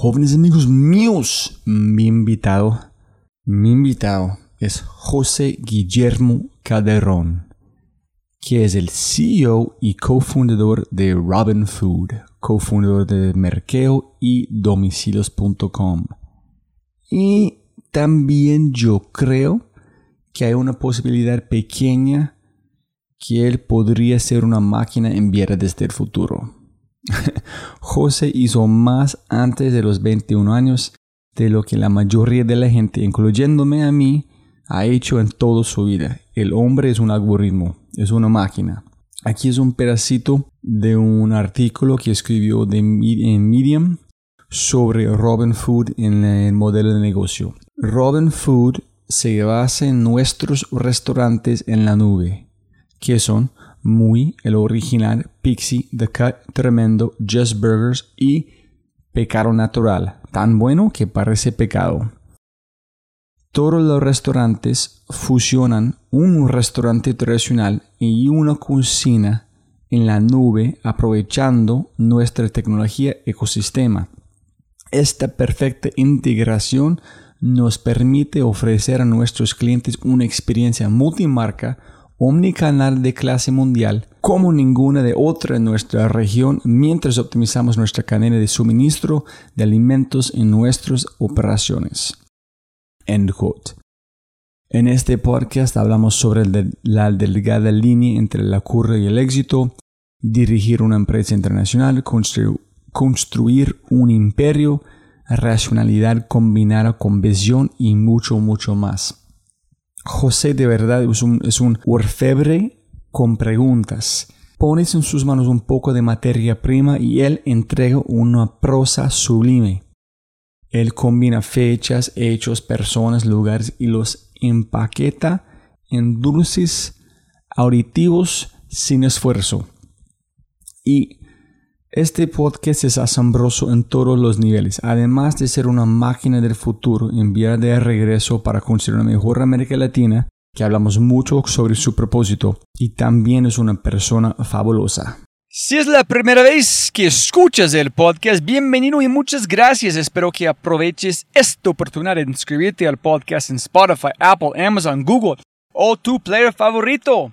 Jóvenes amigos míos, mi invitado, mi invitado es José Guillermo Calderón, que es el CEO y cofundador de Robin Food, cofundador de Merkeo y domicilios.com. Y también yo creo que hay una posibilidad pequeña que él podría ser una máquina enviada desde el futuro. José hizo más antes de los 21 años de lo que la mayoría de la gente, incluyéndome a mí, ha hecho en toda su vida. El hombre es un algoritmo, es una máquina. Aquí es un pedacito de un artículo que escribió en Medium sobre Robin Food en el modelo de negocio. Robin Food se basa en nuestros restaurantes en la nube, que son Muy, el original, Pixie, The Cut, Tremendo, Just Burgers y Pecado Natural, tan bueno que parece pecado. Todos los restaurantes fusionan un restaurante tradicional y una cocina en la nube aprovechando nuestra tecnología ecosistema. Esta perfecta integración nos permite ofrecer a nuestros clientes una experiencia multimarca omnicanal de clase mundial como ninguna de otra en nuestra región mientras optimizamos nuestra cadena de suministro de alimentos en nuestras operaciones. End quote. En este podcast hablamos sobre la delgada línea entre la curva y el éxito, dirigir una empresa internacional, constru- construir un imperio, racionalidad combinada con visión y mucho, mucho más. José de verdad es un, orfebre con preguntas. Pones en sus manos un poco de materia prima y él entrega una prosa sublime. Él combina fechas, hechos, personas, lugares y los empaqueta en dulces auditivos sin esfuerzo. Y este podcast es asombroso en todos los niveles. Además de ser una máquina del futuro enviada de regreso para construir una mejor América Latina, que hablamos mucho sobre su propósito, y también es una persona fabulosa. Si es la primera vez que escuchas el podcast, bienvenido y muchas gracias. Espero que aproveches esta oportunidad de inscribirte al podcast en Spotify, Apple, Amazon, Google o tu player favorito.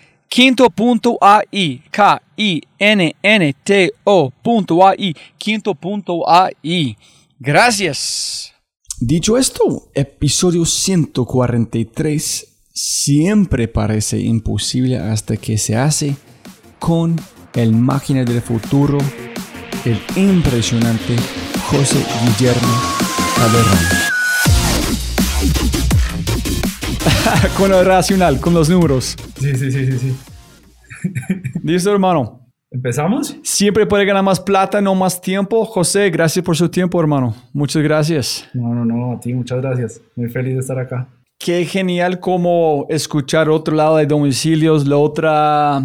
Quinto.ai, K-I-N-N-T-O.ai, quinto.ai. Gracias. Dicho esto, episodio 143 siempre parece imposible hasta que se hace con el máquina del futuro, el impresionante José Guillermo Calderón. con lo racional, con los números. Sí, sí, sí, sí, sí. ¿Listo, hermano? ¿Empezamos? Siempre puede ganar más plata, no más tiempo. José, gracias por su tiempo, hermano. Muchas gracias. No, no, no, a ti muchas gracias. Muy feliz de estar acá. Qué genial como escuchar otro lado de domicilios, la otra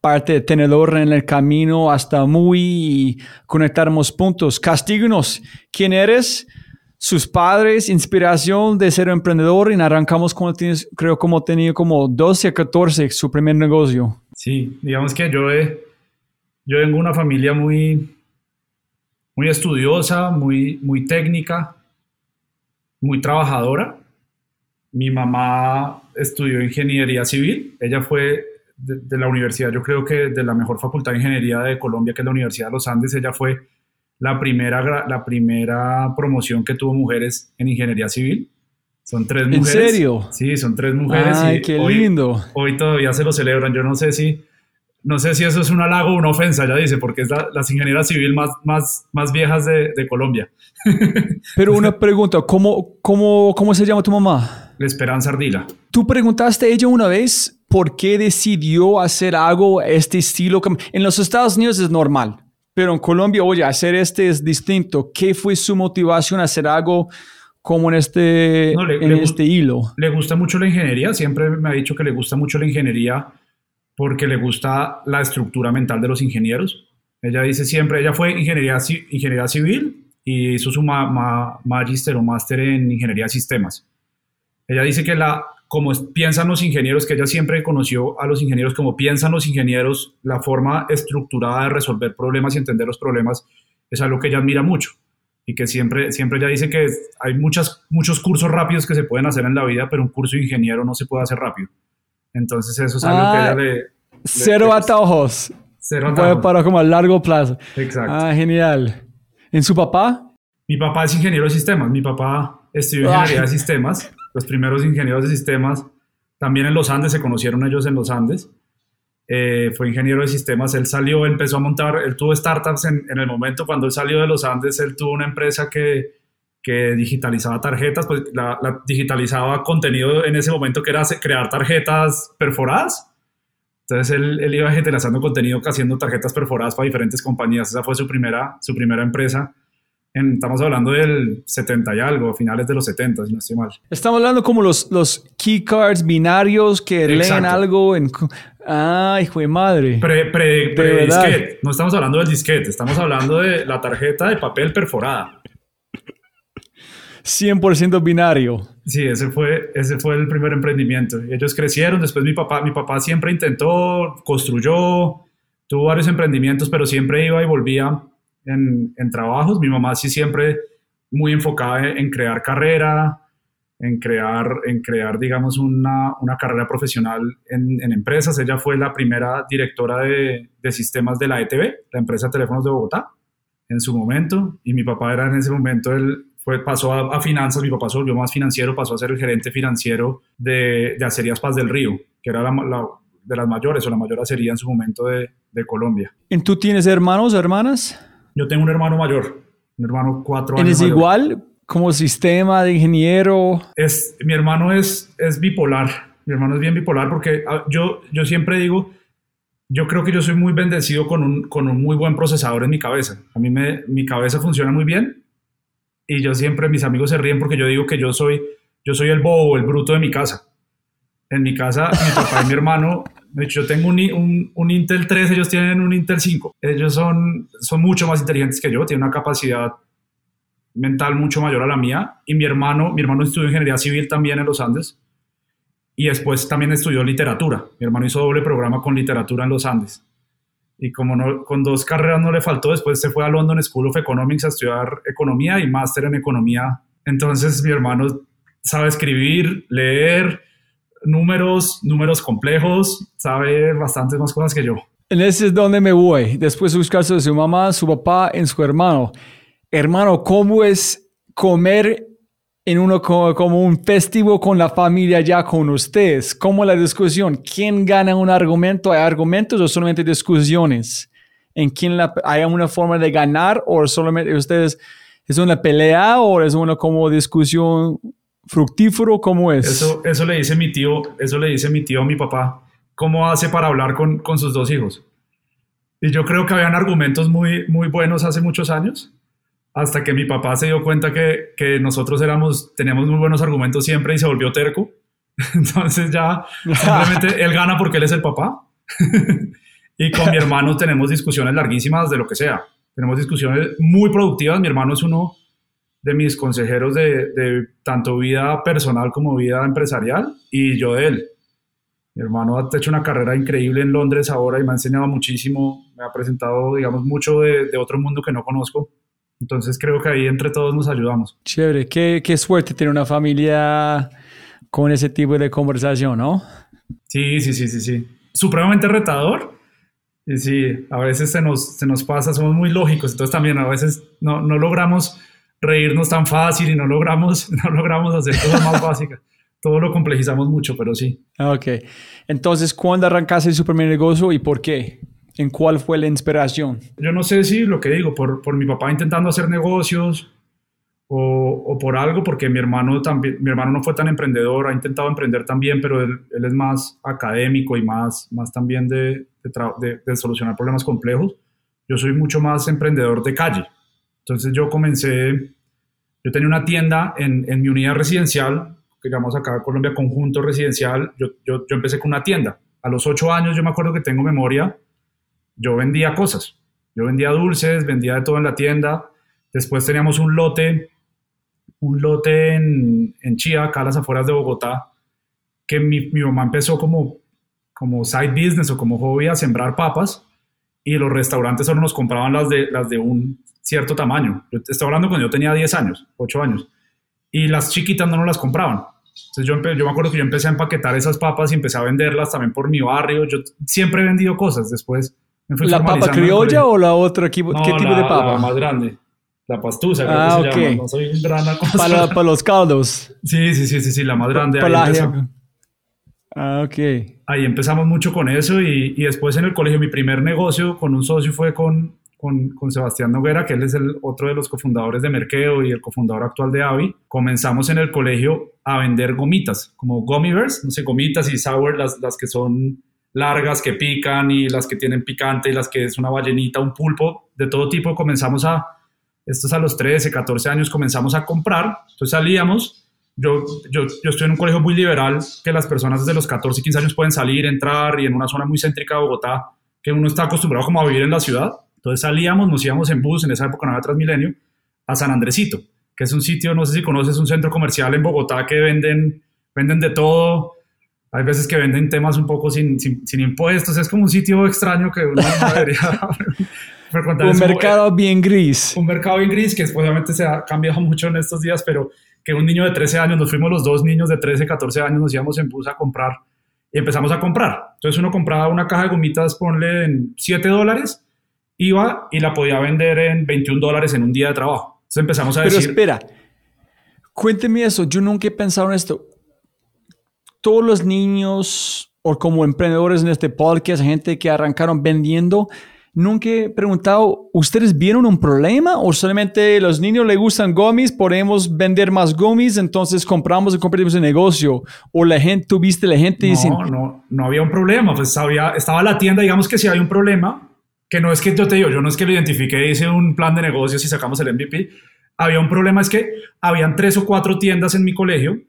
parte de tenedor en el camino hasta muy y conectarnos puntos. Castíguenos. ¿Quién eres? Sus padres, inspiración de ser emprendedor y arrancamos cuando tienes, creo como tenía como 12 a 14 su primer negocio. Sí, digamos que yo, yo vengo una familia muy, muy estudiosa, muy, muy técnica, muy trabajadora. Mi mamá estudió ingeniería civil. Ella fue de, de, la universidad, yo creo que de la mejor facultad de ingeniería de Colombia, que es la Universidad de los Andes. Ella fue la primera, la primera promoción que tuvo mujeres en ingeniería civil. Son tres mujeres. ¿En serio? Sí, son tres mujeres. Ay, y qué hoy, lindo. Hoy todavía se lo celebran. Yo no sé si, no sé si eso es un halago o una ofensa, ya dice, porque es la, las ingenieras civil más, más, más viejas de, de Colombia. Pero una pregunta, ¿cómo, cómo, ¿cómo se llama tu mamá? La Esperanza Ardila. ¿Tú preguntaste a ella una vez por qué decidió hacer algo este estilo? En los Estados Unidos es normal, pero en Colombia, oye, hacer este es distinto. ¿Qué fue su motivación a hacer algo como en este, No, le- en le este hilo? Le gusta mucho la ingeniería, siempre me ha dicho que le gusta mucho la ingeniería porque le gusta la estructura mental de los ingenieros. Ella dice siempre, ella fue ingeniería, ingeniería civil y hizo su ma- ma- magister o máster en ingeniería de sistemas. Ella dice que la, como piensan los ingenieros, que ella siempre conoció a los ingenieros como piensan los ingenieros, la forma estructurada de resolver problemas y entender los problemas es algo que ella admira mucho y que siempre, siempre ella dice que hay muchas, muchos cursos rápidos que se pueden hacer en la vida, pero un curso de ingeniero no se puede hacer rápido. Entonces eso es algo Ah, que ella le... Cero le- atajos. Cero atajos. para como a largo plazo. Exacto. Ah, genial. ¿En su papá? Mi papá es ingeniero de sistemas. Mi papá estudió ingeniería de sistemas. Los primeros ingenieros de sistemas, también en los Andes, se conocieron ellos en los Andes. Eh, fue ingeniero de sistemas. Él salió, empezó a montar, él tuvo startups en, en el momento cuando él salió de los Andes. Él tuvo una empresa que, que digitalizaba tarjetas, pues la, la digitalizaba contenido en ese momento que era crear tarjetas perforadas. Entonces él, él iba digitalizando contenido haciendo tarjetas perforadas para diferentes compañías. Esa fue su primera, su primera empresa. En, estamos hablando del 70 y algo, finales de los 70, si no estoy mal. Estamos hablando como los, los key cards binarios que leen algo en... Ay, hijo de madre. Pre, pre, pre disquete. No estamos hablando del disquete, estamos hablando de la tarjeta de papel perforada. 100% binario. Sí, ese fue, ese fue el primer emprendimiento. Ellos crecieron, después mi papá, mi papá siempre intentó, construyó, tuvo varios emprendimientos, pero siempre iba y volvía en, en trabajos. Mi mamá sí siempre muy enfocada en, crear carrera, en crear, en crear digamos, una, una carrera profesional en, en empresas. Ella fue la primera directora de, de sistemas de la ETV, la empresa teléfonos de Bogotá, en su momento. Y mi papá era en ese momento el, fue, pasó a, a, finanzas, mi papá se volvió más financiero, pasó a ser el gerente financiero de, de Acerías Paz del Río, que era la, la, de las mayores o la mayor acería en su momento de, de Colombia. ¿Y tú tienes hermanos o hermanas? Yo tengo un hermano mayor, un hermano cuatro años. ¿Es mayor. igual como sistema de ingeniero? Es, mi hermano es, es bipolar, mi hermano es bien bipolar porque ah, yo, yo siempre digo, yo creo que yo soy muy bendecido con un, con un muy buen procesador en mi cabeza. A mí me, mi cabeza funciona muy bien y yo siempre, mis amigos se ríen porque yo digo que yo soy, yo soy el bobo, el bruto de mi casa. En mi casa, mi papá y mi hermano, de hecho, yo tengo un, un, un, Intel 3, ellos tienen un Intel 5. Ellos son, son mucho más inteligentes que yo, tienen una capacidad mental mucho mayor a la mía. Y mi hermano, mi hermano estudió ingeniería civil también en los Andes. Y después también estudió literatura. Mi hermano hizo doble programa con literatura en los Andes y como no, con dos carreras no le faltó, después se fue a London School of Economics a estudiar economía y máster en economía. Entonces mi hermano sabe escribir, leer, números, números complejos, sabe bastantes más cosas que yo. En ese es donde me voy. Después de buscar de su mamá, su papá, en su hermano. Hermano, ¿cómo es comer en uno como, como, un festivo con la familia ya con ustedes? ¿Cómo la discusión? ¿Quién gana un argumento? ¿Hay argumentos o solamente discusiones? ¿En quién la, hay una forma de ganar o solamente ustedes es una pelea o es una como discusión fructífero? ¿Cómo es? Eso, eso le dice mi tío, eso le dice mi tío a mi papá. ¿Cómo hace para hablar con, con sus dos hijos? Y yo creo que habían argumentos muy, muy buenos hace muchos años hasta que mi papá se dio cuenta que, que, nosotros éramos, teníamos muy buenos argumentos siempre y se volvió terco. Entonces ya simplemente él gana porque él es el papá. y con mi hermano tenemos discusiones larguísimas de lo que sea. Tenemos discusiones muy productivas. Mi hermano es uno de mis consejeros de, de tanto vida personal como vida empresarial y yo de él. Mi hermano ha hecho una carrera increíble en Londres ahora y me ha enseñado muchísimo. Me ha presentado, digamos, mucho de, de otro mundo que no conozco. Entonces creo que ahí entre todos nos ayudamos. Chévere, qué, qué suerte tener una familia con ese tipo de conversación, ¿no? Sí, sí, sí, sí, sí. Supremamente retador. Y sí, a veces se nos, se nos pasa, somos muy lógicos, entonces también a veces no, no logramos reírnos tan fácil y no logramos, no logramos hacer cosas más básicas. Todo lo complejizamos mucho, pero sí. Ok. Entonces, ¿cuándo arrancaste su primer negocio y por qué? ¿En cuál fue la inspiración? Yo no sé si lo que digo, por, por mi papá intentando hacer negocios o, o, por algo, porque mi hermano, también, mi hermano no fue tan emprendedor, ha intentado emprender también, pero él, él es más académico y más, más también de, de, de, de, solucionar problemas complejos. Yo soy mucho más emprendedor de calle. Entonces yo comencé, yo tenía una tienda en, en mi unidad residencial, que llamamos acá Colombia conjunto residencial, yo, yo, yo empecé con una tienda. A los ocho años yo me acuerdo que tengo memoria, yo vendía cosas. Yo vendía dulces, vendía de todo en la tienda. Después teníamos un lote, un lote en, en Chía, acá a las afueras de Bogotá, que mi, mi, mamá empezó como, como side business o como hobby a sembrar papas y los restaurantes solo nos compraban las de, las de un cierto tamaño. Yo estoy hablando cuando yo tenía 10 años, 8 años, y las chiquitas no nos las compraban. Entonces yo, yo me acuerdo que yo empecé a empaquetar esas papas y empecé a venderlas también por mi barrio. Yo siempre he vendido cosas después. ¿La papa criolla o la otra? ¿Qué, no, ¿qué tipo la, de papa? La más grande. La pastusa, creo ah, que se okay. llama. No soy. Para, para, los caldos. Sí, sí, sí, sí, sí, la más grande. Para ahí, la ah, ok. ahí empezamos mucho con eso y, y, después en el colegio mi primer negocio con un socio fue con, con, con, Sebastián Noguera, que él es el otro de los cofundadores de Merkeo y el cofundador actual de Avi. Comenzamos en el colegio a vender gomitas, como gummy bears, no sé, gomitas y sour, las, las que son largas, que pican y las que tienen picante y las que es una ballenita, un pulpo, de todo tipo. Comenzamos a estos a los 13, 14 años comenzamos a comprar, entonces salíamos, yo, yo, yo estoy en un colegio muy liberal, que las personas desde los 14, 15 años pueden salir, entrar y en una zona muy céntrica de Bogotá, que uno está acostumbrado como a vivir en la ciudad, entonces salíamos, nos íbamos en bus, en esa época no había Transmilenio, a San Andresito, que es un sitio, no sé si conoces, un centro comercial en Bogotá que venden, venden de todo, hay veces que venden temas un poco sin, sin, sin impuestos, es como un sitio extraño que uno no debería un mercado bien gris. Un mercado bien gris que obviamente se ha cambiado mucho en estos días, pero que un niño de 13 años, nos fuimos los dos niños de 13, 14 años, nos íbamos en bus a comprar y empezamos a comprar. Entonces uno compraba una caja de gomitas, ponle en 7 dólares, iba y la podía vender en 21 dólares en un día de trabajo. Entonces empezamos a decir... Pero espera, cuénteme eso, yo nunca he pensado en esto. Todos los niños o como emprendedores en este podcast, gente que arrancaron vendiendo, nunca he preguntado, ¿ustedes vieron un problema o solamente los niños les gustan gomis, podemos vender más gomis, entonces compramos y compramos el negocio? ¿O la gente, tuviste la gente no, No, no había un problema, pues había, estaba la tienda, digamos que si hay un problema, que no es que yo te digo, yo no es que lo identifique, hice un plan de negocios y sacamos el MVP, había un problema, es que habían tres o cuatro tiendas en mi colegio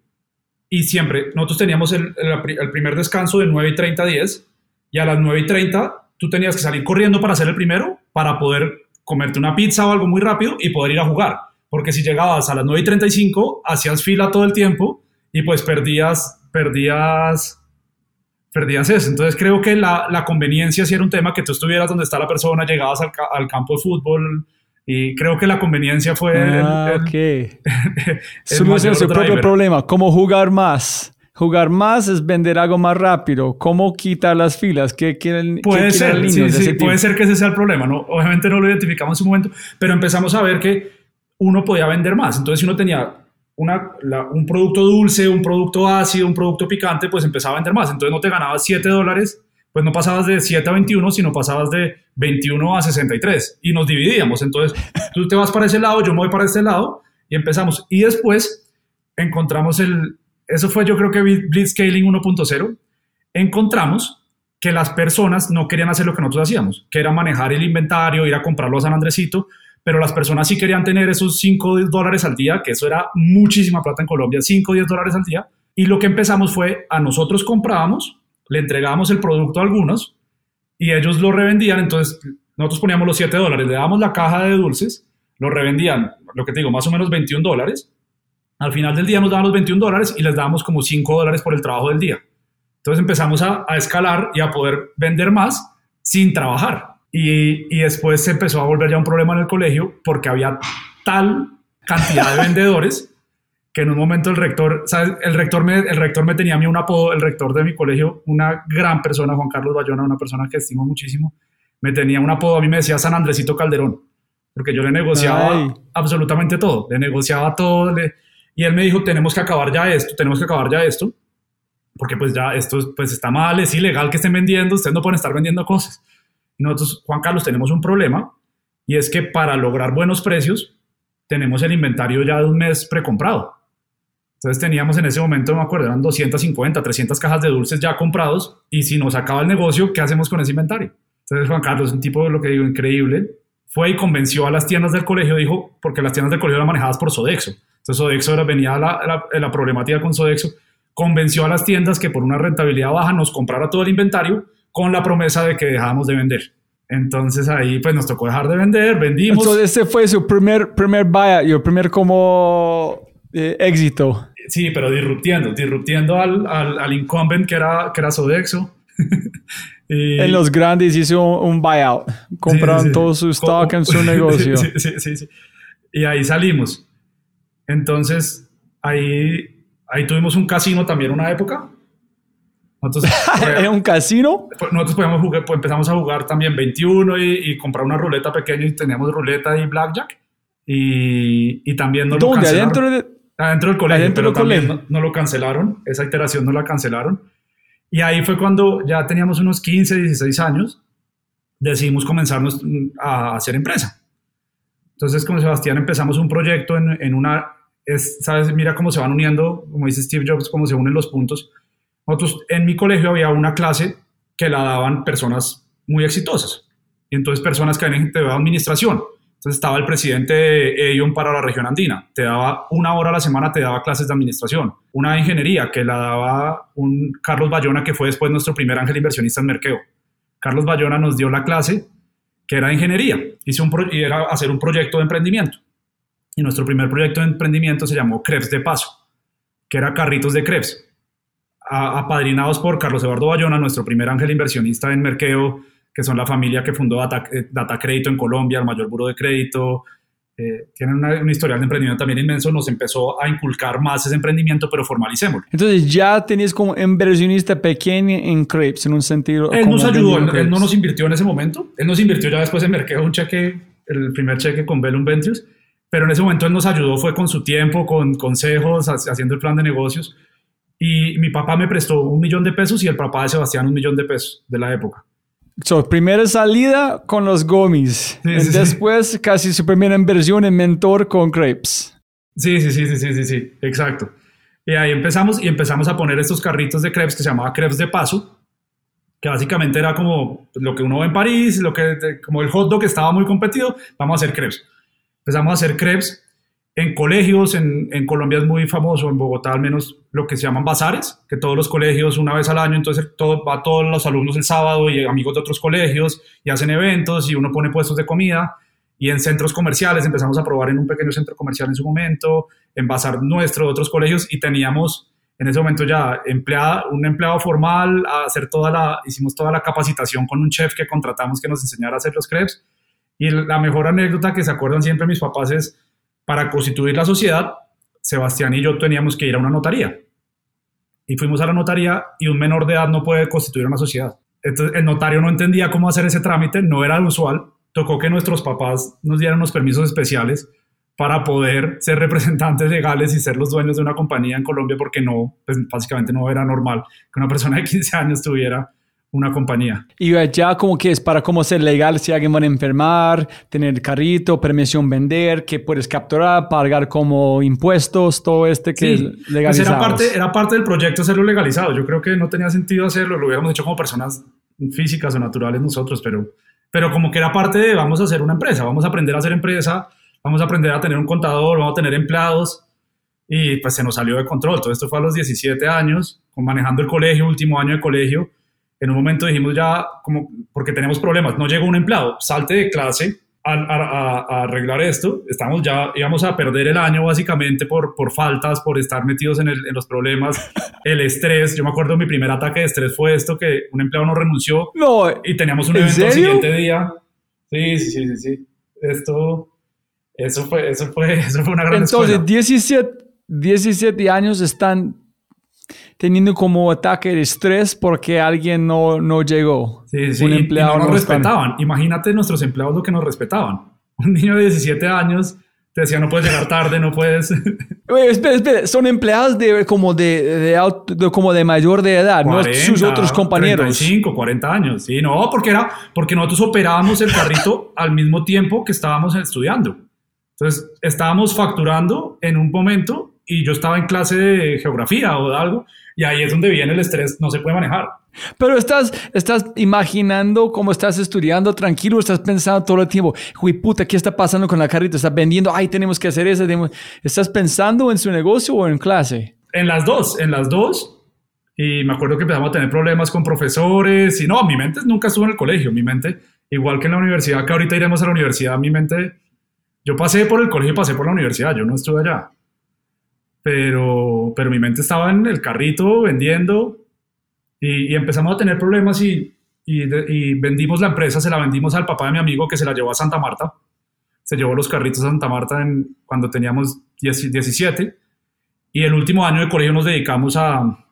y siempre, nosotros teníamos el, el, primer descanso de 9 y 30 a 10 y a las 9 y 30 tú tenías que salir corriendo para ser el primero, para poder comerte una pizza o algo muy rápido y poder ir a jugar. Porque si llegabas a las 9 y 35, hacías fila todo el tiempo y pues perdías, perdías, perdías eso. Entonces creo que la, la conveniencia si era un tema que tú estuvieras donde está la persona, llegabas al, al campo de fútbol, y creo que la conveniencia fue. Ah, el, ok. Solución su propio problema. ¿Cómo jugar más? Jugar más es vender algo más rápido. ¿Cómo quitar las filas? ¿Qué quieren? Puede ser, sí, sí, puede ser que ese sea el problema. ¿no? Obviamente no lo identificamos en su momento, pero empezamos a ver que uno podía vender más. Entonces, si uno tenía un producto dulce, un producto ácido, un producto picante, pues empezaba a vender más. Entonces, no te ganabas 7 dólares, pues no pasabas de 7 a 21, sino pasabas de 21 a 63 y nos dividíamos. Entonces, tú te vas para ese lado, yo me voy para este lado y empezamos. Y después encontramos el, eso fue yo creo que Blitzscaling 1.0, encontramos que las personas no querían hacer lo que nosotros hacíamos, que era manejar el inventario, ir a comprarlo a San Andresito, pero las personas sí querían tener esos 5 dólares al día, que eso era muchísima plata en Colombia, 5 o 10 dólares al día, y lo que empezamos fue a nosotros comprábamos, le entregábamos el producto a algunos y ellos lo revendían, entonces nosotros poníamos los 7 dólares, le dábamos la caja de dulces, lo revendían, lo que te digo, más o menos 21 dólares, al final del día nos daban los 21 dólares y les dábamos como 5 dólares por el trabajo del día. Entonces empezamos a, escalar y a poder vender más sin trabajar. Y, y, después se empezó a volver ya un problema en el colegio porque había tal cantidad de vendedores que en un momento el rector, ¿sabes? El rector me, el rector me tenía a mí un apodo, el rector de mi colegio, una gran persona, Juan Carlos Bayona, una persona que estimo muchísimo, me tenía un apodo, a mí me decía San Andresito Calderón, porque yo le negociaba absolutamente todo, le negociaba todo, le, y él me dijo, tenemos que acabar ya esto, tenemos que acabar ya esto, porque pues ya esto pues está mal, es ilegal que estén vendiendo, ustedes no pueden estar vendiendo cosas. Y nosotros, Juan Carlos, tenemos un problema y es que para lograr buenos precios tenemos el inventario ya de un mes precomprado. Entonces teníamos en ese momento, me acuerdo, eran 250, 300 cajas de dulces ya comprados y si nos acaba el negocio, ¿qué hacemos con ese inventario? Entonces Juan Carlos, un tipo, lo que digo, increíble, fue y convenció a las tiendas del colegio, dijo, porque las tiendas del colegio eran manejadas por Sodexo. Entonces Sodexo venía la, la, problemática con Sodexo, convenció a las tiendas que por una rentabilidad baja nos comprara todo el inventario con la promesa de que dejábamos de vender. Entonces ahí pues nos tocó dejar de vender, vendimos. Entonces ese fue su primer, primer buyout, el primer como eh, éxito. Sí, pero disruptiendo, disruptiendo al, al, al, incumbent que era, que era Sodexo. y, en los grandes hizo un buyout, compraron todo su stock en su negocio. sí, sí, sí. Y ahí salimos. Entonces, ahí, ahí tuvimos un casino también una época. Nosotros, ¿Era un casino? Nosotros podíamos jugar, pues empezamos a jugar también 21 y, comprar una ruleta pequeña y teníamos ruleta y blackjack. Y, y también no ¿Dónde? lo cancelaron. ¿Adentro, de... Adentro del colegio, ¿Adentro pero también No, no, lo cancelaron. Esa iteración no la cancelaron. Y ahí fue cuando ya teníamos unos 15, 16 años, decidimos comenzarnos a hacer empresa. Entonces, con Sebastián empezamos un proyecto en, en una es, ¿sabes? Mira cómo se van uniendo, como dice Steve Jobs, cómo se unen los puntos. Nosotros, en mi colegio había una clase que la daban personas muy exitosas. Y entonces personas que venían de administración, Entonces estaba el presidente de EION para la región andina. Te daba una hora a la semana, te daba clases de administración. Una de ingeniería que la daba un Carlos Bayona, que fue después nuestro primer ángel inversionista en Merkeo. Carlos Bayona nos dio la clase que era de ingeniería Hice un y era hacer un proyecto de emprendimiento. Y nuestro primer proyecto de emprendimiento se llamó Krebs de Paso, que era carritos de Krebs, apadrinados por Carlos Eduardo Bayona, nuestro primer ángel inversionista en Merkeo, que son la familia que fundó Data, eh, Data Crédito en Colombia, el mayor buro de crédito. Eh, tienen una, un historial de emprendimiento también inmenso, nos empezó a inculcar más ese emprendimiento, pero formalicémoslo. Entonces ya tenías como inversionista pequeño en Crepes, en un sentido... Él nos ayudó, él, no nos invirtió en ese momento, él nos invirtió ya después en Mercado un cheque, el primer cheque con Bellum Ventures, pero en ese momento él nos ayudó, fue con su tiempo, con consejos, haciendo el plan de negocios. Y mi papá me prestó un millón de pesos y el papá de Sebastián un millón de pesos de la época. So, primera salida con los gomis. después casi su primera inversión en mentor con crepes. Sí, sí, sí, sí, sí, sí, sí, exacto. Y ahí empezamos y empezamos a poner estos carritos de crepes que se llamaba crepes de paso, que básicamente era como lo que uno ve en París, lo que, como el hot dog que estaba muy competido, vamos a hacer crepes. Empezamos a hacer crepes en colegios, en, en, Colombia es muy famoso, en Bogotá al menos lo que se llaman bazares, que todos los colegios una vez al año, entonces todo, va todos los alumnos el sábado y amigos de otros colegios y hacen eventos y uno pone puestos de comida y en centros comerciales empezamos a probar en un pequeño centro comercial en su momento, en bazar nuestro de otros colegios y teníamos en ese momento ya empleada, un empleado formal, a hacer toda la, hicimos toda la capacitación con un chef que contratamos que nos enseñara a hacer los crepes. Y la mejor anécdota que se acuerdan siempre mis papás es para constituir la sociedad, Sebastián y yo teníamos que ir a una notaría. Y fuimos a la notaría y un menor de edad no puede constituir una sociedad. Entonces el notario no entendía cómo hacer ese trámite, no era usual. Tocó que nuestros papás nos dieran unos permisos especiales para poder ser representantes legales y ser los dueños de una compañía en Colombia porque no, pues básicamente no era normal que una persona de 15 años tuviera una compañía. Y ya como que es para cómo ser legal si alguien va a enfermar, tener carrito, permisión vender, que puedes capturar, pagar como impuestos, todo este que es legalizado. Pues era parte, era parte del proyecto hacerlo legalizado. Yo creo que no tenía sentido hacerlo, lo hubiéramos hecho como personas físicas o naturales nosotros, pero, pero como que era parte de vamos a hacer una empresa, vamos a aprender a hacer empresa, vamos a aprender a tener un contador, vamos a tener empleados y pues se nos salió de control. Todo esto fue a los 17 años, manejando el colegio, último año de colegio en un momento dijimos ya, como, porque tenemos problemas, no llegó un empleado, salte de clase a, arreglar esto, estamos ya, íbamos a perder el año básicamente por, por faltas, por estar metidos en, los problemas, el estrés, yo me acuerdo mi primer ataque de estrés fue esto, que un empleado no renunció no, y teníamos un evento el siguiente día. Sí, sí, sí, sí, Esto, eso fue, eso fue, eso fue una gran Entonces, 17, 17 años están teniendo como ataque de estrés porque alguien no, no llegó. Sí, sí, un empleado no nos respetaban. Imagínate nuestros empleados lo que nos respetaban. Un niño de 17 años te decía, no puedes llegar tarde, no puedes... Oye, espera, espera, son empleados de, como, de, de, como de mayor de edad, no sus otros compañeros. 35, 40 años, sí, no, porque, era, porque nosotros operábamos el carrito al mismo tiempo que estábamos estudiando. Entonces, estábamos facturando en un momento y yo estaba en clase de geografía o de algo, y ahí es donde viene el estrés, no se puede manejar. Pero estás, estás imaginando cómo estás estudiando tranquilo, estás pensando todo el tiempo, uy, puta, ¿qué está pasando con la carrita? Estás vendiendo, ay, tenemos que hacer eso. ¿Estás pensando en su negocio o en clase? En las dos, en las dos. Y me acuerdo que empezamos a tener problemas con profesores y no, mi mente nunca estuvo en el colegio, mi mente, igual que en la universidad, que ahorita iremos a la universidad, mi mente, yo pasé por el colegio y pasé por la universidad, yo no estuve allá pero, pero mi mente estaba en el carrito vendiendo y, empezamos a tener problemas y, vendimos la empresa, se la vendimos al papá de mi amigo que se la llevó a Santa Marta. Se llevó los carritos a Santa Marta cuando teníamos 17 y el último año de colegio nos dedicamos a...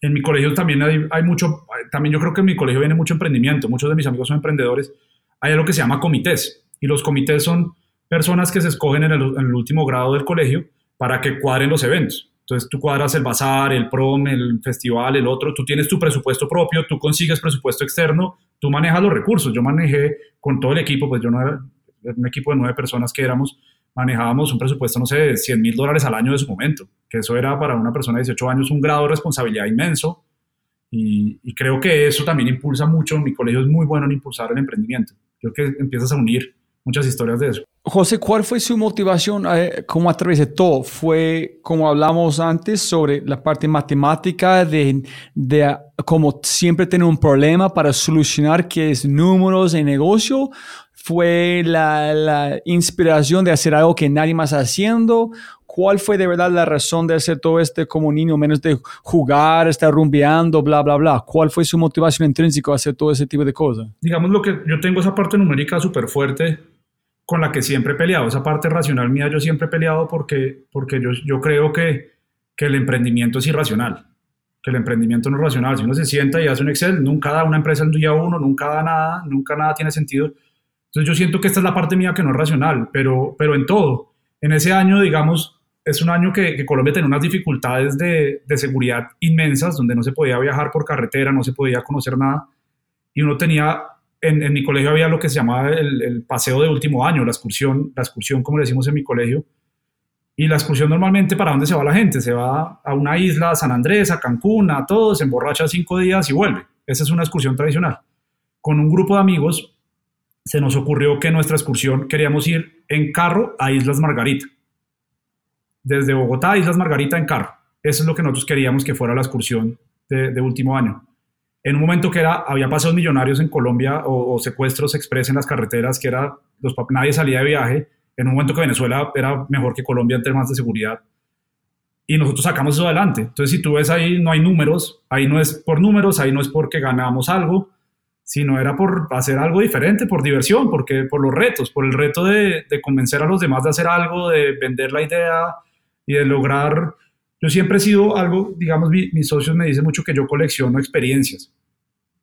En mi colegio también hay, hay mucho, también yo creo que en mi colegio viene mucho emprendimiento, muchos de mis amigos son emprendedores. Hay algo que se llama comités y los comités son personas que se escogen en el último grado del colegio para que cuadren los eventos. Entonces tú cuadras el bazar, el prom, el festival, el otro, tú tienes tu presupuesto propio, tú consigues presupuesto externo, tú manejas los recursos. Yo manejé con todo el equipo, pues yo no era un equipo de nueve personas que éramos, manejábamos un presupuesto, no sé, de 100 mil dólares al año de su momento, que eso era para una persona de 18 años un grado de responsabilidad inmenso. Y, y creo que eso también impulsa mucho, mi colegio es muy bueno en impulsar el emprendimiento. Creo que empiezas a unir muchas historias de eso. José, ¿cuál fue su motivación eh, como todo? ¿Fue como hablamos antes sobre la parte matemática de, de como siempre tener un problema para solucionar que es números en negocio? ¿Fue la, la inspiración de hacer algo que nadie más haciendo? ¿Cuál fue de verdad la razón de hacer todo este como niño, menos de jugar, estar rumbeando, bla, bla, bla? ¿Cuál fue su motivación intrínseca a hacer todo ese tipo de cosas? Digamos lo que yo tengo esa parte numérica súper fuerte con la que siempre he peleado. Esa parte racional mía yo siempre he peleado porque, porque yo, yo creo que, que el emprendimiento es irracional, que el emprendimiento no es racional. Si uno se sienta y hace un Excel, nunca da una empresa el día uno, nunca da nada, nunca nada tiene sentido. Entonces yo siento que esta es la parte mía que no es racional, pero, pero en todo. En ese año, digamos, es un año que, que Colombia tenía unas dificultades de, de, seguridad inmensas, donde no se podía viajar por carretera, no se podía conocer nada, y uno tenía en, mi colegio había lo que se llamaba el, paseo de último año, la excursión, la excursión como le decimos en mi colegio. Y la excursión normalmente, ¿para dónde se va la gente? Se va a una isla, a San Andrés, a Cancún, a todos, se emborracha cinco días y vuelve. Esa es una excursión tradicional. Con un grupo de amigos se nos ocurrió que nuestra excursión queríamos ir en carro a Islas Margarita. Desde Bogotá a Islas Margarita en carro. Eso es lo que nosotros queríamos que fuera la excursión de último año en un momento que era, había paseos millonarios en Colombia o, o secuestros express en las carreteras, que era, los, nadie salía de viaje, en un momento que Venezuela era mejor que Colombia en temas de seguridad. Y nosotros sacamos eso adelante. Entonces, si tú ves ahí, no hay números, ahí no es por números, ahí no es porque ganamos algo, sino era por hacer algo diferente, por diversión, porque por los retos, por el reto de, de convencer a los demás de hacer algo, de vender la idea y de lograr yo siempre he sido algo, digamos, mi, mis socios me dicen mucho que yo colecciono experiencias.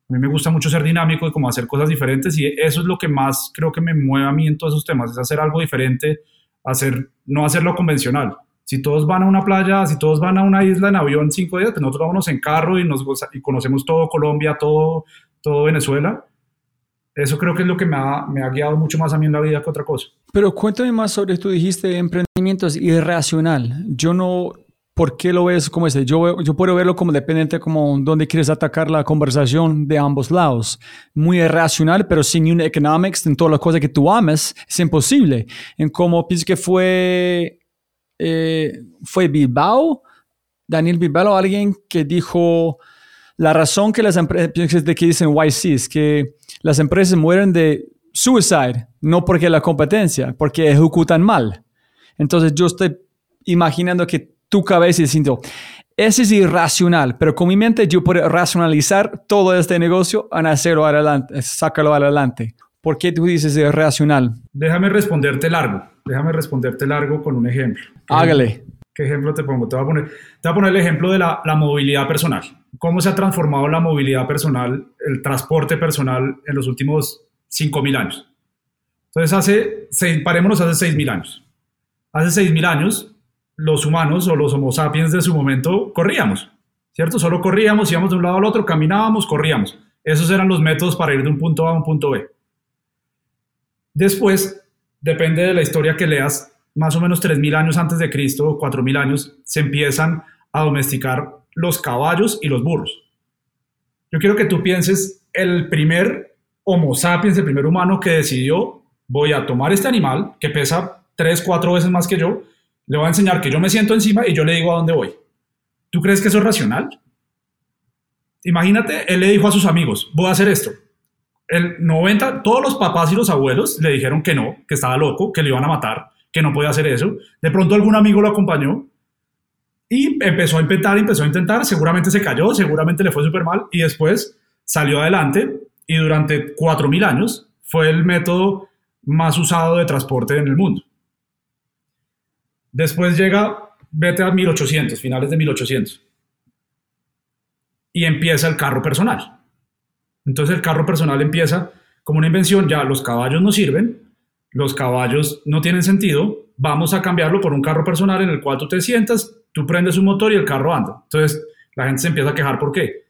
A mí me gusta mucho ser dinámico y como hacer cosas diferentes y eso es lo que más creo que me mueve a mí en todos esos temas, es hacer algo diferente, hacer, no hacerlo convencional. Si todos van a una playa, si todos van a una isla en avión cinco días, pues nosotros vámonos en carro y, nos, y conocemos todo Colombia, todo, todo Venezuela. Eso creo que es lo que me ha, me ha guiado mucho más a mí en la vida que otra cosa. Pero cuéntame más sobre, tú dijiste emprendimiento es irracional. Yo no, ¿Por qué lo ves como ese? Yo, yo puedo verlo como dependiente, como donde quieres atacar la conversación de ambos lados. Muy irracional, pero sin un economics, en todas las cosas que tú ames, es imposible. En como pienso que fue, eh, fue Bilbao, Daniel Bilbao, alguien que dijo, la razón que las empresas, de que dicen YC, es que las empresas mueren de suicide, no porque la competencia, porque ejecutan mal. Entonces yo estoy imaginando que tu cabeza diciendo, ese es irracional, pero con mi mente yo puedo racionalizar todo este negocio en hacerlo adelante, sacarlo adelante. ¿Por qué tú dices irracional? Déjame responderte largo, déjame responderte largo con un ejemplo. Hágale. ¿Qué ejemplo te pongo? Te voy a poner, te voy a poner el ejemplo de la, la movilidad personal. ¿Cómo se ha transformado la movilidad personal, el transporte personal en los últimos 5.000 años? Entonces, hace, seis, parémonos hace 6.000 años. Hace 6.000 años, los humanos o los homo sapiens de su momento corríamos, ¿cierto? Solo corríamos, íbamos de un lado al otro, caminábamos, corríamos. Esos eran los métodos para ir de un punto A a un punto B. Después, depende de la historia que leas, más o menos 3.000 años antes de Cristo, 4.000 años, se empiezan a domesticar los caballos y los burros. Yo quiero que tú pienses el primer Homo sapiens, el primer humano que decidió, voy a tomar este animal que pesa 3, 4 veces más que yo, le voy a enseñar que yo me siento encima y yo le digo a dónde voy. ¿Tú crees que eso es racional? Imagínate, él le dijo a sus amigos, voy a hacer esto. El 90, todos los papás y los abuelos le dijeron que no, que estaba loco, que le iban a matar, que no podía hacer eso. De pronto algún amigo lo acompañó y empezó a intentar, empezó a intentar, seguramente se cayó, seguramente le fue súper mal y después salió adelante y durante 4.000 años fue el método más usado de transporte en el mundo. Después llega, vete a 1800, finales de 1800. Y empieza el carro personal. Entonces el carro personal empieza como una invención, ya los caballos no sirven, los caballos no tienen sentido, vamos a cambiarlo por un carro personal en el cual tú te sientas, tú prendes un motor y el carro anda. Entonces la gente se empieza a quejar, ¿por qué?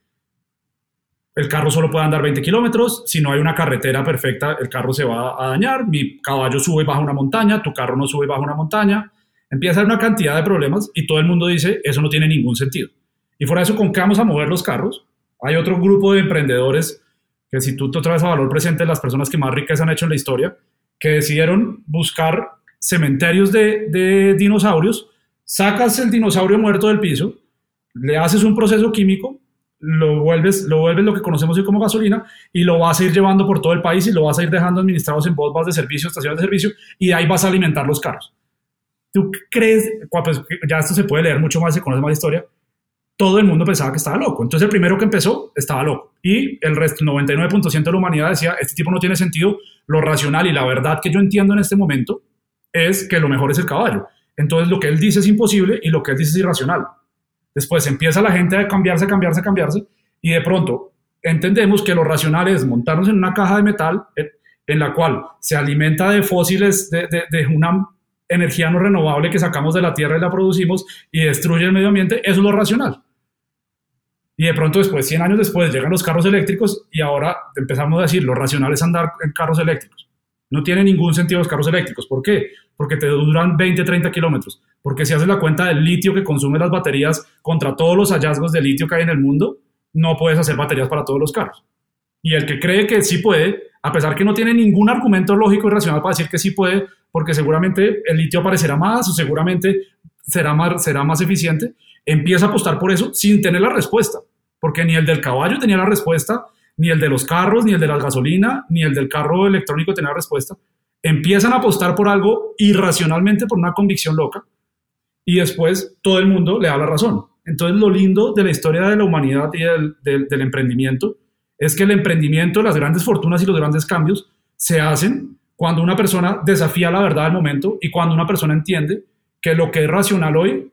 El carro solo puede andar 20 kilómetros, si no hay una carretera perfecta, el carro se va a dañar, mi caballo sube y baja una montaña, tu carro no sube y baja una montaña, Empieza a haber una cantidad de problemas y todo el mundo dice, eso no tiene ningún sentido. Y fuera de eso, ¿con qué vamos a mover los carros? Hay otro grupo de emprendedores que si tú te traes a valor presente las personas que más ricas han hecho en la historia, que decidieron buscar cementerios de, dinosaurios, sacas el dinosaurio muerto del piso, le haces un proceso químico, lo vuelves, lo vuelves lo que conocemos hoy como gasolina y lo vas a ir llevando por todo el país y lo vas a ir dejando administrados en bombas de servicio, estaciones de servicio y ahí vas a alimentar los carros. ¿Tú crees? Pues ya esto se puede leer mucho más, se conoce más la historia. Todo el mundo pensaba que estaba loco. Entonces el primero que empezó estaba loco. Y el resto, el 99% de la humanidad decía, este tipo no tiene sentido. Lo racional y la verdad que yo entiendo en este momento es que lo mejor es el caballo. Entonces lo que él dice es imposible y lo que él dice es irracional. Después empieza la gente a cambiarse, cambiarse, cambiarse y de pronto entendemos que lo racional es montarnos en una caja de metal eh, en la cual se alimenta de fósiles, de, de, una energía no renovable que sacamos de la tierra y la producimos y destruye el medio ambiente, eso es lo racional. Y de pronto después, 100 años después, llegan los carros eléctricos y ahora empezamos a decir, lo racional es andar en carros eléctricos. No tiene ningún sentido los carros eléctricos. ¿Por qué? Porque te duran 20, 30 kilómetros. Porque si haces la cuenta del litio que consumen las baterías contra todos los hallazgos de litio que hay en el mundo, no puedes hacer baterías para todos los carros. Y el que cree que sí puede, a pesar que no tiene ningún argumento lógico y racional para decir que sí puede, porque seguramente el litio aparecerá más o seguramente será más, será más eficiente, empieza a apostar por eso sin tener la respuesta. Porque ni el del caballo tenía la respuesta, ni el de los carros, ni el de la gasolina, ni el del carro electrónico tenía respuesta. Empiezan a apostar por algo irracionalmente, por una convicción loca, y después todo el mundo le da la razón. Entonces lo lindo de la historia de la humanidad y del, emprendimiento es que el emprendimiento, las grandes fortunas y los grandes cambios se hacen cuando una persona desafía la verdad del momento y cuando una persona entiende que lo que es racional hoy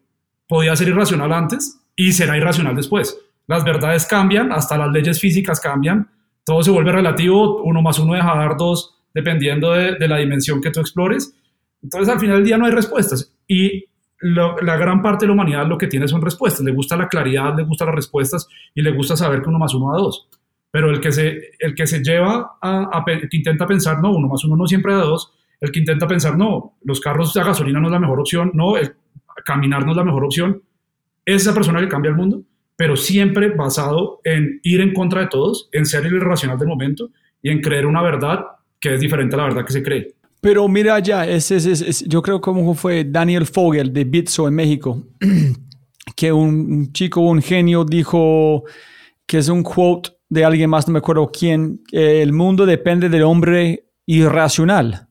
podía ser irracional antes y será irracional después las verdades cambian, hasta las leyes físicas cambian, todo se vuelve relativo, uno más uno deja de dar dos, dependiendo de, la dimensión que tú explores. Entonces, al final del día no hay respuestas. Y la gran parte de la humanidad lo que tiene son respuestas. Le gusta la claridad, le gustan las respuestas y le gusta saber que uno más uno da dos. Pero el que se, el que se lleva a, que intenta pensar, no, uno más uno no siempre da dos, el que intenta pensar, no, los carros de gasolina no es la mejor opción, no, el, caminar no es la mejor opción, es esa persona que cambia el mundo pero siempre basado en ir en contra de todos, en ser el irracional del momento y en creer una verdad que es diferente a la verdad que se cree. Pero mira ya, ese, es yo creo como fue Daniel Fogel de Bitso en México, que un, chico, un genio dijo que es un quote de alguien más, no me acuerdo quién, el mundo depende del hombre irracional.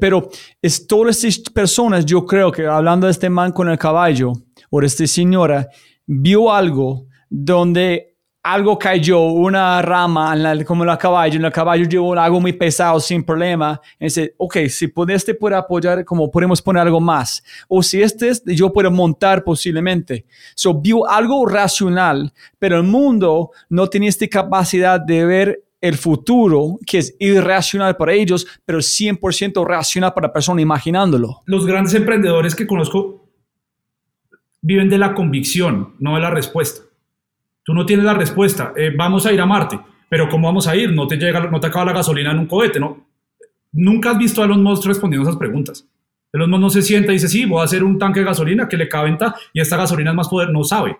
Pero es todas estas personas, yo creo que hablando de este man con el caballo o de esta señora, vio algo donde algo cayó, una rama como la caballo, en el caballo llevó algo muy pesado sin problema. Y dice, ok, si este puede apoyar, como podemos poner algo más. O si este es, yo puedo montar posiblemente. So, vio algo racional, pero el mundo no tiene esta capacidad de ver el futuro, que es irracional para ellos, pero 100% racional para la persona imaginándolo. Los grandes emprendedores que conozco viven de la convicción, no de la respuesta. Tú no tienes la respuesta, eh, vamos a ir a Marte, pero ¿cómo vamos a ir? No te, llega, no te acaba la gasolina en un cohete, ¿no? Nunca has visto a Elon Musk respondiendo esas preguntas. Elon Musk no se sienta y dice, sí, voy a hacer un tanque de gasolina que le venta y esta gasolina es más poder. No sabe.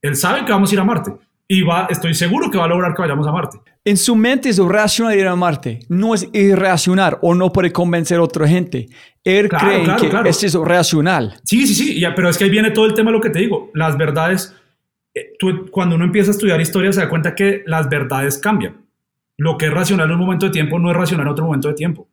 Él sabe que vamos a ir a Marte y va, estoy seguro que va a lograr que vayamos a Marte. En su mente es racional ir a Marte, no es irracional o no puede convencer a otra gente. Él cree que es racional. Sí, sí, sí, ya, pero es que ahí viene todo el tema, lo que te digo, las verdades, eh, cuando uno empieza a estudiar historia se da cuenta que las verdades cambian. Lo que es racional en un momento de tiempo no es racional en otro momento de tiempo.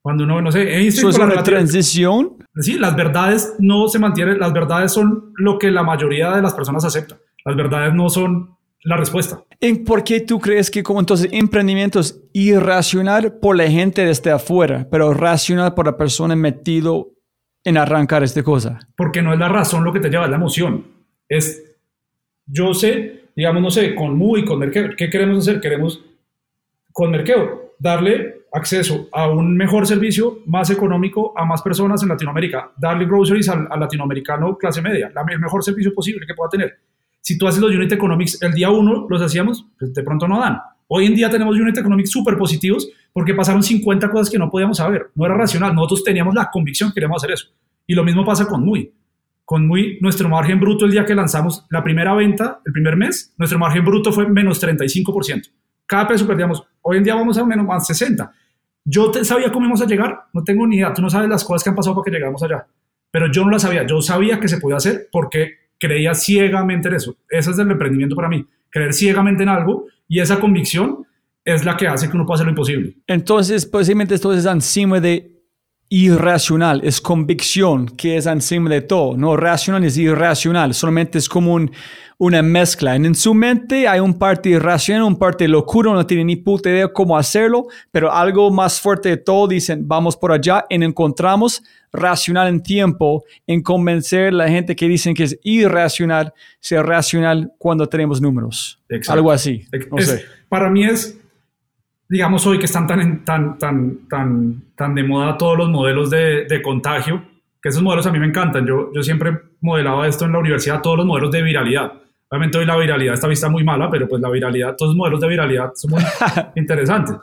Cuando uno, no sé, ¿Eso es una transición? Sí, las verdades no se mantienen, las verdades son lo que la mayoría de las personas aceptan. Las verdades no son la respuesta. ¿Y por qué tú crees que como entonces emprendimiento es irracional por la gente desde afuera, pero racional por la persona metido en arrancar esta cosa? Porque no es la razón lo que te lleva, es la emoción. Es, yo sé, digamos, no sé, con MUI, con Merkeo, ¿qué queremos hacer? Queremos, con Merkeo, darle acceso a un mejor servicio más económico a más personas en Latinoamérica, darle groceries al, al latinoamericano clase media, la, el mejor servicio posible que pueda tener si tú haces los unit economics el día uno, los hacíamos, pues de pronto no dan. Hoy en día tenemos unit economics súper positivos porque pasaron 50 cosas que no podíamos saber. No era racional. Nosotros teníamos la convicción que queríamos hacer eso. Y lo mismo pasa con Muy. Con Muy, nuestro margen bruto el día que lanzamos la primera venta, el primer mes, nuestro margen bruto fue menos 35%. Cada peso perdíamos. Hoy en día vamos a menos más 60. Yo te, sabía cómo íbamos a llegar, no tengo ni idea, tú no sabes las cosas que han pasado para que llegáramos allá, pero yo no las sabía, yo sabía que se podía hacer porque creía ciegamente en eso. Ese es el emprendimiento para mí, creer ciegamente en algo y esa convicción es la que hace que uno pueda hacer lo imposible. Entonces, posiblemente esto es encima de irracional, es convicción que es encima de todo. No racional es irracional, solamente es como un, una mezcla. En su mente hay un parte irracional, un parte locura, no tiene ni puta idea cómo hacerlo, pero algo más fuerte de todo dicen, vamos por allá y encontramos racional en tiempo en convencer a la gente que dicen que es irracional, ser racional cuando tenemos números. Algo así. No sé. Para mí es digamos hoy que están tan, tan, tan, tan, tan de moda todos los modelos de, de, contagio, que esos modelos a mí me encantan. Yo, yo siempre modelaba esto en la universidad, todos los modelos de viralidad. Obviamente hoy la viralidad está vista muy mala, pero pues la viralidad, todos los modelos de viralidad son muy interesantes.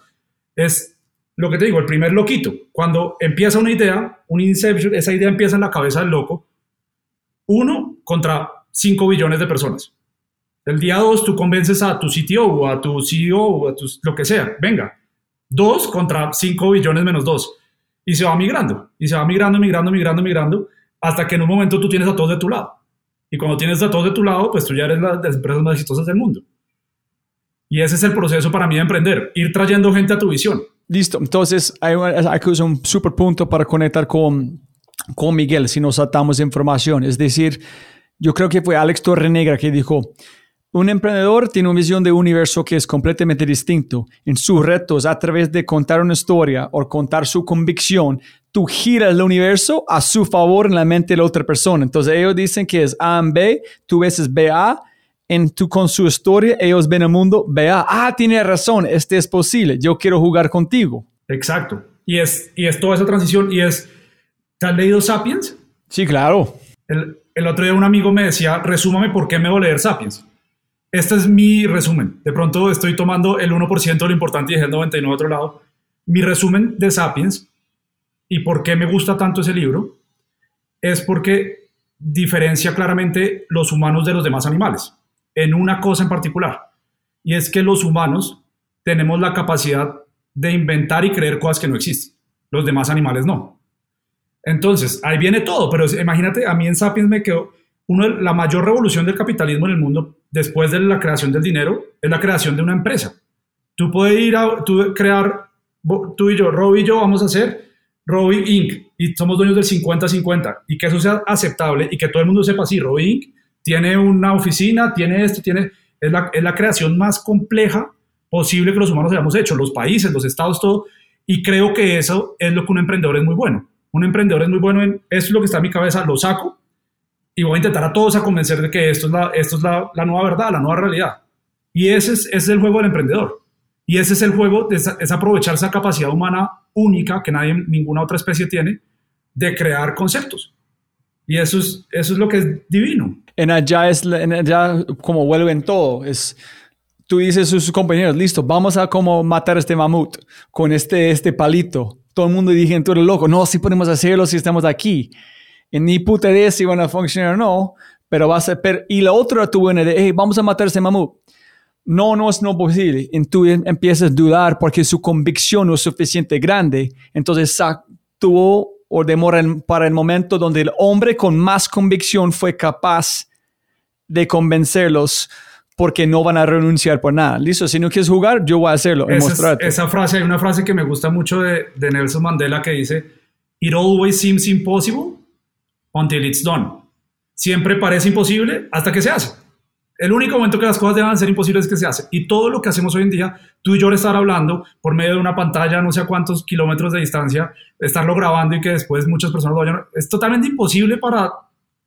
Es lo que te digo, el primer loquito. Cuando empieza una idea, un inception, esa idea empieza en la cabeza del loco, uno contra cinco billones de personas. El día 2 tú convences a tu CTO o a tu CEO o a tu, lo que sea. Venga, 2 contra 5 billones menos 2. Y se va migrando. Y se va migrando, migrando, migrando, migrando. Hasta que en un momento tú tienes a todos de tu lado. Y cuando tienes a todos de tu lado, pues tú ya eres la de las empresas más exitosas del mundo. Y ese es el proceso para mí de emprender. Ir trayendo gente a tu visión. Listo. Entonces, hay, hay un super punto para conectar con, con Miguel si nos atamos información. Es decir, yo creo que fue Alex Torrenegra que dijo, un emprendedor tiene una visión de universo que es completamente distinto. En sus retos, a través de contar una historia o contar su convicción, tú giras el universo a su favor en la mente de la otra persona. Entonces ellos dicen que es A en B, tú ves es BA, en tu, con su historia ellos ven el mundo BA. Ah, tiene razón, este es posible, yo quiero jugar contigo. Exacto. Y es, y es toda esa transición y es, ¿te has leído Sapiens? Sí, claro. El, el otro día un amigo me decía, resúmame por qué me voy a leer Sapiens este es mi resumen. De pronto estoy tomando el 1% de lo importante y el 99% a otro lado. Mi resumen de Sapiens y por qué me gusta tanto ese libro es porque diferencia claramente los humanos de los demás animales en una cosa en particular. Y es que los humanos tenemos la capacidad de inventar y creer cosas que no existen. Los demás animales no. Entonces, ahí viene todo, pero imagínate, a mí en Sapiens me quedó la mayor revolución del capitalismo en el mundo después de la creación del dinero es la creación de una empresa. Tú puedes ir a tú crear, tú y yo, Robbie y yo vamos a hacer Robbie Inc. y somos dueños del 50-50 y que eso sea aceptable y que todo el mundo sepa, sí, Robbie Inc. tiene una oficina, tiene esto, tiene, es la, es la creación más compleja posible que los humanos hayamos hecho, los países, los estados, todo. Y creo que eso es lo que un emprendedor es muy bueno. Un emprendedor es muy bueno en, eso es lo que está en mi cabeza, lo saco, y voy a intentar a todos a convencer de que esto es la, esto es la, la nueva verdad, la nueva realidad. Y ese es, es, el juego del emprendedor. Y ese es el juego, de, es aprovechar esa capacidad humana única que nadie, ninguna otra especie tiene de crear conceptos. Y eso es, eso es lo que es divino. En allá es, en allá como vuelven todo, es, tú dices a sus compañeros, listo, vamos a como matar este mamut con este, este palito. Todo el mundo dije, tú eres loco. No, sí podemos hacerlo si estamos aquí y ni puta idea si van a funcionar o no, pero va a ser... y la otra tuvo una idea, hey, vamos a matar ese mamut. No, no es no posible. Y tú em, empiezas a dudar porque su convicción no es suficiente grande. Entonces tuvo o demora para el momento donde el hombre con más convicción fue capaz de convencerlos porque no van a renunciar por nada. Listo, si no quieres jugar, yo voy a hacerlo. Esa, esa frase, hay una frase que me gusta mucho de, de Nelson Mandela que dice, It always seems impossible until it's done. Siempre parece imposible hasta que se hace. El único momento que las cosas deben ser imposibles es que se hace. Y todo lo que hacemos hoy en día, tú y yo estar hablando por medio de una pantalla, no sé a cuántos kilómetros de distancia, estarlo grabando y que después muchas personas lo vayan, es totalmente imposible para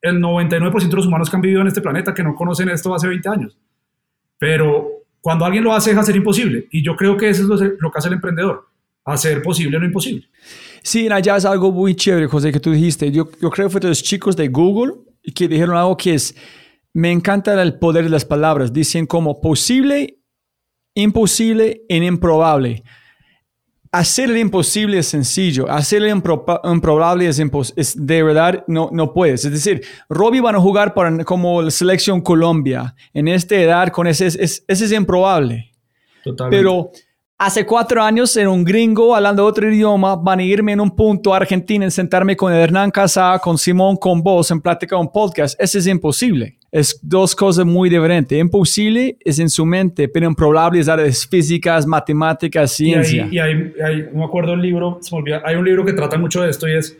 el 99% de los humanos que han vivido en este planeta que no conocen esto hace 20 años. Pero cuando alguien lo hace, deja ser imposible. Y yo creo que eso es lo, que hace el emprendedor, hacer posible lo imposible. Sí, allá es algo muy chévere, José, que tú dijiste. Yo, yo creo que fue de los chicos de Google que dijeron algo que es, me encanta el poder de las palabras. Dicen como posible, imposible e improbable. Hacer el imposible es sencillo, hacer el improbable es, es, de verdad no, no puedes. Es decir, Robbie van a jugar para, como la selección Colombia en esta edad con ese, es, ese es improbable. Totalmente. Pero hace cuatro años era un gringo hablando otro idioma, van a irme en un punto a Argentina, en sentarme con Hernán Casá, con Simón, con vos, en plática un podcast. Eso es imposible. Es dos cosas muy diferentes. Imposible es en su mente, pero improbable es áreas físicas, matemáticas, ciencia. Y hay, y hay, no me acuerdo el libro, se me olvida, hay un libro que trata mucho de esto y es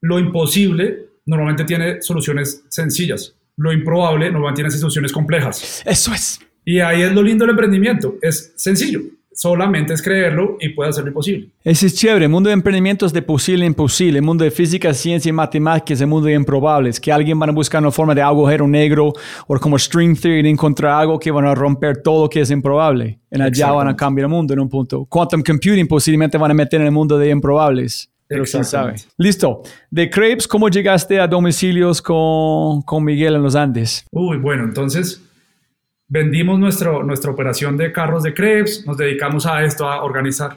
lo imposible normalmente tiene soluciones sencillas. Lo improbable normalmente tiene soluciones complejas. Eso es. Y ahí es lo lindo del emprendimiento. Es sencillo. Solamente es creerlo y puede hacerlo imposible. Ese es chévere. El mundo de emprendimiento es de posible imposible. El mundo de física, ciencia y matemáticas es el mundo de improbables. Que alguien van a buscar una forma de agujero negro o como string theory de encontrar algo que van a romper todo lo que es improbable. En allá van a cambiar el mundo en un punto. Quantum computing posiblemente van a meter en el mundo de improbables. Pero quién sabe. Listo. De Crepes, ¿cómo llegaste a domicilios con, con Miguel en los Andes? Uy, bueno, entonces vendimos nuestro, nuestra operación de carros de crepes, nos dedicamos a esto, a organizar.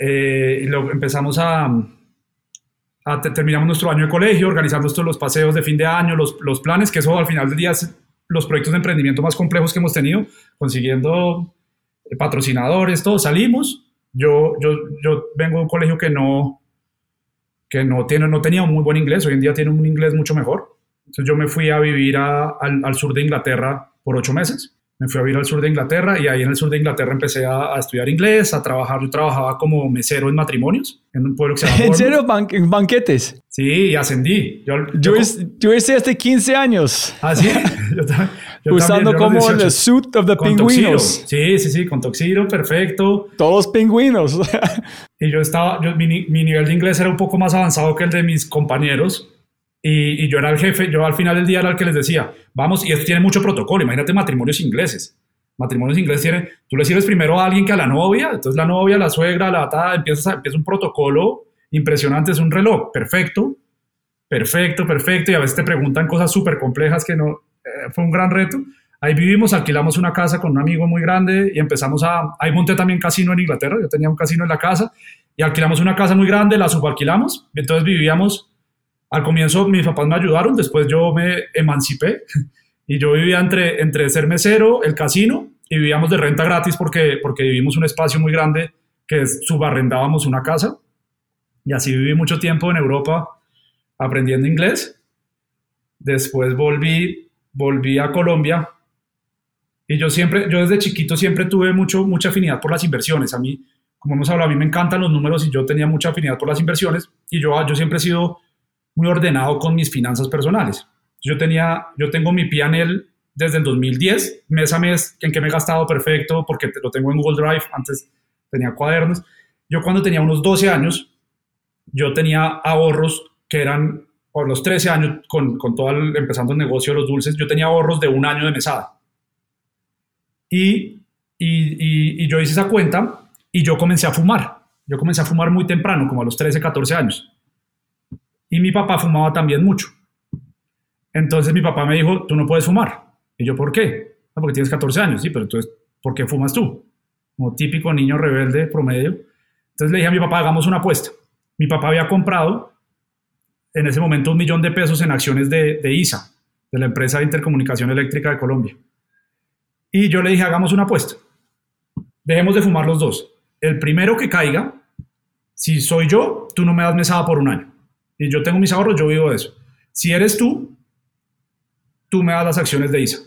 Eh, y empezamos a, a te- terminamos nuestro año de colegio, organizando estos los paseos de fin de año, los, los planes, que eso al final del día es los proyectos de emprendimiento más complejos que hemos tenido, consiguiendo eh, patrocinadores, todo. Salimos. Yo, yo, yo vengo de un colegio que no, que no, tiene, no tenía un muy buen inglés, hoy en día tiene un inglés mucho mejor. Entonces yo me fui a vivir a- al, al sur de Inglaterra por ocho meses. Me fui a vivir al sur de Inglaterra y ahí en el sur de Inglaterra empecé a, a estudiar inglés, a trabajar. Yo trabajaba como mesero en matrimonios en un pueblo que se llama ¿En serio? Ban- banquetes. Sí, y ascendí. Yo, Yo, yo- hice- hace 15 años. Ah, sí. Yo yo usando también, como 18. el suit of the Con tuxedo. pingüinos. Sí, sí, sí, con toxiro, perfecto. Todos pingüinos. Y yo estaba, mi, mi nivel de inglés era un poco más avanzado que el de mis compañeros. Y, yo era el jefe, yo al final del día era el que les decía, vamos, y esto tiene mucho protocolo, imagínate matrimonios ingleses. Matrimonios ingleses tiene, tú le sirves primero a alguien que a la novia, entonces la novia, la suegra, la atada, empiezas a, empieza un protocolo impresionante, es un reloj perfecto, perfecto, perfecto, y a veces te preguntan cosas súper complejas que no, eh, fue un gran reto. Ahí vivimos, alquilamos una casa con un amigo muy grande y empezamos a, ahí monté también casino en Inglaterra, yo tenía un casino en la casa y alquilamos una casa muy grande, la subalquilamos, entonces vivíamos, al comienzo mis papás me ayudaron, después yo me emancipé y yo vivía entre, entre ser mesero, el casino y vivíamos de renta gratis porque, porque vivimos un espacio muy grande que subarrendábamos una casa y así viví mucho tiempo en Europa aprendiendo inglés. Después volví, volví a Colombia y yo siempre, yo desde chiquito siempre tuve mucho, mucha afinidad por las inversiones. A mí, como hemos hablado, a mí me encantan los números y yo tenía mucha afinidad por las inversiones y yo, yo siempre he sido muy ordenado con mis finanzas personales. Yo tenía, yo tengo mi P&L desde el 2010, mes a mes, en que me he gastado perfecto porque lo tengo en Google Drive, antes tenía cuadernos. Yo cuando tenía unos 12 años, yo tenía ahorros que eran, por los 13 años, con, con todo el, empezando el negocio de los dulces, yo tenía ahorros de un año de mesada. Y, y, y, y yo hice esa cuenta y yo comencé a fumar. Yo comencé a fumar muy temprano, como a los 13, 14 años. Y mi papá fumaba también mucho. Entonces mi papá me dijo, tú no puedes fumar. Y yo, ¿por qué? "Ah, porque tienes 14 años. Sí, pero entonces, ¿por qué fumas tú? Como típico niño rebelde promedio. Entonces le dije a mi papá, hagamos una apuesta. Mi papá había comprado en ese momento un millón de pesos en acciones de, de ISA, de la empresa de intercomunicación eléctrica de Colombia. Y yo le dije, hagamos una apuesta. Dejemos de fumar los dos. El primero que caiga, si soy yo, tú no me das mesada por un año. Y yo tengo mis ahorros, yo vivo de eso. Si eres tú, tú me das las acciones de ISA.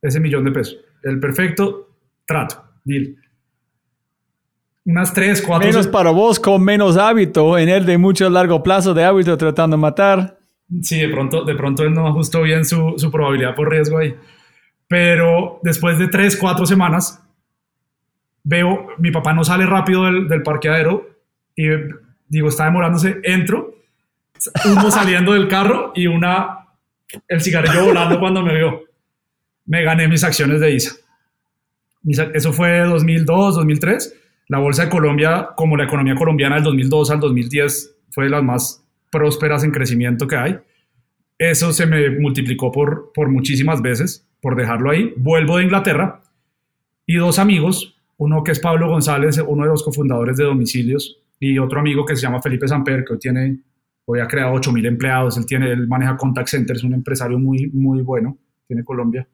Ese millón de pesos. El perfecto trato. Deal. Unas tres, cuatro... menos para vos con menos hábito, en él de mucho largo plazo de hábito tratando de matar. Sí, de pronto, de pronto él no ajustó bien su, su probabilidad por riesgo ahí. Pero después de tres, cuatro semanas, veo, mi papá no sale rápido del, del parqueadero y digo, está demorándose, entro, humo saliendo del carro y una, el cigarrillo volando cuando me vio. Me gané mis acciones de ISA. Eso fue 2002, 2003. La Bolsa de Colombia, como la economía colombiana del 2002 al 2010, fue de las más prósperas en crecimiento que hay. Eso se me multiplicó por, por muchísimas veces, por dejarlo ahí. Vuelvo de Inglaterra y dos amigos, uno que es Pablo González, uno de los cofundadores de Domicilios, y otro amigo que se llama Felipe Samper, que hoy tiene, hoy ha creado 8.000 empleados, él, tiene, él maneja contact centers, es un empresario muy, muy bueno, tiene Colombia.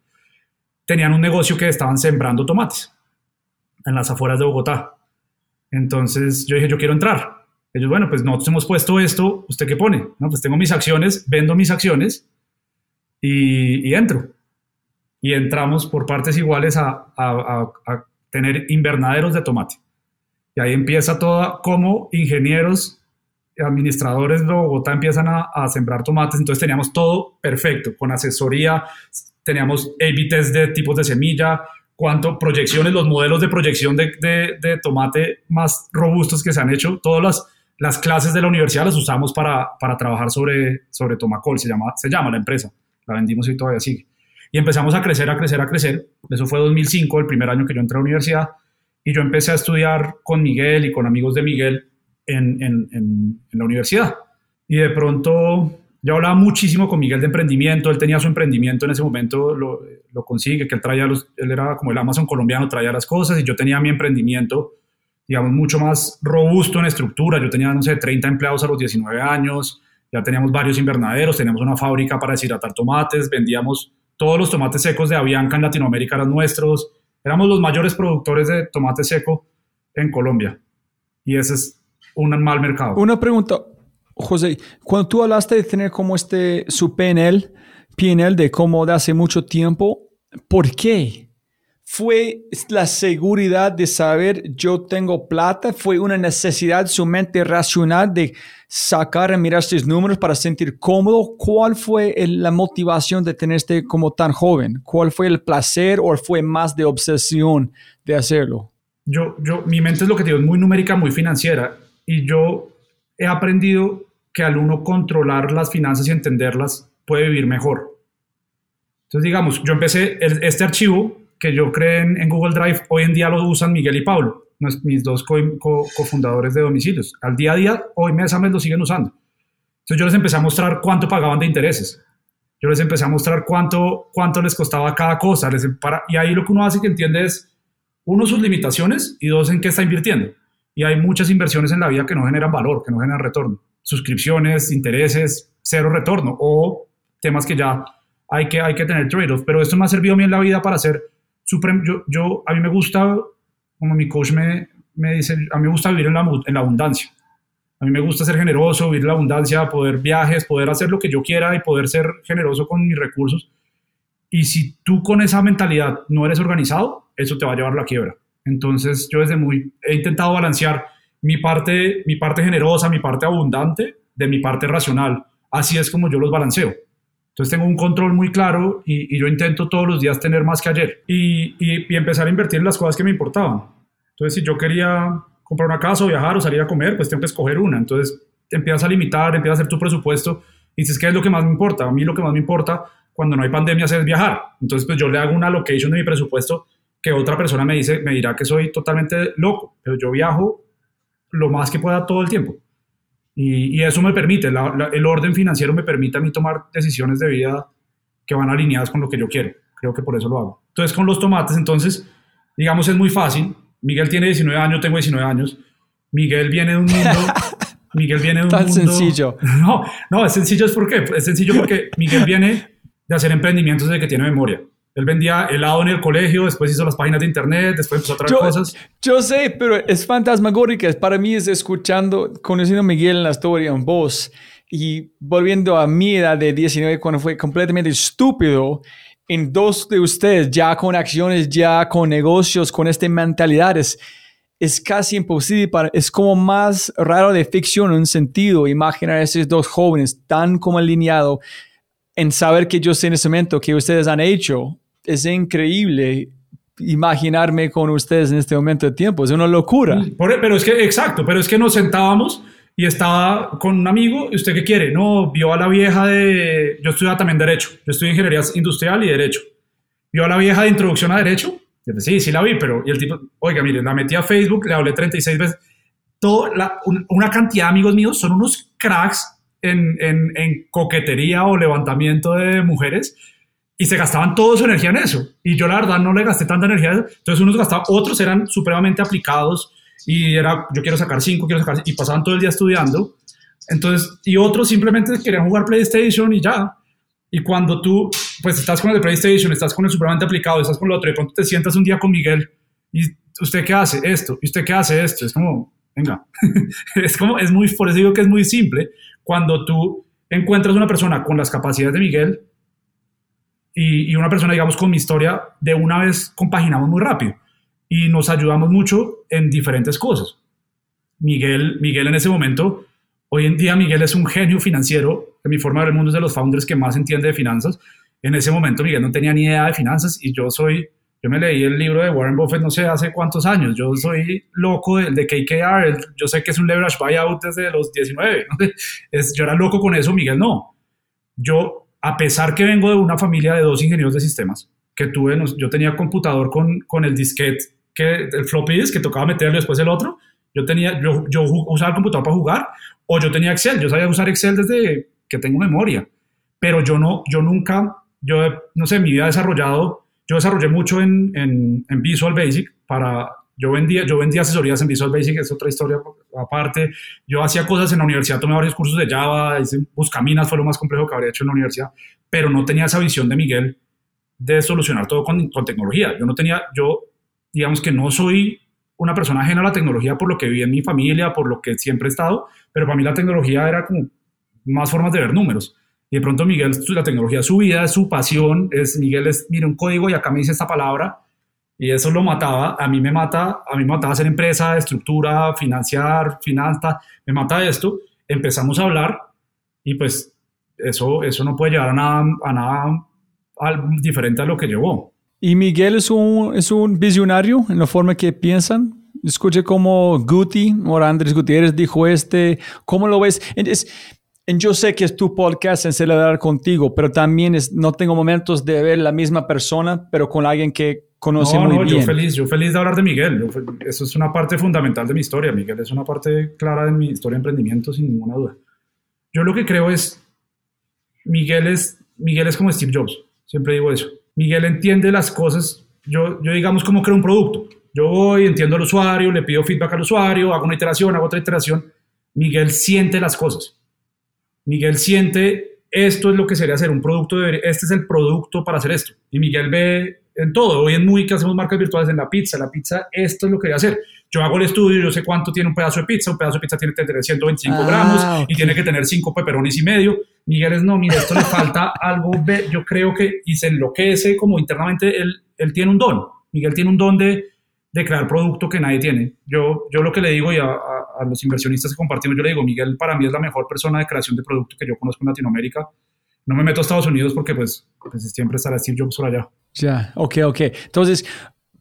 Tenían un negocio que estaban sembrando tomates. en las afueras de Bogotá. Entonces yo dije, yo quiero entrar. Ellos, bueno, pues nosotros hemos puesto esto, ¿usted qué pone? No, pues tengo mis acciones, vendo mis acciones y, y entro. Y entramos por partes iguales a, a, a, tener invernaderos de tomate. Y ahí empieza todo, como ingenieros, administradores de Bogotá empiezan a, a, sembrar tomates. Entonces teníamos todo perfecto, con asesoría, teníamos A-B test de tipos de semilla, cuánto proyecciones, los modelos de proyección de, de, de, tomate más robustos que se han hecho, todas las, las clases de la universidad las usamos para, para trabajar sobre, sobre Tomacol, se llama, se llama la empresa, la vendimos y todavía sigue. Y empezamos a crecer, a crecer, a crecer. Eso fue 2005, el primer año que yo entré a la universidad, y yo empecé a estudiar con Miguel y con amigos de Miguel en, la universidad. Y de pronto yo hablaba muchísimo con Miguel de emprendimiento, él tenía su emprendimiento en ese momento, lo, consigue, que él traía él era como el Amazon colombiano, traía las cosas y yo tenía mi emprendimiento, digamos, mucho más robusto en estructura, yo tenía, no sé, 30 empleados a los 19 años, ya teníamos varios invernaderos, teníamos una fábrica para deshidratar tomates, vendíamos todos los tomates secos de Avianca en Latinoamérica eran nuestros, éramos los mayores productores de tomate seco en Colombia y ese es un mal mercado. Una pregunta, José, cuando tú hablaste de tener como este su PNL, PNL de cómo de hace mucho tiempo, ¿por qué? ¿Fue la seguridad de saber yo tengo plata? ¿Fue una necesidad su mente racional de sacar y mirar estos números para sentir cómodo? ¿Cuál fue la motivación de tener este como tan joven? ¿Cuál fue el placer o fue más de obsesión de hacerlo? Yo, yo, mi mente es lo que te digo, es muy numérica, muy financiera y yo he aprendido que al uno controlar las finanzas y entenderlas, puede vivir mejor. Entonces, digamos, yo empecé este archivo que yo creé en, en, Google Drive, hoy en día lo usan Miguel y Pablo, mis dos cofundadores co, de domicilios. Al día a día, hoy mes a mes lo siguen usando. Entonces yo les empecé a mostrar cuánto pagaban de intereses. Yo les empecé a mostrar cuánto, cuánto les costaba cada cosa. Les para, y ahí lo que uno hace que entiende es, uno, sus limitaciones y dos, en qué está invirtiendo. Y hay muchas inversiones en la vida que no generan valor, que no generan retorno suscripciones, intereses, cero retorno o temas que ya hay que, hay que tener trade-off. Pero esto me ha servido a mí en la vida para hacer supremo. Yo, yo, a mí me gusta, como mi coach me, me dice, a mí me gusta vivir en la, en la abundancia. A mí me gusta ser generoso, vivir la abundancia, poder viajes, poder hacer lo que yo quiera y poder ser generoso con mis recursos. Y si tú con esa mentalidad no eres organizado, eso te va a llevar a la quiebra. Entonces yo desde muy he intentado balancear mi parte, mi parte generosa, mi parte abundante, de mi parte racional. Así es como yo los balanceo. Entonces tengo un control muy claro y, y yo intento todos los días tener más que ayer y, y, y, empezar a invertir en las cosas que me importaban. Entonces si yo quería comprar una casa o viajar o salir a comer, pues tengo que escoger una. Entonces empiezas a limitar, empiezas a hacer tu presupuesto y dices, ¿qué es lo que más me importa? A mí lo que más me importa cuando no hay pandemia es viajar. Entonces pues yo le hago una allocation de mi presupuesto que otra persona me dice, me dirá que soy totalmente loco, pero yo viajo lo más que pueda todo el tiempo. Y, y eso me permite, la, la, el orden financiero me permite a mí tomar decisiones de vida que van alineadas con lo que yo quiero. Creo que por eso lo hago. Entonces, con los tomates, entonces, digamos, es muy fácil. Miguel tiene 19 años, tengo 19 años. Miguel viene de un mundo... Miguel viene de un Tan mundo... sencillo. No, no, es sencillo es porque es sencillo porque Miguel viene de hacer emprendimientos desde que tiene memoria. Él vendía helado en el colegio, después hizo las páginas de internet, después empezó a traer yo, cosas. Yo sé, pero es fantasmagórica. Para mí es escuchando, conociendo a Miguel en la historia en voz y volviendo a mi edad de 19 cuando fue completamente estúpido en dos de ustedes ya con acciones, ya con negocios, con esta mentalidad. Es, es casi imposible, para, es como más raro de ficción en un sentido imaginar a esos dos jóvenes tan como alineados en saber que yo sé en ese momento que ustedes han hecho es increíble imaginarme con ustedes en este momento de tiempo. Es una locura. Pero es que, exacto, pero es que nos sentábamos y estaba con un amigo, ¿y usted qué quiere? No, vio a la vieja de... Yo estudiaba también Derecho, yo estudié Ingeniería Industrial y Derecho. Vio a la vieja de Introducción a Derecho. Y pues, sí, sí la vi, pero... Y el tipo, oiga, mire, la metí a Facebook, le hablé 36 veces. Todo, la, un, una cantidad de amigos míos son unos cracks en, en, en coquetería o levantamiento de mujeres y se gastaban toda su energía en eso. Y yo la verdad no le gasté tanta energía. Entonces unos gastaban, otros eran supremamente aplicados y era, yo quiero sacar cinco, quiero sacar, y pasaban todo el día estudiando. Entonces, y otros simplemente querían jugar PlayStation y ya. Y cuando tú, pues estás con el de PlayStation, estás con el supremamente aplicado, estás con el otro, de pronto te sientas un día con Miguel y ¿usted qué hace? Esto. ¿Y usted qué hace? Esto. Es como, venga, es como, es muy, por eso digo que es muy simple. Cuando tú encuentras una persona con las capacidades de Miguel y, una persona, digamos, con mi historia, de una vez compaginamos muy rápido y nos ayudamos mucho en diferentes cosas. Miguel, Miguel en ese momento, hoy en día Miguel es un genio financiero, en mi forma de ver el mundo es de los founders que más entiende de finanzas. En ese momento Miguel no tenía ni idea de finanzas y yo soy, yo me leí el libro de Warren Buffett no sé hace cuántos años, yo soy loco de, de KKR, yo sé que es un leverage buyout desde los 19, es, yo era loco con eso, Miguel no. Yo, a pesar que vengo de una familia de dos ingenieros de sistemas, que tuve, yo tenía computador con, con el disquete, que, el floppy disk que tocaba meterle después el otro, yo tenía, yo, usaba el computador para jugar, o yo tenía Excel, yo sabía usar Excel desde que tengo memoria, pero yo no, yo nunca, yo no sé, mi vida he desarrollado, yo desarrollé mucho en, en Visual Basic para, yo vendía, yo vendía asesorías en Visual Basic, es otra historia aparte. Yo hacía cosas en la universidad, tomé varios cursos de Java, hice Buscaminas, fue lo más complejo que habría hecho en la universidad, pero no tenía esa visión de Miguel de solucionar todo con, con tecnología. Yo no tenía, yo digamos que no soy una persona ajena a la tecnología por lo que vi en mi familia, por lo que siempre he estado, pero para mí la tecnología era como más formas de ver números. Y de pronto Miguel, la tecnología es su vida, es su pasión, es Miguel es, mira un código y acá me dice esta palabra y eso lo mataba, a mí me mata, a mí me mataba hacer empresa, estructura, financiar, finanza, me mata esto, empezamos a hablar y pues eso, eso no puede llevar a nada, a nada diferente a lo que llevó. Y Miguel es un, es un visionario en la forma que piensan. Escuché como Guti o Andrés Gutiérrez dijo este, ¿cómo lo ves? Es, yo sé que es tu podcast en celebrar contigo, pero también es, no tengo momentos de ver la misma persona, pero con alguien que conoce muy bien. Yo feliz, yo feliz de hablar de Miguel. eso es una parte fundamental de mi historia. Miguel es una parte clara de mi historia de emprendimiento, sin ninguna duda. Yo lo que creo es, Miguel es, Miguel es como Steve Jobs. Siempre digo eso. Miguel entiende las cosas. Yo, yo digamos, como creo un producto. Yo voy, entiendo al usuario, le pido feedback al usuario, hago una iteración, hago otra iteración. Miguel siente las cosas. Miguel siente, esto es lo que sería hacer un producto, de, este es el producto para hacer esto. Y Miguel ve en todo. Hoy en Muy que hacemos marcas virtuales en la pizza. La pizza, esto es lo que quería hacer. Yo hago el estudio, yo sé cuánto tiene un pedazo de pizza. Un pedazo de pizza tiene que tener 125 ah, gramos y tiene que tener 5 peperonis y medio. Miguel es, no, mira, esto le falta algo. Yo creo que, y se enloquece como internamente, él, él tiene un don. Miguel tiene un don de, de crear producto que nadie tiene. Yo, yo lo que le digo y a, a, los inversionistas que compartimos, yo le digo, Miguel para mí es la mejor persona de creación de producto que yo conozco en Latinoamérica. No me meto a Estados Unidos porque pues, pues siempre estará Steve Jobs por allá. Ya, ok, ok. Entonces,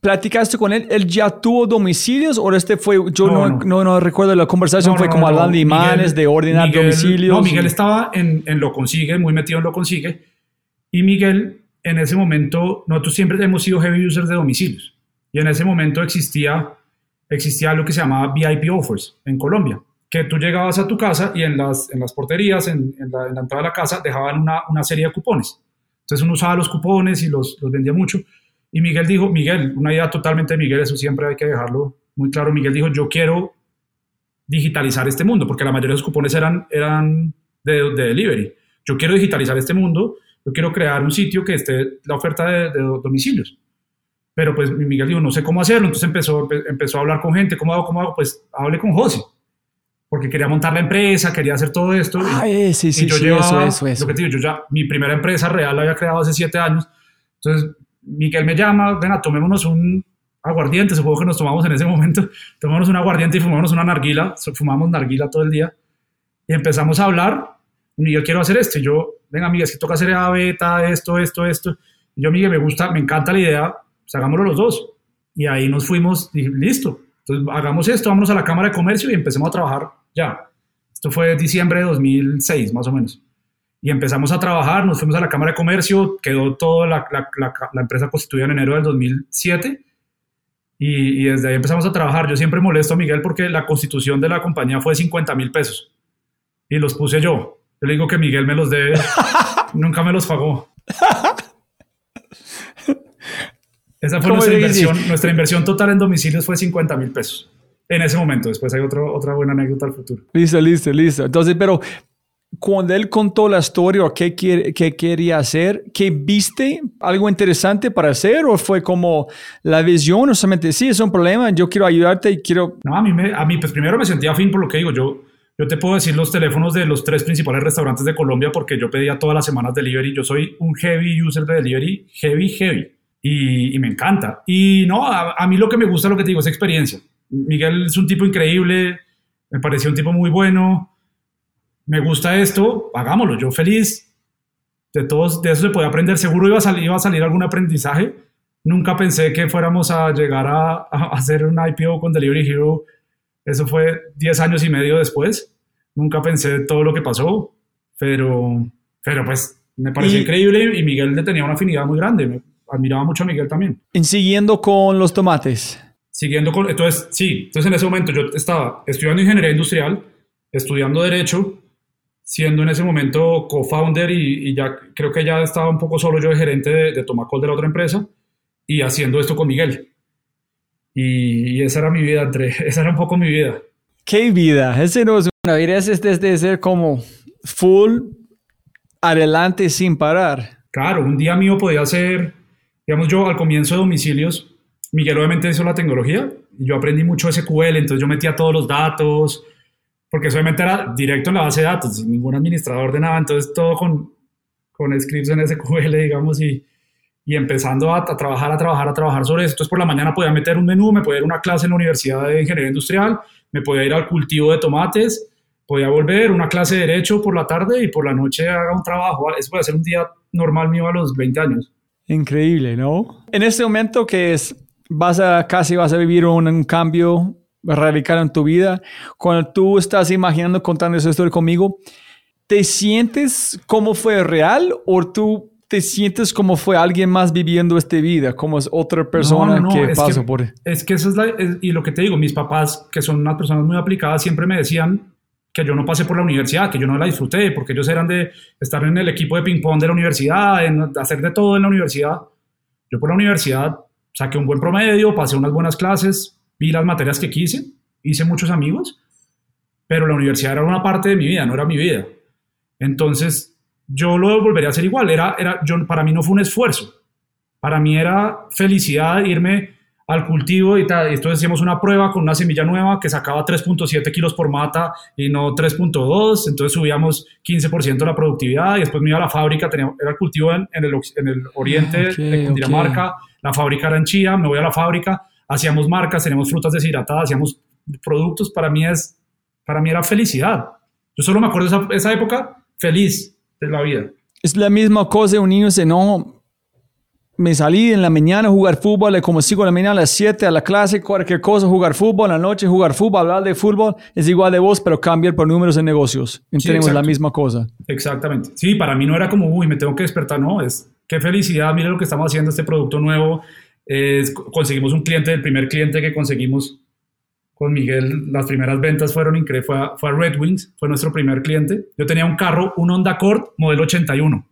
¿platicaste con él? ¿Él ya tuvo domicilios o este fue, yo no, no, no, recuerdo la conversación, fue como hablando de imanes, de ordenar domicilios? No, Miguel estaba en, en Lo Consigue, muy metido en Lo Consigue. Y Miguel, en ese momento, nosotros siempre hemos sido heavy users de domicilios. Y en ese momento existía, existía lo que se llamaba VIP Offers en Colombia, tú llegabas a tu casa y en las, en las porterías, en, en, la, en la entrada de la casa, dejaban una, una serie de cupones. Entonces uno usaba los cupones y los, los vendía mucho. Y Miguel dijo, Miguel, una idea totalmente de Miguel, eso siempre hay que dejarlo muy claro. Miguel dijo, yo quiero digitalizar este mundo, porque la mayoría de los cupones eran, eran de, de delivery. Yo quiero digitalizar este mundo, yo quiero crear un sitio que esté la oferta de, domicilios. Pero pues Miguel dijo, no sé cómo hacerlo, entonces empezó, empezó a hablar con gente, ¿cómo hago? ¿Cómo hago? Pues hablé con José porque quería montar la empresa, quería hacer todo esto. Ay, sí, sí, yo sí, llevaba, eso, eso, eso. Lo que te digo, yo ya, mi primera empresa real la había creado hace siete años. Entonces, Miguel me llama, venga, tomémonos un aguardiente, supongo que nos tomamos en ese momento, tomémonos un aguardiente y fumámonos una narguila, fumamos narguila todo el día. Y empezamos a hablar, Miguel, quiero hacer esto. Y yo, venga, Miguel, que toca hacer A, beta, esto, esto, esto. Y yo, Miguel, me gusta, me encanta la idea, pues hagámoslo los dos. Y ahí nos fuimos, y listo. Entonces, hagamos esto, vámonos a la Cámara de Comercio y empecemos a trabajar ya. Esto fue diciembre de 2006, más o menos. Y empezamos a trabajar, nos fuimos a la Cámara de Comercio, quedó toda la, la, la, empresa constituida en enero del 2007 y, y, desde ahí empezamos a trabajar. Yo siempre molesto a Miguel porque la constitución de la compañía fue 50 mil pesos y los puse yo. Yo le digo que Miguel me los debe, nunca me los pagó. Esa fue nuestra inversión. Nuestra inversión total en domicilios fue 50 mil pesos en ese momento. Después hay otro, otra buena anécdota al futuro. Listo, listo, listo. Entonces, pero cuando él contó la historia o qué, quiere- qué quería hacer, ¿qué viste? ¿Algo interesante para hacer? ¿O fue como la visión? O solamente, sí, es un problema, yo quiero ayudarte y quiero... No, a mí, me, a mí pues primero me sentía afín por lo que digo. Yo, yo te puedo decir los teléfonos de los tres principales restaurantes de Colombia porque yo pedía todas las semanas delivery. Yo soy un heavy user de delivery, heavy, heavy. Y, y me encanta. Y no, a, a mí lo que me gusta, lo que te digo, es experiencia. Miguel es un tipo increíble, me pareció un tipo muy bueno. Me gusta esto, hagámoslo. Yo feliz. De todos, de eso se puede aprender. Seguro iba a salir, iba a salir algún aprendizaje. Nunca pensé que fuéramos a llegar a, a hacer un IPO con Delivery Hero. Eso fue 10 años y medio después. Nunca pensé todo lo que pasó, pero, pero pues me pareció Y- increíble y Miguel le tenía una afinidad muy grande. Admiraba mucho a Miguel también. En siguiendo con los tomates. Siguiendo con, entonces, sí, entonces en ese momento yo estaba estudiando ingeniería industrial, estudiando derecho, siendo en ese momento co-founder y, y ya creo que ya estaba un poco solo yo de gerente de, de Tomacol de la otra empresa y haciendo esto con Miguel. Y, y esa era mi vida, entre, esa era un poco mi vida. ¡Qué vida! Ese no es una vida, es de ser como full adelante sin parar. Claro, un día mío podía ser, digamos yo al comienzo de domicilios, Miguel obviamente hizo la tecnología yo aprendí mucho SQL, entonces yo metía todos los datos, porque obviamente era directo en la base de datos, sin ningún administrador de nada, entonces todo con, con scripts en SQL, digamos, y, y empezando a, a trabajar, a trabajar, a trabajar sobre eso. Entonces por la mañana podía meter un menú, me podía ir a una clase en la Universidad de Ingeniería Industrial, me podía ir al cultivo de tomates, podía volver, una clase de derecho por la tarde y por la noche haga un trabajo. Eso puede ser un día normal mío a los 20 años. Increíble, ¿no? En este momento que es, vas a casi vas a vivir un, un cambio radical en tu vida, cuando tú estás imaginando contando esa historia conmigo, ¿te sientes como fue real o tú te sientes como fue alguien más viviendo esta vida, como es otra persona No, que es pasó que- por... Es que eso es, la, es- y lo que te digo, mis papás, que son unas personas muy aplicadas, siempre me decían que yo no pasé por la universidad, que yo no la disfruté, porque ellos eran de estar en el equipo de ping-pong de la universidad, en hacer de todo en la universidad. Yo por la universidad saqué un buen promedio, pasé unas buenas clases, vi las materias que quise, hice muchos amigos, pero la universidad era una parte de mi vida, no era mi vida. Entonces, yo lo volvería a hacer igual. Era, era, para mí no fue un esfuerzo. Para mí era felicidad irme al cultivo y tal. Y entonces hicimos una prueba con una semilla nueva que sacaba 3.7 kilos por mata y no 3.2. Entonces subíamos 15% la productividad y después me iba a la fábrica. Tenía, era el cultivo en, en el, en el oriente Ah, ok, de Cundinamarca. La fábrica era en Chía. Me voy a la fábrica. Hacíamos marcas, teníamos frutas deshidratadas, hacíamos productos. Para mí, es, para mí era felicidad. Yo solo me acuerdo de esa, esa época feliz de la vida. Es la misma cosa, un niño dice, no, me salí en la mañana a jugar fútbol, como 5 de la mañana a las 7 a la clase, cualquier cosa, jugar fútbol, en la noche jugar fútbol, hablar de fútbol, es igual de vos, pero cambiar por números en negocios. Tenemos la exacto. misma cosa. Exactamente. Sí, para mí no era como, uy, me tengo que despertar, no, es qué felicidad, mira lo que estamos haciendo, este producto nuevo. Es- conseguimos un cliente, el primer cliente que conseguimos con Miguel, las primeras ventas fueron increíbles, fue, a- fue a Red Wings, fue nuestro primer cliente. Yo tenía un carro, un Honda Accord modelo 81.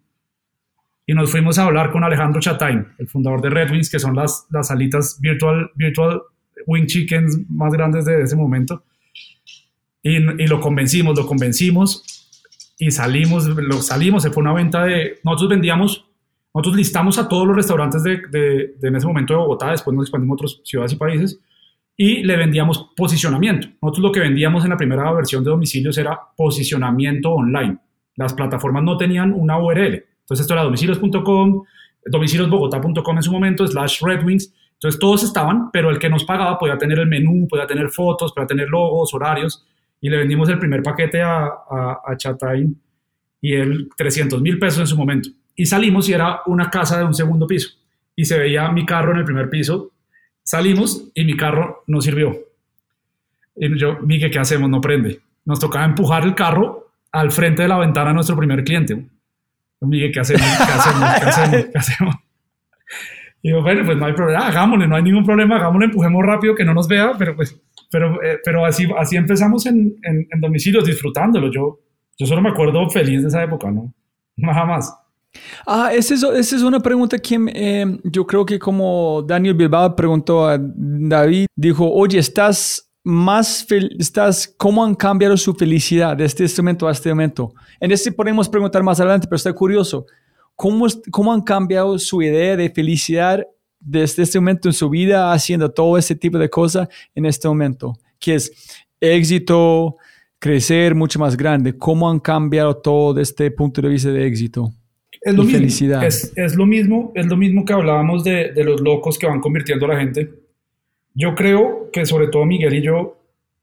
Y nos fuimos a hablar con Alejandro Chatain, el fundador de Red Wings, que son las, las alitas virtual, virtual wing chickens más grandes de ese momento. Y, y lo convencimos, lo convencimos y salimos, lo salimos, se fue una venta de, nosotros vendíamos, nosotros listamos a todos los restaurantes de, de- de en ese momento de Bogotá, después nos expandimos a otras ciudades y países, y le vendíamos posicionamiento. Nosotros lo que vendíamos en la primera versión de domicilios era posicionamiento online. Las plataformas no tenían una URL. Entonces esto era domicilios.com, domiciliosbogotá.com en su momento, slash Red Wings. Entonces todos estaban, pero el que nos pagaba podía tener el menú, podía tener fotos, podía tener logos, horarios. Y le vendimos el primer paquete a, a, a Chatain y él 300 mil pesos en su momento. Y salimos y era una casa de un segundo piso. Y se veía mi carro en el primer piso. Salimos y mi carro no sirvió. Y yo, Miguel, ¿qué hacemos? No prende. Nos tocaba empujar el carro al frente de la ventana de nuestro primer cliente. Miguel, ¿qué hacemos? ¿Qué hacemos? ¿Qué hacemos? ¿Qué hacemos? Y digo, bueno, pues no hay problema, hagámosle, no hay ningún problema, hagámoslo, empujemos rápido, que no nos vea, pero pues, pero, eh, pero así, así empezamos en, en, en domicilios, disfrutándolo. Yo, yo solo me acuerdo feliz de esa época, ¿no? Nada más. Ah, esa es, esa es una pregunta que eh, yo creo que como Daniel Bilbao preguntó a David, dijo, oye, ¿estás más estás, cómo han cambiado su felicidad de este momento a este momento? En este podemos preguntar más adelante, pero estoy curioso. ¿Cómo, cómo han cambiado su idea de felicidad desde este momento en su vida haciendo todo ese tipo de cosas en este momento? Que es éxito, crecer mucho más grande. ¿Cómo han cambiado todo desde este punto de vista de éxito? Es lo y mismo. felicidad. Es, es lo mismo, es lo mismo que hablábamos de, de los locos que van convirtiendo a la gente. Yo creo que sobre todo Miguel y yo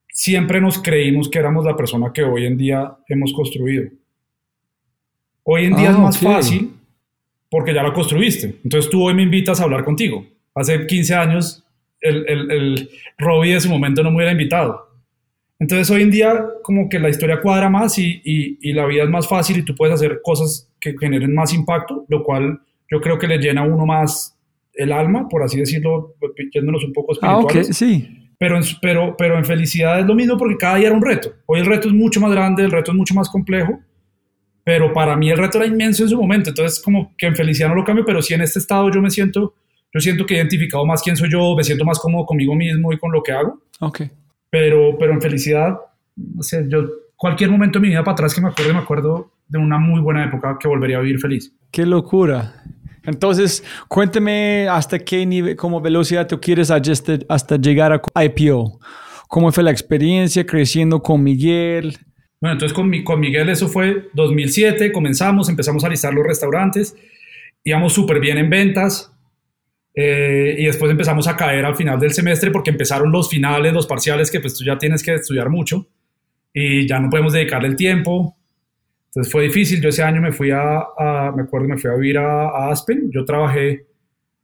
siempre nos creímos que éramos la persona que hoy en día hemos construido. Hoy en día Ah, es más fácil porque ya lo construiste. Entonces tú hoy me invitas a hablar contigo. Hace 15 años el, el, el Robbie de su momento no me hubiera invitado. Entonces hoy en día como que la historia cuadra más y, y, y la vida es más fácil y tú puedes hacer cosas que generen más impacto, lo cual yo creo que le llena a uno más el alma, por así decirlo, yéndonos un poco Ah, ok, espirituales. sí. Pero, en, pero, pero en felicidad es lo mismo porque cada día era un reto. Hoy el reto es mucho más grande, el reto es mucho más complejo, pero para mí el reto era inmenso en su momento. Entonces como que en felicidad no lo cambio, pero sí en este estado yo me siento, yo siento que he identificado más quién soy yo, me siento más cómodo conmigo mismo y con lo que hago Ok. pero, pero en felicidad, no sé, yo cualquier momento de mi vida para atrás que me acuerde, me acuerdo de una muy buena época que volvería a vivir feliz. Qué locura. Entonces, cuéntame hasta qué nivel, como velocidad tú quieres hasta, hasta llegar a IPO. ¿Cómo fue la experiencia creciendo con Miguel? Bueno, entonces con, mi- con Miguel eso fue 2007, comenzamos, empezamos a listar los restaurantes, íbamos súper bien en ventas eh, y después empezamos a caer al final del semestre porque empezaron los finales, los parciales que pues tú ya tienes que estudiar mucho y ya no podemos dedicarle el tiempo. Entonces fue difícil. Yo ese año me fui a, a- me acuerdo, me fui a vivir a, a Aspen. Yo trabajé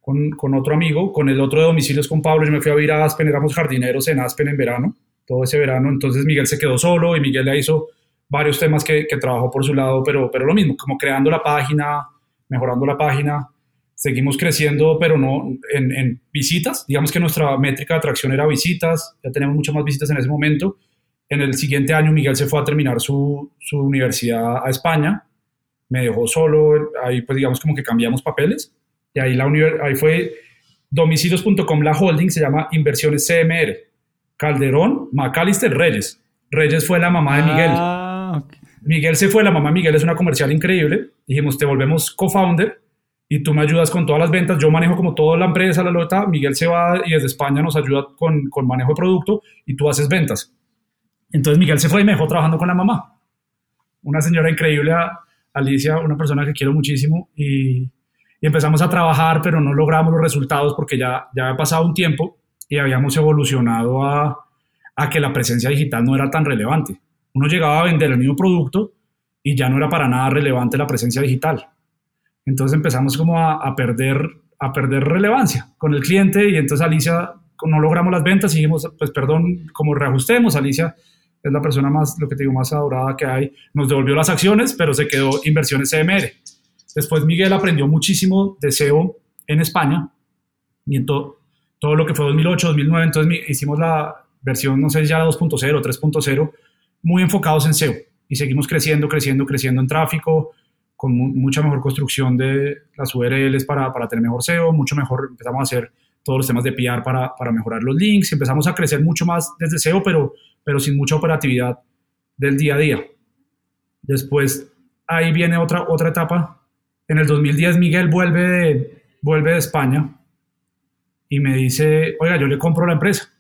con, con otro amigo, con el otro de domicilios con Pablo. Yo me fui a vivir a Aspen, éramos jardineros en Aspen en verano, todo ese verano. Entonces Miguel se quedó solo y Miguel le hizo varios temas que, que trabajó por su lado, pero, pero lo mismo, como creando la página, mejorando la página. Seguimos creciendo, pero no en, en visitas. Digamos que nuestra métrica de atracción era visitas. Ya tenemos muchas más visitas en ese momento. En el siguiente año Miguel se fue a terminar su, su universidad a España. Me dejó solo. Ahí pues digamos como que cambiamos papeles. Y ahí, la ahí fue domicilios.com, la holding se llama Inversiones CMR. Calderón, Macalister, Reyes. Reyes fue la mamá de Miguel. Ah, ok. Miguel se fue, la mamá de Miguel es una comercial increíble. Dijimos, te volvemos co-founder y tú me ayudas con todas las ventas. Yo manejo como toda la empresa, la lota. Miguel se va y desde España nos ayuda con, con manejo de producto y tú haces ventas. Entonces Miguel se fue y me dejó trabajando con la mamá. Una señora increíble, Alicia, una persona que quiero muchísimo y, y empezamos a trabajar, pero no logramos los resultados porque ya, ya había pasado un tiempo y habíamos evolucionado a, a que la presencia digital no era tan relevante. Uno llegaba a vender el mismo producto y ya no era para nada relevante la presencia digital. Entonces empezamos como a, a perder, a perder relevancia con el cliente y entonces Alicia, no logramos las ventas y dijimos, pues perdón, como reajustemos, Alicia es la persona más, lo que te digo, más adorada que hay, nos devolvió las acciones, pero se quedó inversiones CMR. Después Miguel aprendió muchísimo de SEO en España y en to- todo lo que fue 2008, 2009, entonces hicimos la versión, no sé ya la 2.0, 3.0, muy enfocados en SEO y seguimos creciendo, creciendo, creciendo en tráfico, con mu- mucha mejor construcción de las URLs para, para tener mejor SEO, mucho mejor, empezamos a hacer todos los temas de PR para, para mejorar los links, empezamos a crecer mucho más desde SEO, pero, pero sin mucha operatividad del día a día. Después, ahí viene otra, otra etapa. En el 2010 Miguel vuelve de, vuelve de España y me dice, oiga, yo le compro la empresa,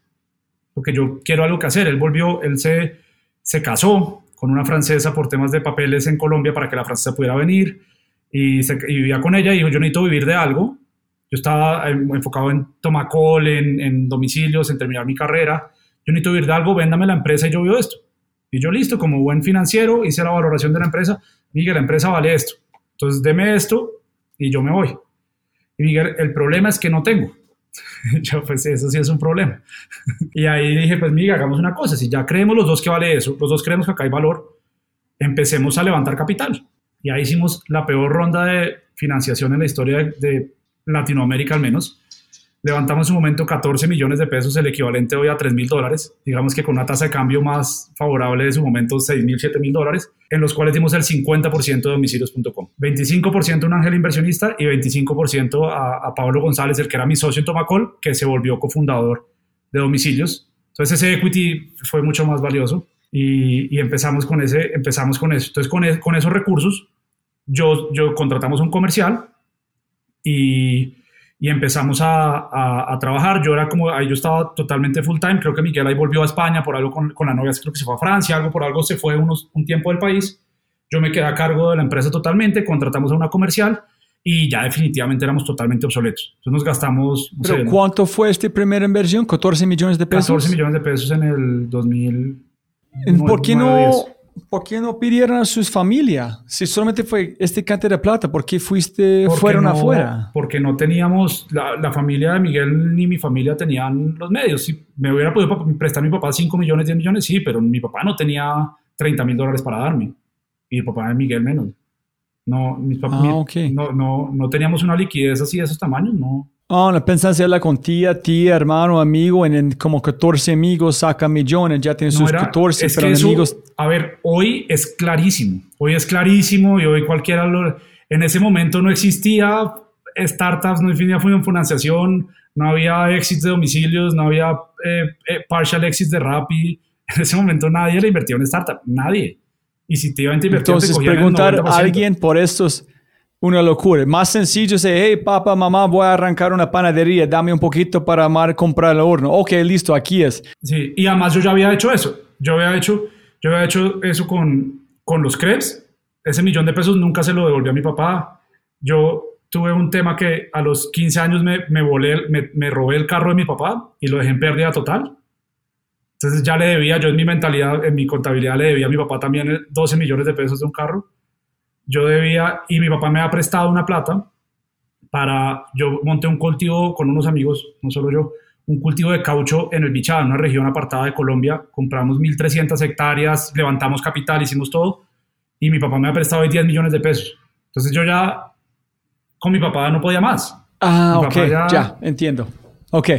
porque yo quiero algo que hacer. Él volvió, él se, se casó con una francesa por temas de papeles en Colombia para que la francesa pudiera venir y, se, y vivía con ella y dijo, yo necesito vivir de algo. Yo estaba eh, enfocado en Tomacol, en, en domicilios, en terminar mi carrera. Yo necesito vivir de algo, véndame la empresa y yo vivo esto. Y yo listo, como buen financiero, hice la valoración de la empresa. Miguel, la empresa vale esto. Entonces, deme esto y yo me voy. Y Miguel, el problema es que no tengo. yo, pues eso sí es un problema. y ahí dije, pues Miguel, hagamos una cosa. Si ya creemos los dos que vale eso, los dos creemos que acá hay valor, empecemos a levantar capital. Y ahí hicimos la peor ronda de financiación en la historia de, de Latinoamérica al menos. Levantamos en su momento 14 millones de pesos, el equivalente hoy a 3 mil dólares. Digamos que con una tasa de cambio más favorable de su momento, 6 mil, 7 mil dólares, en los cuales dimos el 50% de domicilios.com. 25% un ángel inversionista y 25% a, a Pablo González, el que era mi socio en Tomacol, que se volvió cofundador de domicilios. Entonces ese equity fue mucho más valioso y, y empezamos, con ese, empezamos con eso. Entonces con, e- con esos recursos yo, yo contratamos un comercial y, y empezamos a, a, a, trabajar. Yo era como, ahí yo estaba totalmente full time. Creo que Miguel ahí volvió a España por algo con, con la novia, creo que se fue a Francia, algo por algo se fue unos, un tiempo del país. Yo me quedé a cargo de la empresa totalmente, contratamos a una comercial y ya definitivamente éramos totalmente obsoletos. Entonces nos gastamos... No ¿Pero sé, cuánto fue esta primera inversión? ¿14 millones de pesos? 14 millones de pesos en el 2000. ¿Por qué no, diez. ¿Por qué no pidieron a sus familias? Si solamente fue este cantidad de plata, ¿por qué fuiste, Porque fueron no- afuera? Porque no teníamos, la, la familia de Miguel ni mi familia tenían los medios. Si me hubiera podido prestar mi papá 5 millones, 10 millones, sí, pero mi papá no tenía 30 mil dólares para darme. Y el papá de Miguel menos. No, mis papás, Ah, ok. no, no, no teníamos una liquidez así de esos tamaños, no. Oh, no pensaste hacerla con tía, tía, hermano, amigo, en, en como 14 amigos saca millones, ya tienen No sus era- 14, es pero eso, amigos. A ver, hoy es clarísimo. Hoy es clarísimo y hoy cualquiera lo- En ese momento no existía startups, no existía financiación, no había exits de domicilios, no había eh, eh, partial exits de Rappi. En ese momento nadie le invertía en startup, nadie. Y si te iban a invertir, te Entonces, el preguntar 90%. a alguien por esto es una locura. Más sencillo es, hey, papá, mamá, voy a arrancar una panadería, dame un poquito para amar comprar el horno. Ok, listo, aquí es. Sí, y además yo ya había hecho eso. Yo había hecho, yo había hecho eso con, con los crepes. Ese millón de pesos nunca se lo devolví a mi papá. Yo tuve un tema que a los 15 años me, me volé, me, me robé el carro de mi papá y lo dejé en pérdida total. Entonces ya le debía, yo en mi mentalidad, en mi contabilidad le debía a mi papá también 12 millones de pesos de un carro. Yo debía, y mi papá me ha prestado una plata para, yo monté un cultivo con unos amigos, no solo yo, un cultivo de caucho en el Bichada, una región apartada de Colombia. Compramos 1.300 hectáreas, levantamos capital, hicimos todo, y mi papá me ha prestado ahí 10 millones de pesos. Entonces yo ya, con mi papá no podía más. Ah, Mi ok, ya. ya- entiendo. Ok.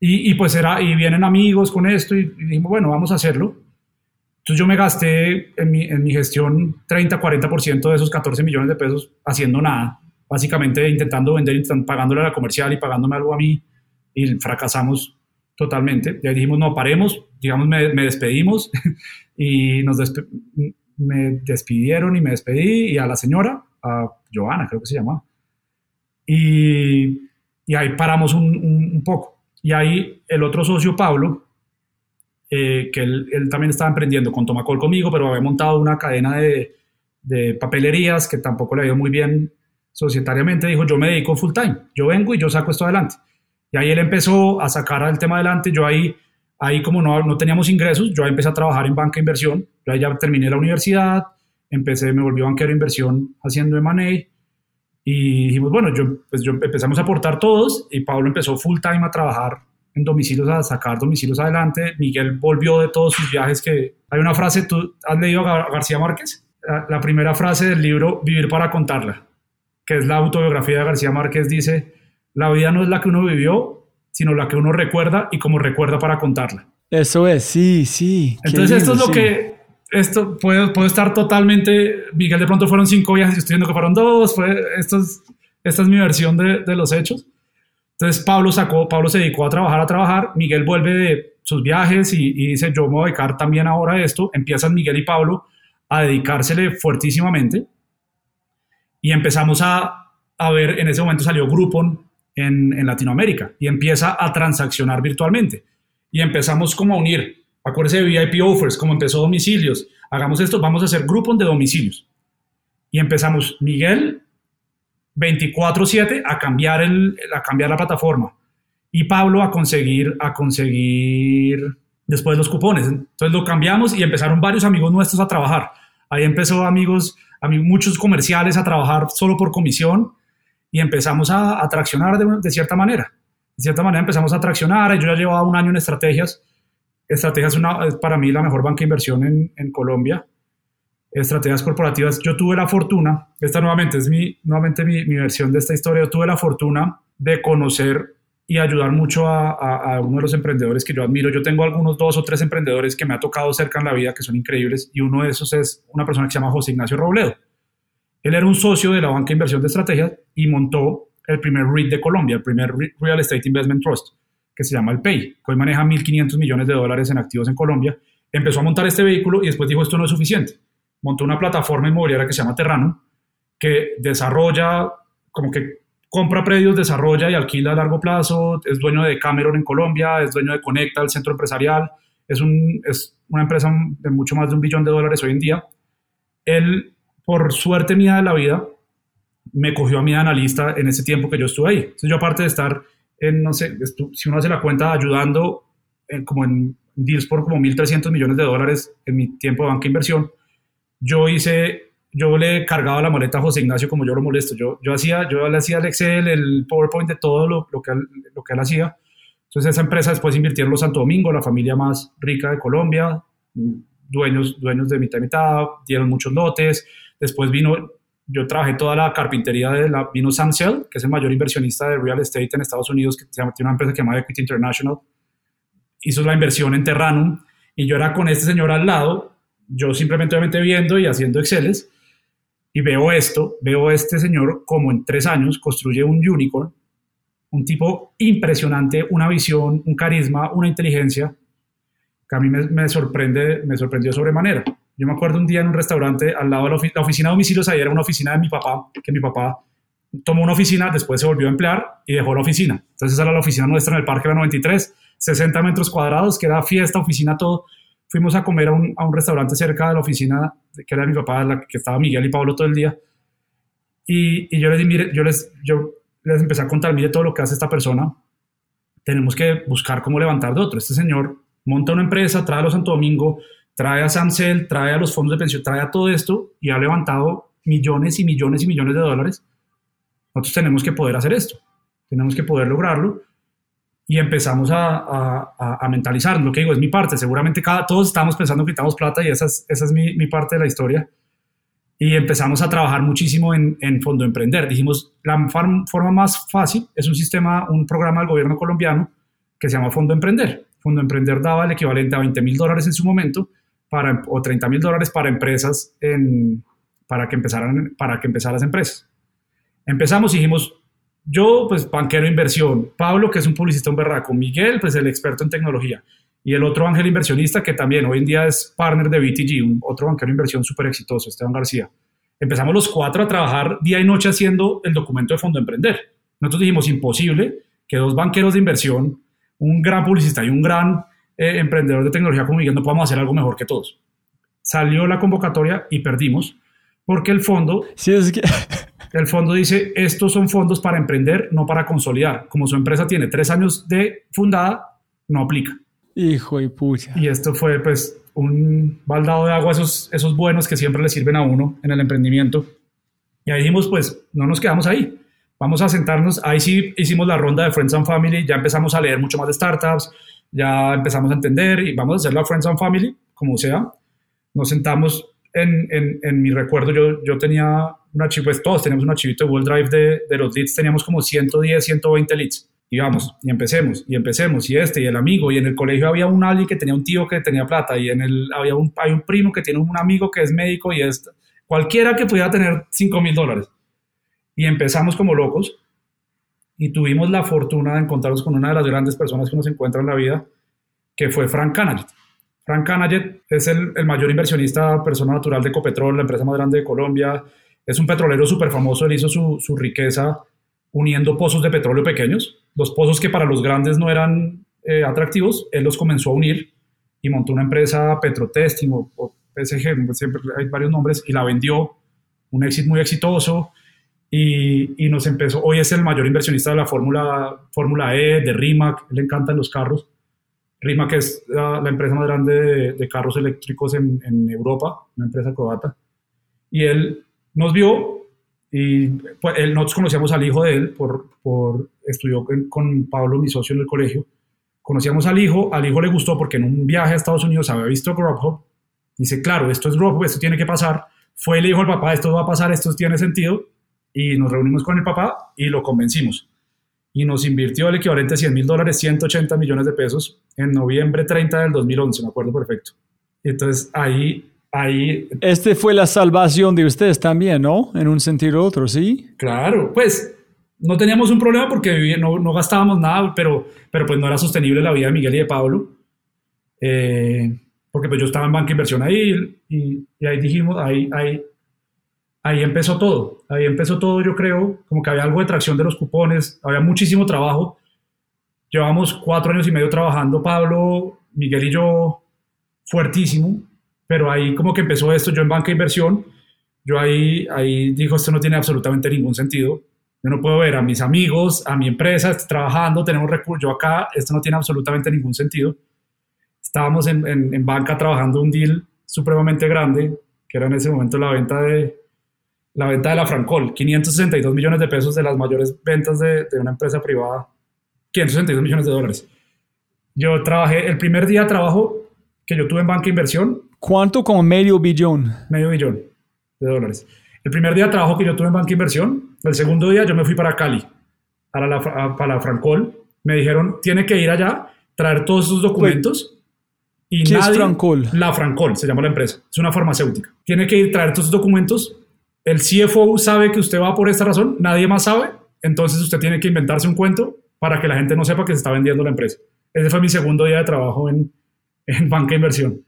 Y, y pues era, y vienen amigos con esto y, y dijimos, bueno, vamos a hacerlo. Entonces yo me gasté en mi, en mi gestión 30-40% de esos 14 millones de pesos haciendo nada, básicamente intentando vender, pagándole a la comercial y pagándome algo a mí y fracasamos totalmente. Y ahí dijimos, no, paremos, digamos, me, me despedimos y nos despe- me despidieron y me despedí y a la señora, a Joana creo que se llamaba. Y, y ahí paramos un, un- un poco. Y ahí el otro socio, Pablo, eh, que él, él también estaba emprendiendo con Tomacol conmigo, pero había montado una cadena de, de papelerías que tampoco le ha ido muy bien societariamente, dijo, yo me dedico full time, yo vengo y yo saco esto adelante. Y ahí él empezó a sacar el tema adelante, yo ahí, ahí como no, no teníamos ingresos, yo ahí empecé a trabajar en banca de inversión, yo ahí ya terminé la universidad, empecé, me volví banquero de inversión haciendo M&A, y dijimos, bueno, yo, pues yo empezamos a aportar todos y Pablo empezó full time a trabajar en domicilios, a sacar domicilios adelante. Miguel volvió de todos sus viajes que... Hay una frase, ¿tú has leído a Gar- García Márquez? La, la primera frase del libro Vivir para contarla, que es la autobiografía de García Márquez, dice, la vida no es la que uno vivió, sino la que uno recuerda y como recuerda para contarla. Eso es, sí, sí. Entonces esto es lindo, lo sí. que, esto puede, puede estar totalmente, Miguel de pronto fueron cinco viajes, yo estoy viendo que fueron dos, fue, esto es, esta es mi versión de, de los hechos. Entonces Pablo sacó, Pablo se dedicó a trabajar, a trabajar, Miguel vuelve de sus viajes y, y dice, yo me voy a dedicar también ahora a esto, empiezan Miguel y Pablo a dedicársele fuertísimamente y empezamos a, a ver, en ese momento salió Groupon en, en Latinoamérica y empieza a transaccionar virtualmente y empezamos como a unir. Acuérdese de VIP Offers, como empezó domicilios. Hagamos esto, vamos a hacer Groupon de domicilios. Y empezamos Miguel 24/7 a cambiar, el, a cambiar la plataforma y Pablo a conseguir, a conseguir después los cupones. Entonces lo cambiamos y empezaron varios amigos nuestros a trabajar. Ahí empezó amigos, amigos muchos comerciales a trabajar solo por comisión y empezamos a, a de, de cierta manera. De cierta manera empezamos a traccionar. Yo ya llevaba un año en estrategias. Estrategias es, una, para mí la mejor banca de inversión en Colombia. Estrategias corporativas. Yo tuve la fortuna, esta nuevamente es mi, nuevamente mi, mi versión de esta historia, yo tuve la fortuna de conocer y ayudar mucho a, a, a, uno de los emprendedores que yo admiro. Yo tengo algunos dos o tres emprendedores que me ha tocado cerca en la vida que son increíbles y uno de esos es una persona que se llama José Ignacio Robledo. Él era un socio de la banca de inversión de estrategias y montó el primer REIT de Colombia, el primer Real Estate Investment Trust, que se llama el PEI, que hoy maneja 1.500 millones de dólares en activos en Colombia. Empezó a montar este vehículo y después dijo esto no es suficiente. Montó una plataforma inmobiliaria que se llama Terrano, que desarrolla, como que compra predios, desarrolla y alquila a largo plazo, es dueño de Cameron en Colombia, es dueño de Conecta, el centro empresarial, es, un, es una empresa de mucho más de un billón de dólares hoy en día. Él, por suerte mía de la vida, me cogió a mi analista en ese tiempo que yo estuve ahí. Entonces yo aparte de estar en, no sé, si uno hace la cuenta ayudando en, como en deals por como 1.300 millones de dólares en mi tiempo de banca inversión, yo hice, yo le cargaba la maleta a José Ignacio como yo lo molesto. Yo, yo, hacía, yo le hacía el Excel, el PowerPoint de todo lo, lo, que, lo que él hacía. Entonces esa empresa después invirtió en los Santo Domingo, la familia más rica de Colombia, dueños, dueños de mitad y mitad, dieron muchos lotes. Después vino, yo trabajé toda la carpintería de la, vino Samsel, que es el mayor inversionista de real estate en Estados Unidos, que tiene una empresa que se llama Equity International. Hizo la inversión en Terranum y yo era con este señor al lado, yo simplemente obviamente viendo y haciendo Exceles y veo esto, veo a este señor como en tres años construye un unicorn, un tipo impresionante, una visión, un carisma, una inteligencia que a mí me, me sorprende, me sorprendió sobremanera. Yo me acuerdo un día en un restaurante al lado de la, oficina de domicilios, ahí era una oficina de mi papá, que mi papá tomó una oficina, después se volvió a emplear y dejó la oficina. Entonces esa era la oficina nuestra en el Parque de la 93, 60 metros cuadrados, que era fiesta, oficina, todo. Fuimos a comer a un, a un restaurante cerca de la oficina, que era de mi papá, la que estaba Miguel y Pablo todo el día. Y, y yo les mire, yo les, yo les empecé a contar, mire todo lo que hace esta persona. Tenemos que buscar cómo levantar de otro. Este señor monta una empresa, trae a los Santo Domingo, trae a Samsel, trae a los fondos de pensión, trae a todo esto y ha levantado millones y millones y millones de dólares. Nosotros tenemos que poder hacer esto, tenemos que poder lograrlo y empezamos a, a, a mentalizar. Lo que digo es mi parte, seguramente cada, todos estamos pensando que quitamos plata y esa es, esa es mi, mi, parte de la historia. Y empezamos a trabajar muchísimo en, en Fondo Emprender. Dijimos, la forma más fácil es un sistema, un programa del gobierno colombiano que se llama Fondo Emprender. Fondo Emprender daba el equivalente a 20 mil dólares en su momento para, o 30 mil dólares para empresas en, para, que empezaran, para que empezaran las empresas. Empezamos y dijimos, yo pues banquero de inversión, Pablo que es un publicista un berraco, Miguel pues el experto en tecnología y el otro ángel inversionista que también hoy en día es partner de BTG, un otro banquero de inversión súper exitoso, Esteban García. Empezamos los cuatro a trabajar día y noche haciendo el documento de Fondo Emprender. Nosotros dijimos, imposible que dos banqueros de inversión, un gran publicista y un gran eh, emprendedor de tecnología como Miguel no podamos hacer algo mejor que todos. Salió la convocatoria y perdimos porque el fondo, sí, es que... el fondo dice, estos son fondos para emprender, no para consolidar. Como su empresa tiene tres años de fundada, no aplica. Hijo de pucha. Y esto fue pues un baldado de agua, esos, esos buenos que siempre le sirven a uno en el emprendimiento. Y ahí dijimos, pues no nos quedamos ahí. Vamos a sentarnos. Ahí sí hicimos la ronda de Friends and Family, ya empezamos a leer mucho más de startups, ya empezamos a entender y vamos a hacer la Friends and Family, como sea. Nos sentamos en, en, en mi recuerdo, yo, yo tenía un archivo, pues todos teníamos un archivito de Google Drive de, de los leads, teníamos como 110, 120 leads. Y vamos, y empecemos, y empecemos, y este, y el amigo, y en el colegio había un alguien que tenía un tío que tenía plata, y en el, había un, hay un primo que tiene un amigo que es médico, y es cualquiera que pudiera tener 5 mil dólares. Y empezamos como locos, y tuvimos la fortuna de encontrarnos con una de las grandes personas que nos encuentra en la vida, que fue Frank Canaget. Frank Canaget es el, el, mayor inversionista, persona natural de Ecopetrol, la empresa más grande de Colombia. Es un petrolero súper famoso, él hizo su, su, riqueza uniendo pozos de petróleo pequeños. Los pozos que para los grandes no eran eh, atractivos, él los comenzó a unir y montó una empresa Petrotesting o, o PSG, siempre hay varios nombres, y la vendió, un éxito muy exitoso y, y, nos empezó, hoy es el mayor inversionista de la Fórmula, E, de Rimac, le encantan los carros. Rimac es la, empresa más grande de, de carros eléctricos en, en, Europa, una empresa croata. Y él nos vio y pues, él, nosotros conocíamos al hijo de él, por, por estudió con, con Pablo, mi socio en el colegio. Conocíamos al hijo, al hijo le gustó porque en un viaje a Estados Unidos había visto Grubhub. Dice, claro, esto es Grubhub, esto tiene que pasar. Fue y le dijo al papá, esto va a pasar, esto tiene sentido y nos reunimos con el papá y lo convencimos. Y nos invirtió el equivalente a 100 mil dólares, 180 millones de pesos, en noviembre 30 del 2011, me acuerdo perfecto. Entonces ahí, ahí... Este fue la salvación de ustedes también, ¿no? En un sentido u otro, ¿sí? Claro, pues no teníamos un problema porque no, no gastábamos nada, pero, pero pues no era sostenible la vida de Miguel y de Pablo. Eh, porque pues yo estaba en banca inversión ahí y, y ahí dijimos, ahí, ahí, ahí empezó todo. Ahí empezó todo, yo creo, como que había algo de tracción de los cupones, había muchísimo trabajo. Llevamos cuatro años y medio trabajando, Pablo, Miguel y yo, fuertísimo, pero ahí como que empezó esto, yo en banca de inversión, yo ahí, ahí dijo, esto no tiene absolutamente ningún sentido. Yo no puedo ver a mis amigos, a mi empresa trabajando, tenemos recursos, yo acá, esto no tiene absolutamente ningún sentido. Estábamos en, en, en banca trabajando un deal supremamente grande, que era en ese momento la venta de la venta de la Francol, 562 millones de pesos de las mayores ventas de, de una empresa privada, 562 millones de dólares. Yo trabajé, el primer día de trabajo que yo tuve en banca de inversión, ¿Cuánto? Como medio billón. medio billón de dólares. El primer día de trabajo que yo tuve en banca inversión, el segundo día yo me fui para Cali, para la, para la Francol. Me dijeron, tiene que ir allá, traer todos sus documentos. Y ¿Qué es nadie- Francol? La Francol, se llama la empresa. Es una farmacéutica. Tiene que ir, traer todos sus documentos. El CFO sabe que usted va por esta razón, nadie más sabe. Entonces usted tiene que inventarse un cuento para que la gente no sepa que se está vendiendo la empresa. Ese fue mi segundo día de trabajo en, en banca inversión.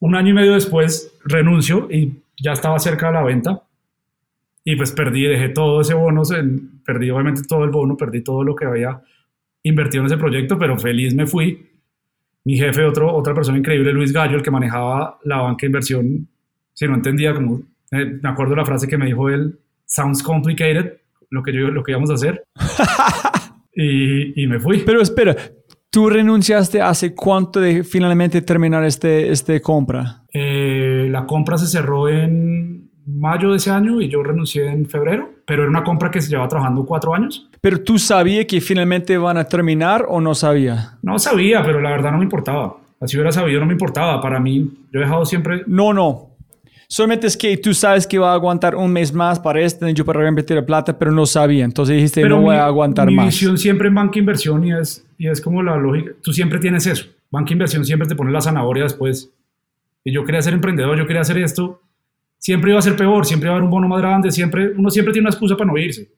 Un año y medio después renuncio y ya estaba cerca de la venta. Y pues perdí, dejé todo ese bono, perdí obviamente todo el bono, perdí todo lo que había invertido en ese proyecto, pero feliz me fui. Mi jefe, otro, otra persona increíble, Luis Gallo, el que manejaba la banca de inversión, si no entendía, como eh, me acuerdo la frase que me dijo él, sounds complicated, lo que, yo, lo que íbamos a hacer. y, y me fui. Pero espera, ¿tú renunciaste hace cuánto de finalmente terminar este, este compra? Eh, la compra se cerró en mayo de ese año y yo renuncié en febrero, pero era una compra que se llevaba trabajando cuatro años. ¿Pero tú sabías que finalmente van a terminar o no sabía? No sabía, pero la verdad no me importaba. Así hubiera sabido, no me importaba. Para mí, yo he dejado siempre... No, no. Solamente es que tú sabes que va a aguantar un mes más para este, yo para reinvertir la plata, pero no sabía. Entonces dijiste, no voy mi- a aguantar mi más. visión siempre en banca inversión y es, y es como la lógica. Tú siempre tienes eso. Banca inversión siempre te pone la zanahoria después. Y yo quería ser emprendedor, yo quería hacer esto. Siempre iba a ser peor, siempre iba a haber un bono más grande, siempre, uno siempre tiene una excusa para no irse.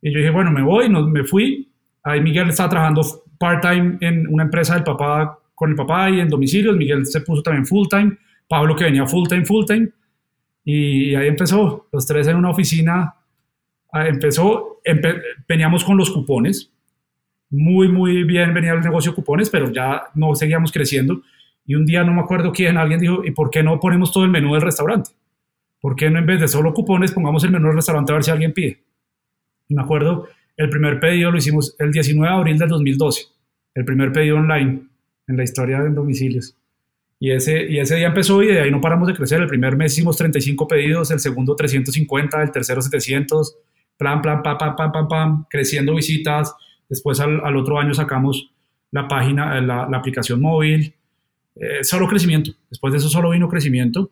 Y yo dije, bueno, me voy, no, me fui. Ahí Miguel estaba trabajando part-time en una empresa del papá, con el papá y en domicilios. Miguel se puso también full-time. Pablo que venía full-time, full-time. Y ahí empezó, los tres en una oficina. Ah, Empezó, empe- veníamos con los cupones. Muy, muy bien venía el negocio de cupones, pero ya no seguíamos creciendo. Y un día no me acuerdo quién, alguien dijo, ¿y por qué no ponemos todo el menú del restaurante? ¿Por qué no en vez de solo cupones pongamos el menú del restaurante a ver si alguien pide? Y me acuerdo, el primer pedido lo hicimos el 19 de abril del 2012. El primer pedido online en la historia de domicilios. Y ese, y ese día empezó y de ahí no paramos de crecer. El primer mes hicimos 35 pedidos, el segundo 350, el tercero 700, plan, plan, pam, pam, pam, pam, pam, creciendo visitas. Después al, al otro año sacamos la página, eh, la, la aplicación móvil. Eh, solo crecimiento. Después de eso solo vino crecimiento.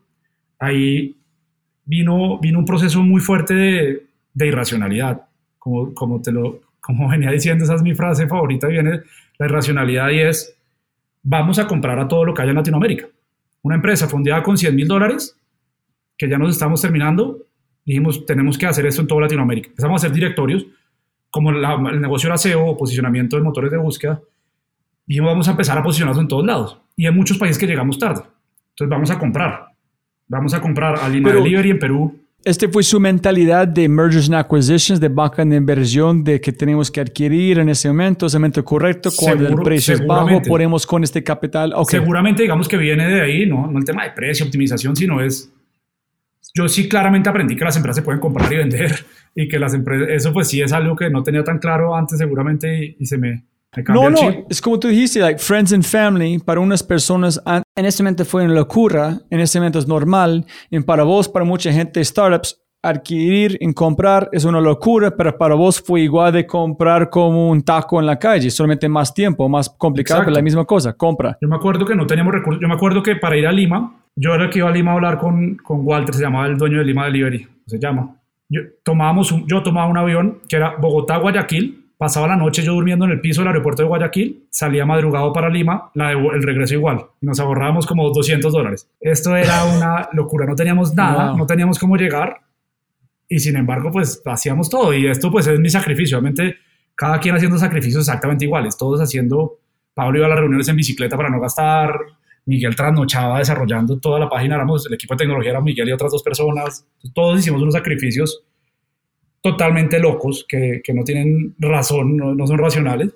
Ahí vino, vino un proceso muy fuerte de, de irracionalidad. Como, como, te lo, como venía diciendo, esa es mi frase favorita, viene la irracionalidad y es, vamos a comprar a todo lo que haya en Latinoamérica. Una empresa fundada con 100 mil dólares, que ya nos estamos terminando, dijimos, tenemos que hacer esto en toda Latinoamérica. Empezamos a hacer directorios, como la- el negocio era SEO o posicionamiento de motores de búsqueda, dijimos, vamos a empezar a posicionarnos en todos lados. Y hay muchos países que llegamos tarde. Entonces vamos a comprar. Vamos a comprar a Pero- Delivery en Perú, Este fue su mentalidad de mergers and acquisitions, de banca de inversión, de que tenemos que adquirir en ese momento, ese momento correcto, cuando el Seguro- precio es bajo, ponemos con este capital. Ok. Seguramente digamos que viene de ahí, ¿no? no el tema de precio, optimización, sino es... Yo sí claramente aprendí que las empresas se pueden comprar y vender y que las empresas... Eso pues sí es algo que no tenía tan claro antes seguramente y, y se me, No, no, chip. es como tú dijiste, like friends and family, para unas personas an- en ese momento fue una locura, en ese momento es normal, y para vos, para mucha gente, startups, adquirir y comprar es una locura, pero para vos fue igual de comprar como un taco en la calle, solamente más tiempo, más complicado, pero la misma cosa, compra. Yo me acuerdo que no teníamos recursos. Yo me acuerdo que para ir a Lima, yo era el que iba a Lima a hablar con, con Walter, se llamaba el dueño de Lima Delivery, se llama. Yo, tomábamos un, yo tomaba un avión que era Bogotá-Guayaquil, pasaba la noche yo durmiendo en el piso del aeropuerto de Guayaquil, salía madrugado para Lima, la de- el regreso igual, y nos ahorrábamos como 200 dólares. Esto era una locura, no teníamos nada, Wow. no teníamos cómo llegar. y sin embargo, pues hacíamos todo. Y esto pues es mi sacrificio. Obviamente, cada quien haciendo sacrificios exactamente iguales, todos haciendo, Pablo iba a las reuniones en bicicleta para no gastar, Miguel trasnochaba desarrollando toda la página, éramos el equipo de tecnología, era Miguel y otras dos personas, todos hicimos unos sacrificios totalmente locos que, que no tienen razón, no, no, son racionales,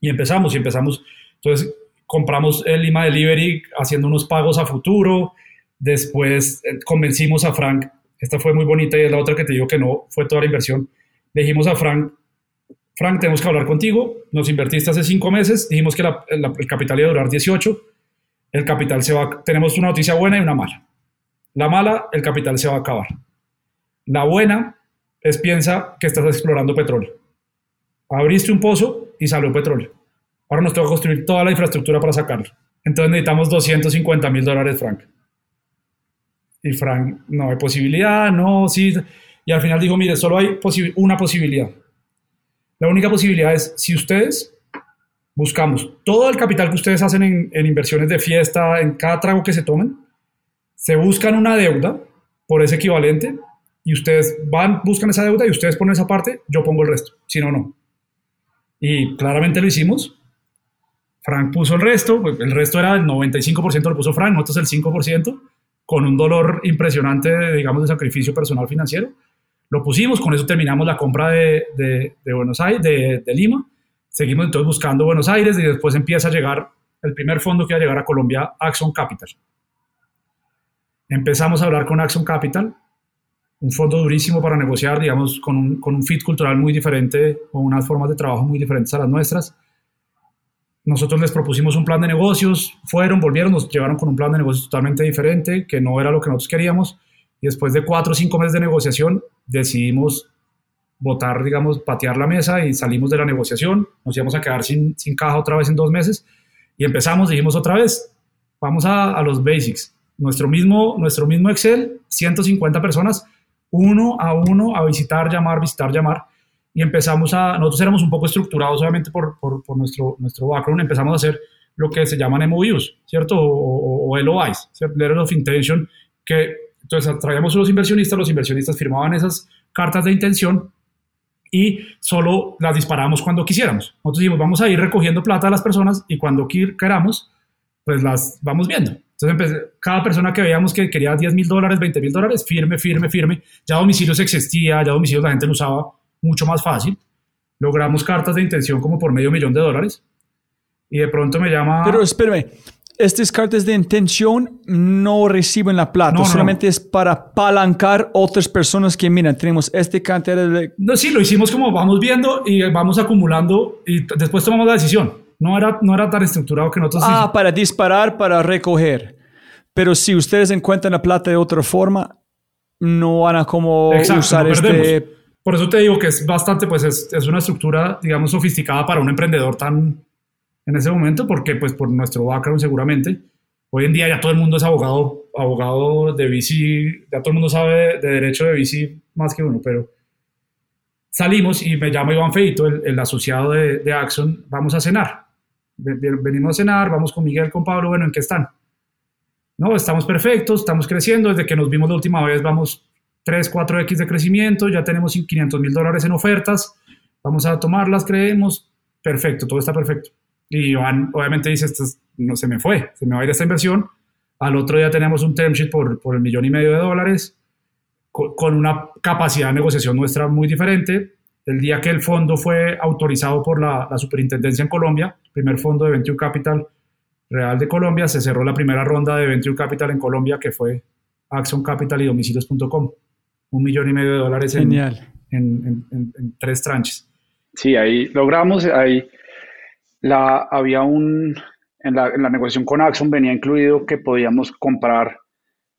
y empezamos, y empezamos, entonces compramos el Lima Delivery haciendo unos pagos a futuro, después eh, convencimos a Frank, esta fue muy bonita y es la otra que te digo que no fue toda la inversión, le dijimos a Frank, Frank, tenemos que hablar contigo, nos invertiste hace cinco meses, dijimos que el capital iba a durar 18, el capital se va, tenemos una noticia buena y una mala. La mala, el capital se va a acabar. La buena es piensa que estás explorando petróleo. Abriste un pozo y salió petróleo. Ahora nos toca construir toda la infraestructura para sacarlo. Entonces necesitamos 250 mil dólares, Frank. Y Frank, no hay posibilidad, no, sí. Y al final dijo, mire, solo hay posi una posibilidad. La única posibilidad es si ustedes buscamos todo el capital que ustedes hacen en, en, inversiones de fiesta, en cada trago que se tomen, se buscan una deuda por ese equivalente y ustedes van, buscan esa deuda y ustedes ponen esa parte, yo pongo el resto, si no, no. Y claramente lo hicimos. Frank puso el resto, pues, el resto era el 95% lo puso Frank, nosotros el 5%, con un dolor impresionante, digamos, de sacrificio personal financiero. Lo pusimos, con eso terminamos la compra de, de, Buenos Aires, de Lima, Seguimos entonces buscando Buenos Aires y después empieza a llegar el primer fondo que va a llegar a Colombia, Axon Capital. Empezamos a hablar con Axon Capital, un fondo durísimo para negociar, digamos, con un, con un fit cultural muy diferente, con unas formas de trabajo muy diferentes a las nuestras. Nosotros les propusimos un plan de negocios, fueron, volvieron, nos llevaron con un plan de negocios totalmente diferente, que no era lo que nosotros queríamos. Y después de cuatro o cinco meses de negociación, decidimos votar, digamos, patear la mesa y salimos de la negociación, nos íbamos a quedar sin, sin caja otra vez en dos meses y empezamos, dijimos otra vez, vamos a, a, los basics, nuestro mismo, nuestro mismo Excel, 150 personas, uno a uno a visitar, llamar, visitar, llamar y empezamos a, nosotros éramos un poco estructurados obviamente por, por, por nuestro, nuestro background, empezamos a hacer lo que se llaman MOUs, ¿cierto? O, o, LOIs, ¿cierto? Letters of Intention, que entonces traíamos a los inversionistas, los inversionistas firmaban esas cartas de intención y solo las disparamos cuando quisiéramos. Nosotros dijimos, vamos a ir recogiendo plata a las personas y cuando queramos, pues las vamos viendo. Entonces, cada persona que veíamos que quería 10 mil dólares, 20 mil dólares, firme, firme, firme. Ya domicilios existía, ya domicilios la gente lo usaba mucho más fácil. Logramos cartas de intención como por medio millón de dólares. Y de pronto me llama... Pero espérame, estas cartas de intención no reciben la plata, no, solamente no. es para palancar otras personas que, miran, tenemos este cantidad de... No, sí, lo hicimos como vamos viendo y vamos acumulando y después tomamos la decisión. No era, no era tan estructurado que nosotros... Ah, para disparar, para recoger. Pero si ustedes encuentran la plata de otra forma, no van a como Exacto, usar este... Por eso te digo que es bastante, pues es, es una estructura, digamos, sofisticada para un emprendedor tan, en ese momento, porque pues por nuestro background seguramente. Hoy en día ya todo el mundo es abogado, abogado de bici, ya todo el mundo sabe de derecho de bici más que uno, pero salimos y me llama Iván Feito, el, el asociado de, de, Axon, vamos a cenar. Venimos a cenar, vamos con Miguel, con Pablo, bueno, ¿en qué están? No, estamos perfectos, estamos creciendo, desde que nos vimos la última vez vamos 3, 4X de crecimiento, ya tenemos 500 mil dólares en ofertas, vamos a tomarlas, creemos, perfecto, todo está perfecto. Y Iván obviamente dice, esto no se me fue, se me va a ir esta inversión. Al otro día tenemos un term sheet por, por el millón y medio de dólares, con, con, una capacidad de negociación nuestra muy diferente. El día que el fondo fue autorizado por la, la superintendencia en Colombia, primer fondo de Venture Capital Real de Colombia, se cerró la primera ronda de Venture Capital en Colombia, que fue Axon Capital y domicilios.com. Un millón y medio de dólares en, en, en, en, tres tranches. Sí, ahí logramos, ahí la, había un, en la, en la, negociación con Axon venía incluido que podíamos comprar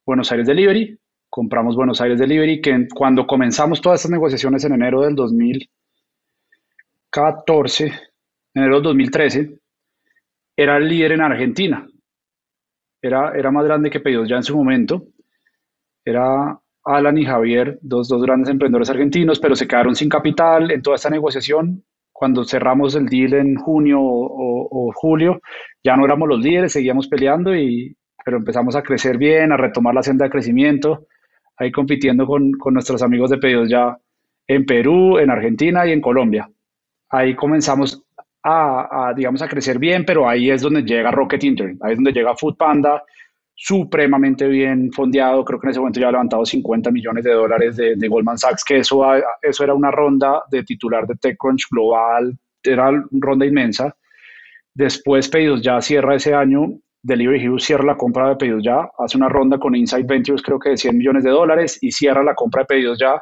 Buenos Aires Delivery, compramos Buenos Aires Delivery, que cuando comenzamos todas estas negociaciones en enero del 2014, enero del 2013, era el líder en Argentina. Era, era más grande que Pedidos ya en su momento. Era Alan y Javier, dos, dos grandes emprendedores argentinos, pero se quedaron sin capital en toda esta negociación cuando cerramos el deal en junio o, o, julio, ya no éramos los líderes, seguíamos peleando, y, pero empezamos a crecer bien, a retomar la senda de crecimiento. Ahí compitiendo con, con nuestros amigos de pedidos ya en Perú, en Argentina y en Colombia. Ahí comenzamos a, digamos, a crecer bien, pero ahí es donde llega Rocket Internet, ahí es donde llega Food Panda, supremamente bien fondeado, creo que en ese momento ya ha levantado 50 millones de dólares de, de Goldman Sachs, que eso, eso era una ronda de titular de TechCrunch global, era una ronda inmensa. Después Pedidos Ya cierra ese año, Delivery Hero cierra la compra de Pedidos Ya, hace una ronda con Insight Ventures creo que de 100 millones de dólares y cierra la compra de Pedidos Ya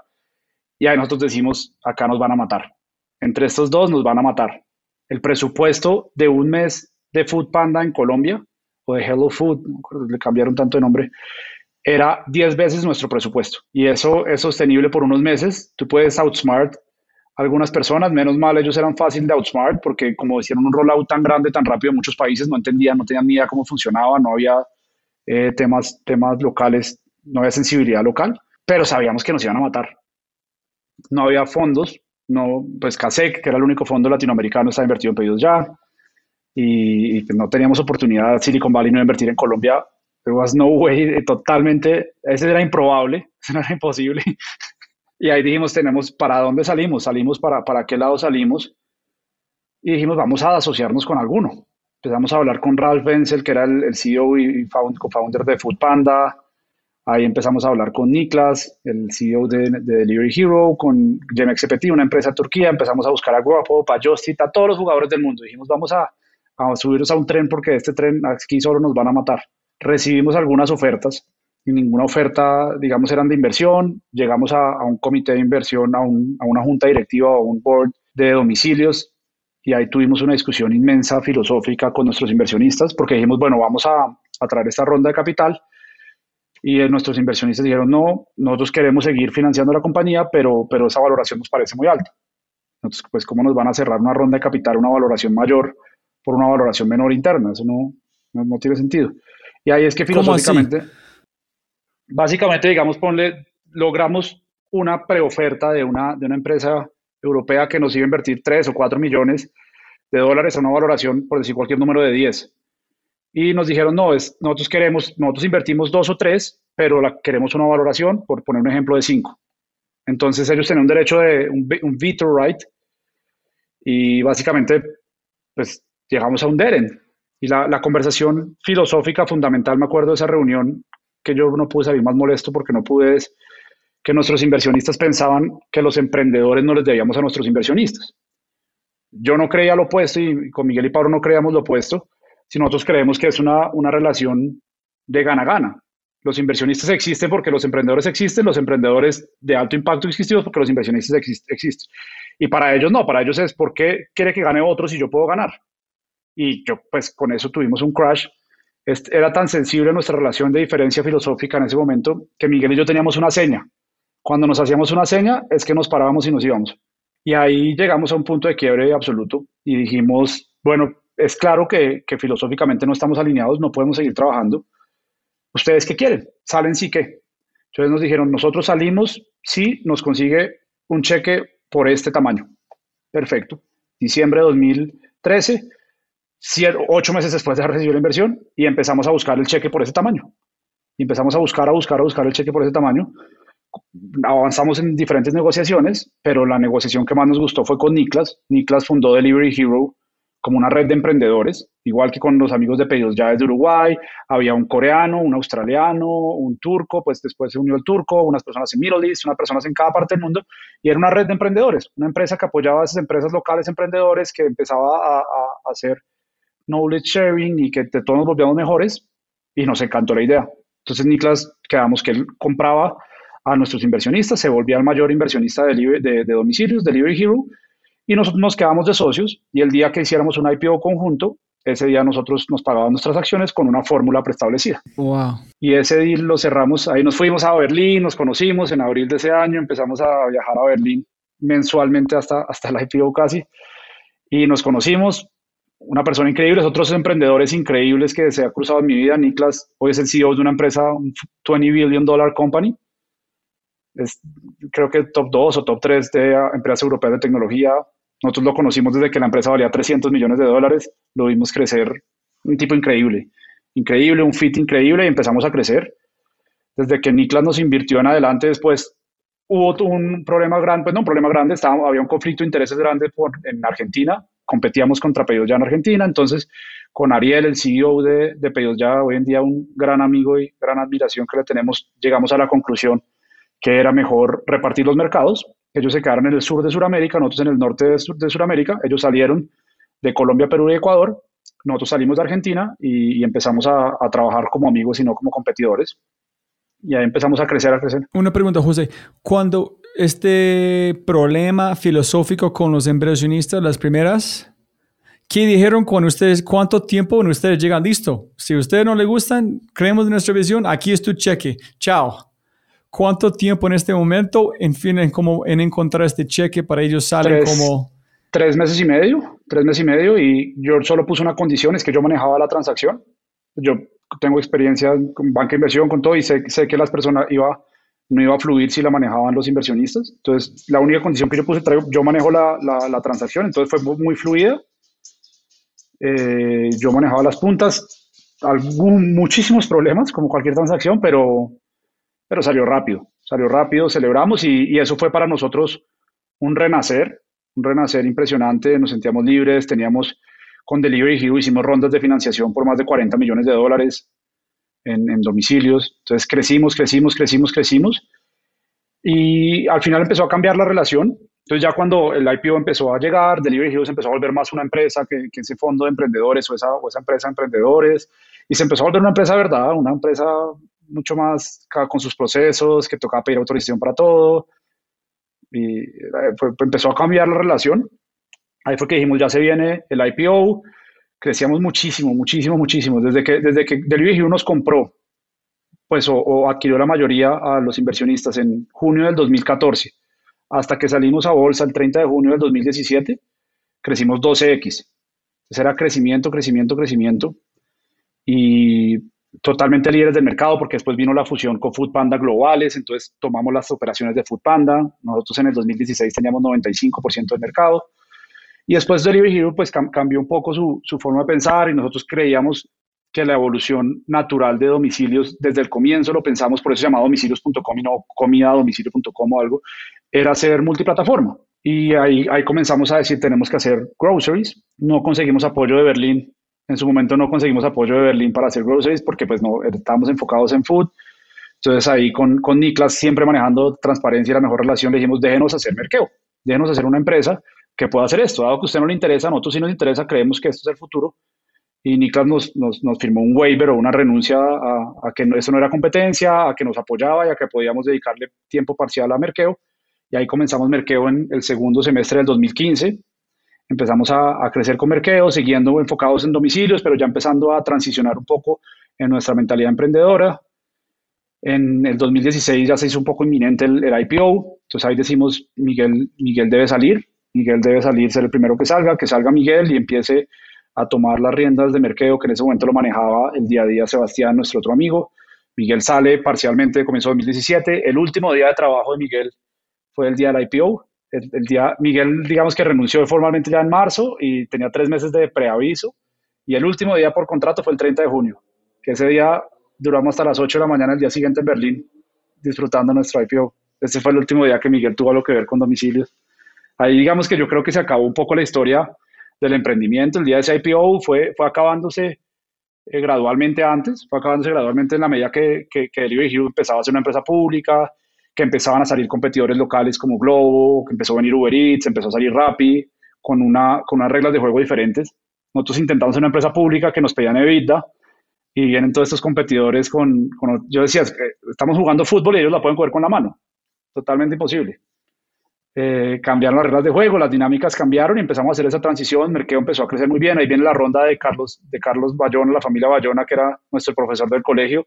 y ahí nosotros decimos, acá nos van a matar. Entre estos dos nos van a matar. El presupuesto de un mes de Food Panda en Colombia o de Hello Food, le cambiaron tanto de nombre, era 10 veces nuestro presupuesto. Y eso es sostenible por unos meses. Tú puedes outsmart algunas personas, menos mal ellos eran fácil de outsmart porque como hicieron un rollout tan grande, tan rápido en muchos países, no entendían, no tenían ni idea cómo funcionaba, no había eh, temas, temas locales, no había sensibilidad local, pero sabíamos que nos iban a matar. No había fondos, no, pues CASEC, que era el único fondo latinoamericano, estaba invertido en pedidos ya, y, no teníamos oportunidad, Silicon Valley no invertir en Colombia, there was no way, totalmente, ese era improbable, eso era imposible. Y ahí dijimos, tenemos, ¿para dónde salimos? Salimos, ¿para, para qué lado salimos? Y dijimos, vamos a asociarnos con alguno. Empezamos a hablar con Ralph Wenzel, que era el, CEO y co-founder de Food Panda. Ahí empezamos a hablar con Niklas, el CEO de, Delivery Hero, con GMXPT, una empresa de Turquía. Empezamos a buscar a Guapo, a Justit, a todos los jugadores del mundo. Dijimos, vamos a, a subirnos a un tren porque este tren aquí solo nos van a matar. Recibimos algunas ofertas y ninguna oferta, digamos, eran de inversión. Llegamos a, un comité de inversión, a, una junta directiva o un board de domicilios y ahí tuvimos una discusión inmensa filosófica con nuestros inversionistas porque dijimos, bueno, vamos a, a traer esta ronda de capital y nuestros inversionistas dijeron, no, nosotros queremos seguir financiando la compañía, pero, pero esa valoración nos parece muy alta. Entonces, pues, ¿cómo nos van a cerrar una ronda de capital, una valoración mayor por una valoración menor interna? Eso no, no, no tiene sentido. Y ahí es que filosóficamente básicamente, digamos, ponle, logramos una preoferta de una, de una empresa europea que nos iba a invertir 3 o 4 millones de dólares a una valoración, por decir cualquier número de 10. Y nos dijeron, no, es, nosotros queremos, nosotros invertimos 2 o 3, pero la, queremos una valoración, por poner un ejemplo, de 5. Entonces ellos tenían un derecho de un, un veto right y básicamente, pues llegamos a un DEREN. Y la, la conversación filosófica fundamental, me acuerdo de esa reunión, que yo no pude salir más molesto porque no pude, que nuestros inversionistas pensaban que los emprendedores no les debíamos a nuestros inversionistas. Yo no creía lo opuesto y con Miguel y Pablo no creíamos lo opuesto, si nosotros creemos que es una, una relación de gana-gana. Los inversionistas existen porque los emprendedores existen, los emprendedores de alto impacto existen porque los inversionistas existen. Y para ellos no, para ellos es por qué quiere que gane otro si yo puedo ganar. Y yo, pues con eso tuvimos un crash era tan sensible nuestra relación de diferencia filosófica en ese momento que Miguel y yo teníamos una seña. Cuando nos hacíamos una seña es que nos parábamos y nos íbamos. Y ahí llegamos a un punto de quiebre absoluto y dijimos, bueno, es claro que, que filosóficamente no estamos alineados, no podemos seguir trabajando. ¿Ustedes qué quieren? ¿Salen sí qué? Entonces nos dijeron, nosotros salimos si nos consigue un cheque por este tamaño. Perfecto. Diciembre de 2013 ocho meses después de recibir la inversión y empezamos a buscar el cheque por ese tamaño. Y empezamos a buscar, a buscar, a buscar el cheque por ese tamaño. Avanzamos en diferentes negociaciones, pero la negociación que más nos gustó fue con Niklas. Niklas fundó Delivery Hero como una red de emprendedores, igual que con los amigos de pedidos ya desde Uruguay. Había un coreano, un australiano, un turco, pues después se unió el turco, unas personas en Middle East, unas personas en cada parte del mundo. Y era una red de emprendedores, una empresa que apoyaba a esas empresas locales emprendedores que empezaba a, a hacer knowledge sharing y que todos nos volvíamos mejores y nos encantó la idea. Entonces Niklas quedamos que él compraba a nuestros inversionistas, se volvía el mayor inversionista de, de, de domicilios, Delivery Hero, y nosotros nos quedamos de socios y el día que hiciéramos un IPO conjunto, ese día nosotros nos pagábamos nuestras acciones con una fórmula preestablecida. Wow. Y ese deal lo cerramos, ahí nos fuimos a Berlín, nos conocimos en abril de ese año, empezamos a viajar a Berlín mensualmente hasta, hasta el IPO casi, y nos conocimos, una persona increíble, otros emprendedores increíbles que se ha cruzado en mi vida. Niklas hoy es el CEO de una empresa, un 20 billion dollar company. Es, creo que top 2 o top 3 de empresas europeas de tecnología. Nosotros lo conocimos desde que la empresa valía 300 millones de dólares. Lo vimos crecer, un tipo increíble, increíble, un fit increíble y empezamos a crecer. desde que Niklas nos invirtió en adelante, después hubo un problema grande, pues no un problema grande, estaba, había un conflicto de intereses grande por, en Argentina, competíamos contra Pedidos Ya en Argentina, entonces con Ariel, el CEO de, de Ya, hoy en día un gran amigo y gran admiración que le tenemos, llegamos a la conclusión que era mejor repartir los mercados. Ellos se quedaron en el sur de Sudamérica, nosotros en el norte de, de Sudamérica, ellos salieron de Colombia, Perú y Ecuador, nosotros salimos de Argentina y, empezamos a, a, trabajar como amigos y no como competidores. Y ahí empezamos a crecer, a crecer. Una pregunta, José. Cuando este problema filosófico con los inversionistas, las primeras, ¿qué dijeron cuando ustedes, cuánto tiempo cuando ustedes llegan? Listo. Si a ustedes no les gustan, creemos en nuestra visión, aquí es tu cheque. Chao. ¿Cuánto tiempo en este momento, en fin, en, como, en encontrar este cheque para ellos salen como tres meses y medio, tres meses y medio, y yo solo puse una condición, es que yo manejaba la transacción. Yo tengo experiencia con banca de inversión, con todo, y sé, sé que las personas iba, no iba a fluir si la manejaban los inversionistas. Entonces, la única condición que yo puse, yo manejo la, la, transacción, entonces fue muy fluida. Eh, yo manejaba las puntas, algún, muchísimos problemas, como cualquier transacción, pero, pero salió rápido, salió rápido, celebramos y, y eso fue para nosotros un renacer un renacer impresionante, nos sentíamos libres, teníamos con Delivery Hero, hicimos rondas de financiación por más de 40 millones de dólares en, domicilios, entonces crecimos, crecimos, crecimos, crecimos. Y al final empezó a cambiar la relación, entonces ya cuando el IPO empezó a llegar, Delivery Hero se empezó a volver más una empresa que, ese fondo de emprendedores o esa, o esa empresa de emprendedores. Y se empezó a volver una empresa verdad, una empresa mucho más con sus procesos, que tocaba pedir autorización para todo, y eh, empezó a cambiar la relación. Ahí fue que dijimos, ya se viene el IPO, crecíamos muchísimo, muchísimo, muchísimo. Desde que, desde que Delivery nos compró, pues, o, adquirió la mayoría a los inversionistas en junio del 2014, hasta que salimos a bolsa el 30 de junio del 2017, crecimos 12x. Entonces era crecimiento, crecimiento, crecimiento. Y totalmente líderes del mercado porque después vino la fusión con Foodpanda globales, entonces tomamos las operaciones de Foodpanda, nosotros en el 2016 teníamos 95% del mercado y después Delivery Hero pues cambió un poco su, su, forma de pensar y nosotros creíamos que la evolución natural de domicilios desde el comienzo lo pensamos, por eso se llamaba domicilios.com y no comida domicilio.com o algo, era ser multiplataforma. Y ahí, ahí comenzamos a decir, tenemos que hacer groceries. No conseguimos apoyo de Berlín en su momento no conseguimos apoyo de Berlín para hacer groceries porque pues no estábamos enfocados en food. Entonces ahí con, con Niklas siempre manejando transparencia y la mejor relación le dijimos déjenos hacer merkeo, déjenos hacer una empresa que pueda hacer esto. Dado que a usted no le interesa, a nosotros sí nos interesa, creemos que esto es el futuro. Y Niklas nos, nos, nos firmó un waiver o una renuncia a, a que eso no era competencia, a que nos apoyaba y a que podíamos dedicarle tiempo parcial a merkeo. Y ahí comenzamos merkeo en el segundo semestre del 2015 empezamos a, crecer con mercado, siguiendo enfocados en domicilios, pero ya empezando a transicionar un poco en nuestra mentalidad emprendedora. En el 2016 ya se hizo un poco inminente el, IPO, entonces ahí decimos, Miguel, Miguel debe salir, Miguel debe salir, ser el primero que salga, que salga Miguel y empiece a tomar las riendas de mercado, que en ese momento lo manejaba el día a día Sebastián, nuestro otro amigo. Miguel sale parcialmente, comenzó 2017. El último día de trabajo de Miguel fue el día del IPO el, día, Miguel, digamos que renunció formalmente ya en marzo y tenía tres meses de preaviso. Y el último día por contrato fue el 30 de junio, que ese día duramos hasta las 8 de la mañana el día siguiente en Berlín, disfrutando nuestro IPO. Ese fue el último día que Miguel tuvo algo que ver con domicilios. Ahí digamos que yo creo que se acabó un poco la historia del emprendimiento. El día de ese IPO fue, fue acabándose eh, gradualmente antes, fue acabándose gradualmente en la medida que, que, que Delivery empezaba a ser una empresa pública, que empezaban a salir competidores locales como Globo, que empezó a venir Uber Eats, empezó a salir Rappi, con, una, con unas reglas de juego diferentes. Nosotros intentamos una empresa pública que nos pedían EBITDA y vienen todos estos competidores con, yo decía, estamos jugando fútbol y ellos la pueden coger con la mano. Totalmente imposible. Eh, cambiaron las reglas de juego, las dinámicas cambiaron y empezamos a hacer esa transición. Merkeo empezó a crecer muy bien. Ahí viene la ronda de Carlos, de Carlos Bayona, la familia Bayona, que era nuestro profesor del colegio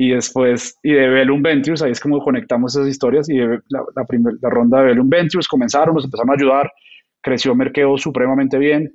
y después, y de Velum Ventures, ahí es como conectamos esas historias, y la, ronda de Velum Ventures comenzaron, nos empezaron a ayudar, creció Merkeo supremamente bien,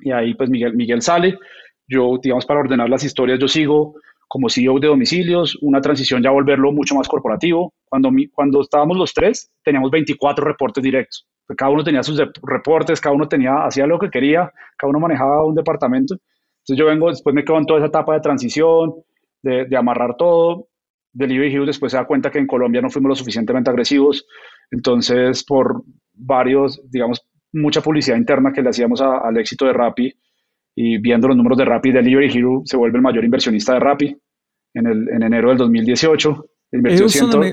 y ahí pues Miguel, Miguel sale, yo, digamos, para ordenar las historias, yo sigo como CEO de domicilios, una transición ya volverlo mucho más corporativo. Cuando, cuando estábamos los tres, teníamos 24 reportes directos. Cada uno tenía sus reportes, cada uno tenía, hacía lo que quería, cada uno manejaba un departamento. Entonces yo vengo, después me quedo en toda esa etapa de transición, de, amarrar todo. Delivery Hero después se da cuenta que en Colombia no fuimos lo suficientemente agresivos, entonces por varios, digamos, mucha publicidad interna que le hacíamos al éxito de Rappi y viendo los números de Rappi, Delivery Hero se vuelve el mayor inversionista de Rappi en, el, en enero del 2018. ¿Ellos, son,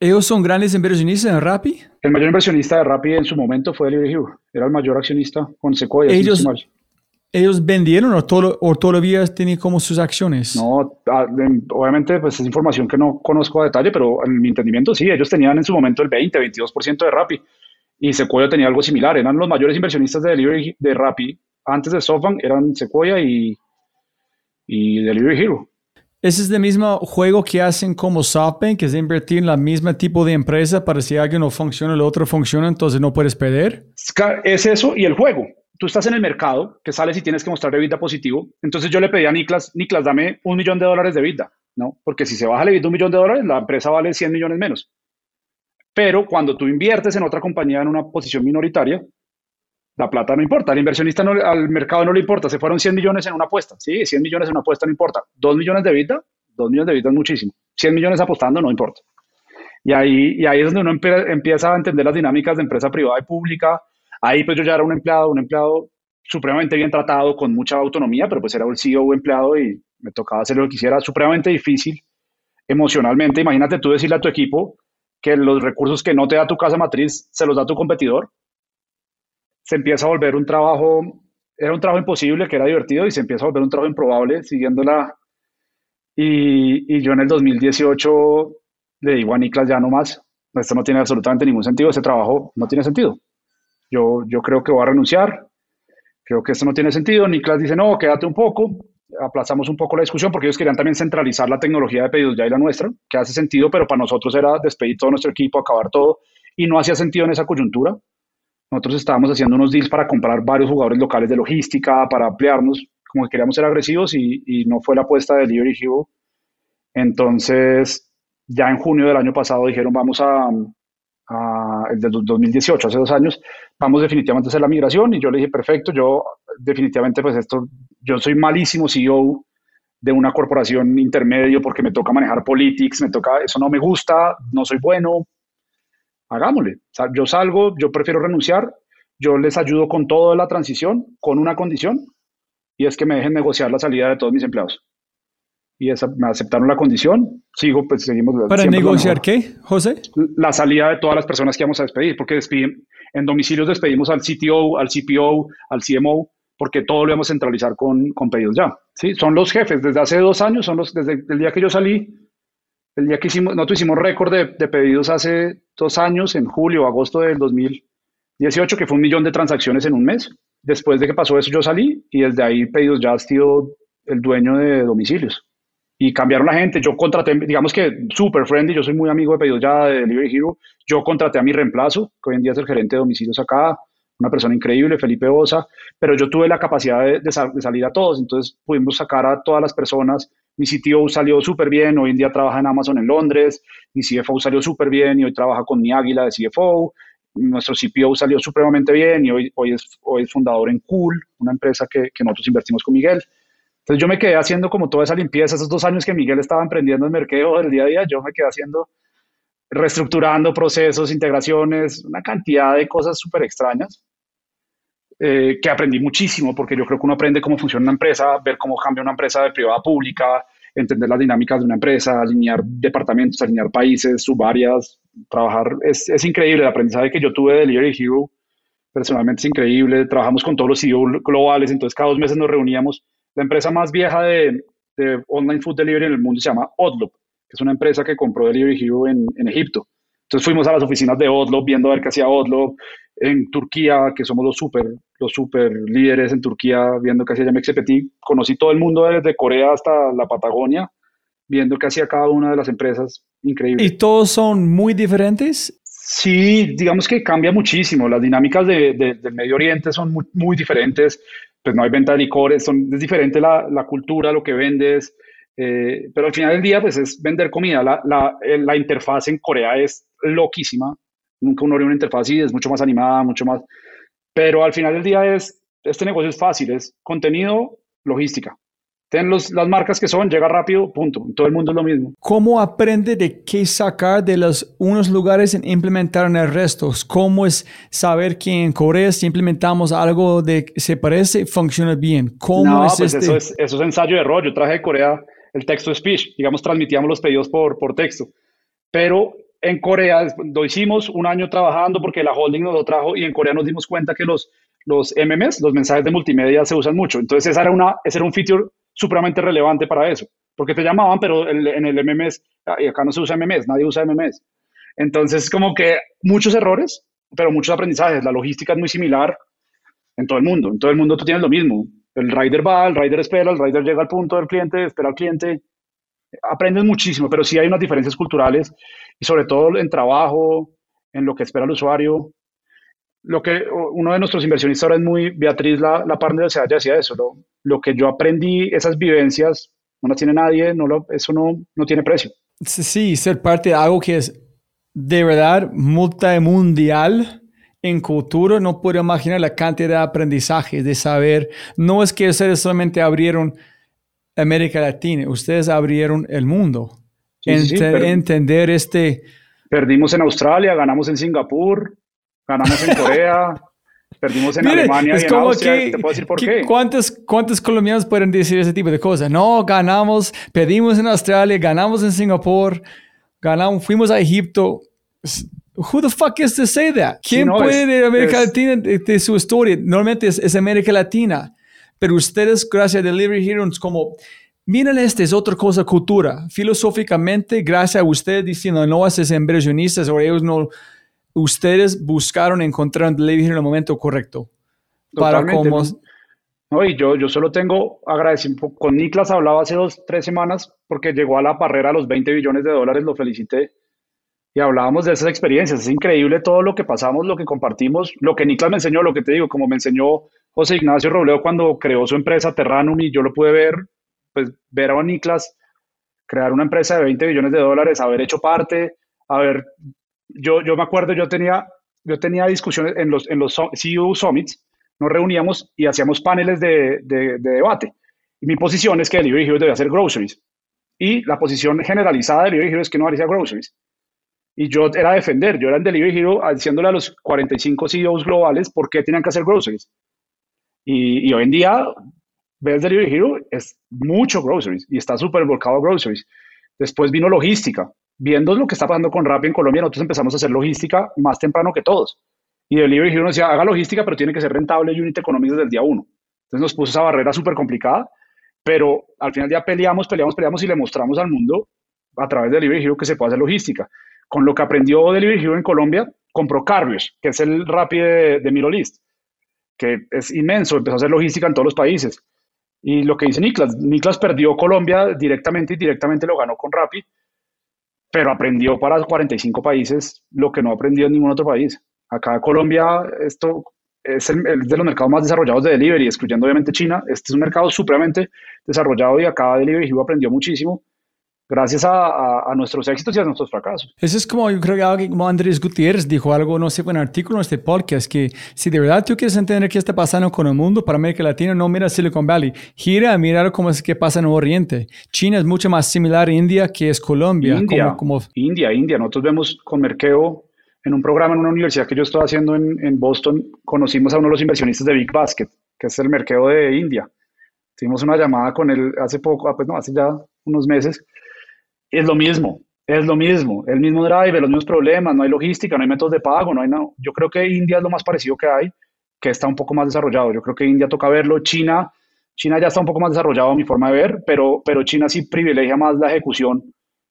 ¿Ellos son grandes inversionistas en Rappi? El mayor inversionista de Rappi en su momento fue Delivery Hero. Era el mayor accionista con Sequoia. Ellos, ¿Ellos vendieron o, todo, o todavía tienen como sus acciones? No, obviamente pues es información que no conozco a detalle, pero en mi entendimiento sí, ellos tenían en su momento el 20, 22% de Rappi y Sequoia tenía algo similar. Eran los mayores inversionistas de Delivery de Rappi antes de SoftBank, eran Sequoia y, y Delivery Hero. Ese es el mismo juego que hacen como SoftBank, que es invertir en la misma tipo de empresa para si algo no funciona, el otro funciona, entonces no puedes perder. Es eso y el juego tú estás en el mercado, que sales y tienes que mostrar vida positivo. Entonces yo le pedí a Niklas, Niklas, dame un millón de dólares de vida, ¿no? Porque si se baja el vida un millón de dólares, la empresa vale 100 millones menos. Pero cuando tú inviertes en otra compañía en una posición minoritaria, la plata no importa. Al inversionista, al mercado no le importa. Se fueron 100 millones en una apuesta. Sí, 100 millones en una apuesta no importa. 2 millones de vida, 2 millones de vida es muchísimo. 100 millones apostando no importa. Y ahí, y ahí es donde uno empieza a entender las dinámicas de empresa privada y pública, Ahí pues yo ya era un empleado, un empleado supremamente bien tratado, con mucha autonomía, pero pues era un CEO empleado y me tocaba hacer lo que quisiera, supremamente difícil emocionalmente. Imagínate tú decirle a tu equipo que los recursos que no te da tu casa matriz se los da tu competidor. Se empieza a volver un trabajo, era un trabajo imposible, que era divertido, y se empieza a volver un trabajo improbable siguiéndola. Y, y yo en el 2018 le digo a Niklas ya no más, esto no tiene absolutamente ningún sentido, ese trabajo no tiene sentido. Yo, yo creo que voy a renunciar, creo que esto no tiene sentido. Niklas dice, no, quédate un poco, aplazamos un poco la discusión porque ellos querían también centralizar la tecnología de pedidos ya y la nuestra, que hace sentido, pero para nosotros era despedir todo nuestro equipo, acabar todo, y no hacía sentido en esa coyuntura. Nosotros estábamos haciendo unos deals para comprar varios jugadores locales de logística, para ampliarnos, como que queríamos ser agresivos y, y no fue la apuesta de Delivery Hero. Entonces, ya en junio del año pasado dijeron, vamos a, el del 2018, hace dos años, vamos definitivamente a hacer la migración y yo le dije, perfecto, yo definitivamente pues esto, yo soy malísimo CEO de una corporación intermedio porque me toca manejar politics, me toca, eso no me gusta, no soy bueno, hagámosle. yo salgo, yo prefiero renunciar, yo les ayudo con toda la transición, con una condición, y es que me dejen negociar la salida de todos mis empleados y esa, me aceptaron la condición, sigo, pues seguimos. ¿Para negociar qué, José? La salida de todas las personas que vamos a despedir, porque en domicilios despedimos al CTO, al CPO, al CMO, porque todo lo vamos a centralizar con, con pedidos ya. ¿sí? Son los jefes, desde hace dos años, son los, desde el día que yo salí, el día que hicimos, nosotros hicimos récord de, pedidos hace dos años, en julio o agosto del 2018, que fue un millón de transacciones en un mes. Después de que pasó eso, yo salí y desde ahí pedidos ya ha sido el dueño de domicilios y cambiaron la gente. Yo contraté, digamos que super friendly, yo soy muy amigo de pedidos ya de Delivery Hero. Yo contraté a mi reemplazo, que hoy en día es el gerente de domicilios acá, una persona increíble, Felipe Osa, pero yo tuve la capacidad de, salir a todos, entonces pudimos sacar a todas las personas. Mi CTO salió súper bien, hoy en día trabaja en Amazon en Londres, mi CFO salió súper bien y hoy trabaja con mi águila de CFO. Nuestro CPO salió supremamente bien y hoy, hoy, es, hoy es fundador en Cool, una empresa que, que nosotros invertimos con Miguel. Entonces yo me quedé haciendo como toda esa limpieza, esos dos años que Miguel estaba emprendiendo en mercado del día a día, yo me quedé haciendo, reestructurando procesos, integraciones, una cantidad de cosas súper extrañas, eh, que aprendí muchísimo, porque yo creo que uno aprende cómo funciona una empresa, ver cómo cambia una empresa de privada a pública, entender las dinámicas de una empresa, alinear departamentos, alinear países, subáreas, trabajar. Es, es increíble el aprendizaje que yo tuve de Delivery Hero. Personalmente es increíble. Trabajamos con todos los CEO globales, entonces cada dos meses nos reuníamos la empresa más vieja de, online food delivery en el mundo se llama Odloop, que es una empresa que compró Delivery Hero en, Egipto. Entonces fuimos a las oficinas de Odloop viendo a ver qué hacía Odloop. En Turquía, que somos los super, los super líderes en Turquía, viendo qué hacía MXPT. Conocí todo el mundo desde Corea hasta la Patagonia, viendo qué hacía cada una de las empresas. Increíble. ¿Y todos son muy diferentes? Sí, digamos que cambia muchísimo. Las dinámicas de, del Medio Oriente son muy, muy diferentes pues no hay venta de licores, son, es diferente la, la cultura, lo que vendes, eh, pero al final del día pues es vender comida. La, la, la, interfaz en Corea es loquísima, nunca uno ve una interfaz así, es mucho más animada, mucho más, pero al final del día es, este negocio es fácil, es contenido, logística. ten los, las marcas que son, llega rápido, punto. Todo el mundo es lo mismo. ¿Cómo aprende de qué sacar de los unos lugares e implementar en el resto? ¿Cómo es saber que en Corea si implementamos algo de se parece, funciona bien? ¿Cómo no, es pues este? eso, es, eso es ensayo de error. Yo traje de Corea el texto speech, digamos, transmitíamos los pedidos por, por texto. Pero en Corea lo hicimos un año trabajando porque la holding nos lo trajo y en Corea nos dimos cuenta que los, los MMS, los mensajes de multimedia, se usan mucho. Entonces, esa era una, ese era un feature supremamente relevante para eso, porque te llamaban, pero el- en el MMS, y acá no se usa MMS, nadie usa MMS. Entonces, como que muchos errores, pero muchos aprendizajes. La logística es muy similar en todo el mundo. En todo el mundo tú tienes lo mismo. El rider va, el rider espera, el rider llega al punto del cliente, espera al cliente. Aprendes muchísimo, pero sí hay unas diferencias culturales y sobre todo en trabajo, en lo que espera el usuario. Lo que uno de nuestros inversionistas ahora es muy, Beatriz, la, la partner de Sealla, decía eso. Lo, lo que yo aprendí, esas vivencias, no las tiene nadie, no lo, eso no, no tiene precio. Sí, ser parte de algo que es de verdad multimundial en cultura, no puedo imaginar la cantidad de aprendizaje, de saber, no es que ustedes solamente abrieron América Latina, ustedes abrieron el mundo. Sí, sí, sí, pero- entender este, Perdimos en Australia, ganamos en Singapur, ganamos en Corea, perdimos en Mire, Alemania es y en como Austria. que, Te puedo decir por que qué. ¿cuántos, ¿cuántos colombianos pueden decir ese tipo de cosas? No, ganamos, pedimos en Australia, ganamos en Singapur, ganamos, fuimos a Egipto. Who the fuck is to say that? ¿Quién no, puede de América Latina de, de su historia? Normalmente es, es América Latina, pero ustedes, gracias a Delivery Heroes, como, miren, esta es otra cosa, cultura. Filosóficamente, gracias a ustedes diciendo, no haces inversionistas o ellos no, ustedes buscaron encontrar un Delivery Hero en el momento correcto. Para Totalmente, como, ¿no? No, y yo, yo solo tengo agradecimiento. Con Niklas hablaba hace dos, tres semanas porque llegó a la barrera a los 20 billones de dólares, lo felicité. Y hablábamos de esas experiencias. Es increíble todo lo que pasamos, lo que compartimos, lo que Niklas me enseñó, lo que te digo, como me enseñó José Ignacio Robledo cuando creó su empresa Terranum y yo lo pude ver, pues ver a Niklas crear una empresa de 20 billones de dólares, haber hecho parte, haber, yo, yo me acuerdo, yo tenía, yo tenía discusiones en los, en los CEO Summits, nos reuníamos y hacíamos paneles de, de- de debate. Y mi posición es que Delivery Hero debe hacer groceries. Y la posición generalizada de Delivery es que no haría groceries. Y yo era defender, yo era en Delivery Hero diciéndole a los 45 CEOs globales por qué tenían que hacer groceries. Y, y hoy en día, ves Delivery Hero, es mucho groceries y está súper volcado groceries. Después vino logística. Viendo lo que está pasando con Rappi en Colombia, nosotros empezamos a hacer logística más temprano que todos. Y Delivery Hero nos decía, haga logística, pero tiene que ser rentable y unit economics desde el día uno. Entonces nos puso esa barrera súper complicada, pero al final día peleamos, peleamos, peleamos y le mostramos al mundo a través de Delivery Hero que se puede hacer logística. Con lo que aprendió Delivery Hero en Colombia, compró Carriage, que es el Rappi de, de Middle que es inmenso, empezó a hacer logística en todos los países. Y lo que dice Niklas, Niklas perdió Colombia directamente y directamente lo ganó con Rappi, pero aprendió para 45 países lo que no aprendió en ningún otro país. Acá Colombia, esto es el, el de los mercados más desarrollados de delivery, excluyendo obviamente China. Este es un mercado supremamente desarrollado y acá Delivery Hero aprendió muchísimo gracias a, a- a nuestros éxitos y a nuestros fracasos. Eso es como, yo creo que alguien como Andrés Gutiérrez dijo algo, no sé, fue un artículo en este podcast, que si de verdad tú quieres entender qué está pasando con el mundo para América Latina, no mira Silicon Valley, gira a mirar cómo es que pasa en Oriente. China es mucho más similar a India que es Colombia. India, Como, como, India, India. Nosotros vemos con Merkeo en un programa en una universidad que yo estoy haciendo en, en Boston, conocimos a uno de los inversionistas de Big Basket, que es el Merkeo de India. Tuvimos una llamada con él hace poco, ah, pues no, hace ya unos meses. Es lo mismo, es lo mismo, el mismo driver, los mismos problemas, no hay logística, no hay métodos de pago, no hay nada. Yo creo que India es lo más parecido que hay, que está un poco más desarrollado. Yo creo que India toca verlo, China, China ya está un poco más desarrollado a mi forma de ver, pero, pero China sí privilegia más la ejecución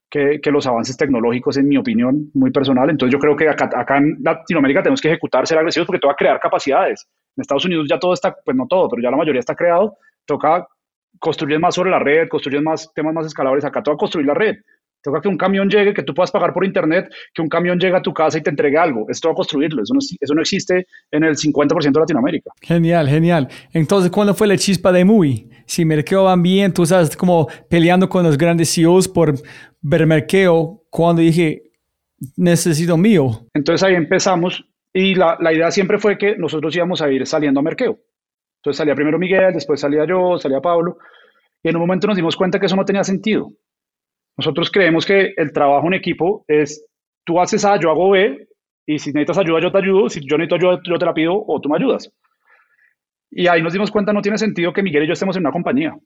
que, que los avances tecnológicos, en mi opinión, muy personal. Entonces yo creo que acá, acá en Latinoamérica tenemos que ejecutar, ser agresivos, porque toca crear capacidades. En Estados Unidos ya todo está, pues no todo, pero ya la mayoría está creado. Toca construir más sobre la red, construir más temas más escalables. Acá toca construir la red. Toca que un camión llegue, que tú puedas pagar por internet, que un camión llegue a tu casa y te entregue algo. Esto va a construirlo. Eso no, eso no existe en el 50% de Latinoamérica. Genial, genial. Entonces, ¿cuándo fue la chispa de Muy? Si Merkeo va bien, tú sabes, como peleando con los grandes CEOs por ver Merkeo, cuando dije, necesito mío. Entonces ahí empezamos y la, la idea siempre fue que nosotros íbamos a ir saliendo a Merkeo. Entonces salía primero Miguel, después salía yo, salía Pablo. Y en un momento nos dimos cuenta que eso no tenía sentido. Nosotros creemos que el trabajo en equipo es, tú haces A, yo hago B, y si necesitas ayuda, yo te ayudo, si yo necesito ayuda, yo te la pido o tú me ayudas. Y ahí nos dimos cuenta, no tiene sentido que Miguel y yo estemos en una compañía.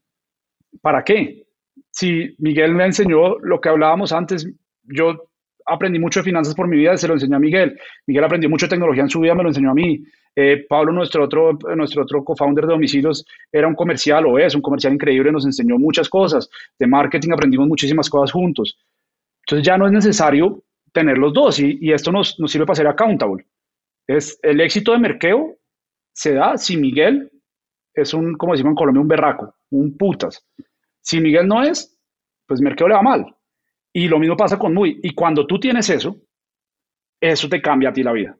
¿Para qué? Si Miguel me enseñó lo que hablábamos antes, yo aprendí mucho de finanzas por mi vida, se lo enseñó a Miguel. Miguel aprendió mucho de tecnología en su vida, me lo enseñó a mí. Eh, Pablo, nuestro otro, nuestro otro co-founder de domicilios, era un comercial o es un comercial increíble, nos enseñó muchas cosas. De marketing aprendimos muchísimas cosas juntos. Entonces ya no es necesario tener los dos y, esto nos, nos, sirve para ser accountable. Es, el éxito de Merkeo se da si Miguel es un, como decimos en Colombia, un berraco, un putas. Si Miguel no es, pues Merkeo le va mal. Y lo mismo pasa con Muy. Y cuando tú tienes eso, eso te cambia a ti la vida.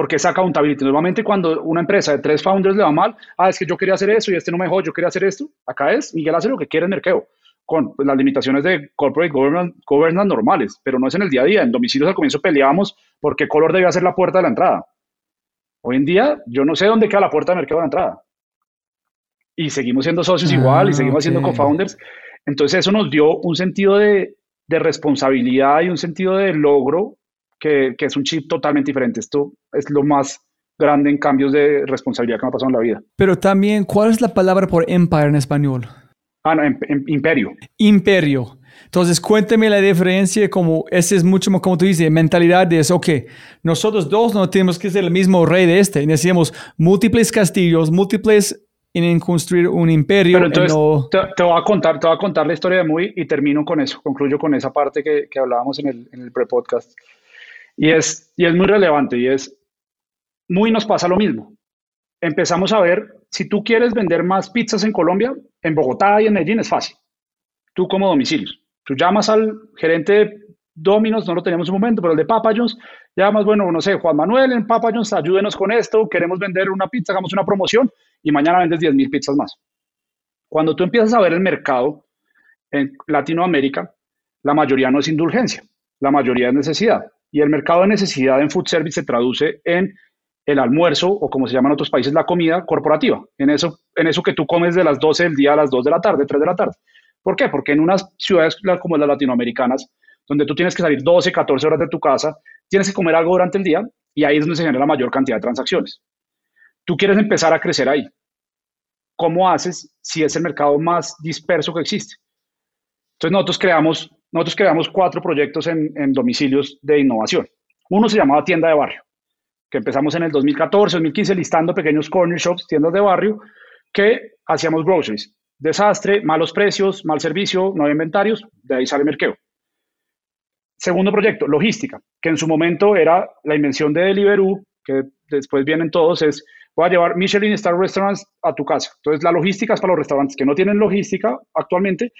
Porque es accountability. Normalmente cuando una empresa de tres founders le va mal, ah, es que yo quería hacer eso y este no me dejó, yo quería hacer esto. Acá es, Miguel hace lo que quiere en Merkeo, con pues, las limitaciones de corporate governance, governance normales, pero no es en el día a día. En domicilios al comienzo peleábamos por qué color debía ser la puerta de la entrada. Hoy en día yo no sé dónde queda la puerta de Merkeo de la entrada. Y seguimos siendo socios igual y seguimos Ah, ok. siendo co-founders. Entonces eso nos dio un sentido de, de responsabilidad y un sentido de logro que, que es un chip totalmente diferente. Esto es lo más grande en cambios de responsabilidad que me ha pasado en la vida. Pero también, ¿cuál es la palabra por empire en español? Ah, no, em- em- imperio. Imperio. Entonces, cuéntame la diferencia, como ese es mucho más, como tú dices, mentalidad de eso, ok, nosotros dos no tenemos que ser el mismo rey de este, necesitamos múltiples castillos, múltiples en construir un imperio. Pero entonces te, te voy a contar, te voy a contar la historia de Muy y termino con eso, concluyo con esa parte que, que hablábamos en el, en el pre-podcast. Y es, y es muy relevante y es, muy nos pasa lo mismo. Empezamos a ver, si tú quieres vender más pizzas en Colombia, en Bogotá y en Medellín es fácil. Tú como domicilios. Tú llamas al gerente de Domino's, no lo teníamos en un momento, pero el de Papa John's, llamas, bueno, no sé, Juan Manuel en Papa John's, ayúdenos con esto, queremos vender una pizza, hagamos una promoción y mañana vendes 10 mil pizzas más. Cuando tú empiezas a ver el mercado en Latinoamérica, la mayoría no es indulgencia, la mayoría es necesidad. Y el mercado de necesidad en food service se traduce en el almuerzo o como se llama en otros países la comida corporativa, en eso, en eso que tú comes de las 12 del día a las 2 de la tarde, 3 de la tarde. ¿Por qué? Porque en unas ciudades como las latinoamericanas, donde tú tienes que salir 12, 14 horas de tu casa, tienes que comer algo durante el día y ahí es donde se genera la mayor cantidad de transacciones. Tú quieres empezar a crecer ahí. ¿Cómo haces si es el mercado más disperso que existe? Entonces nosotros creamos, nosotros creamos cuatro proyectos en, domicilios de innovación. Uno se llamaba Tienda de Barrio, que empezamos en el 2014, 2015 listando pequeños corner shops, tiendas de barrio, que hacíamos groceries. Desastre, malos precios, mal servicio, no hay inventarios, de ahí sale Merkeo. Segundo proyecto, logística, que en su momento era la invención de Deliveroo, que después vienen todos, es voy a llevar Michelin Star Restaurants a tu casa. Entonces, la logística es para los restaurantes que no tienen logística actualmente,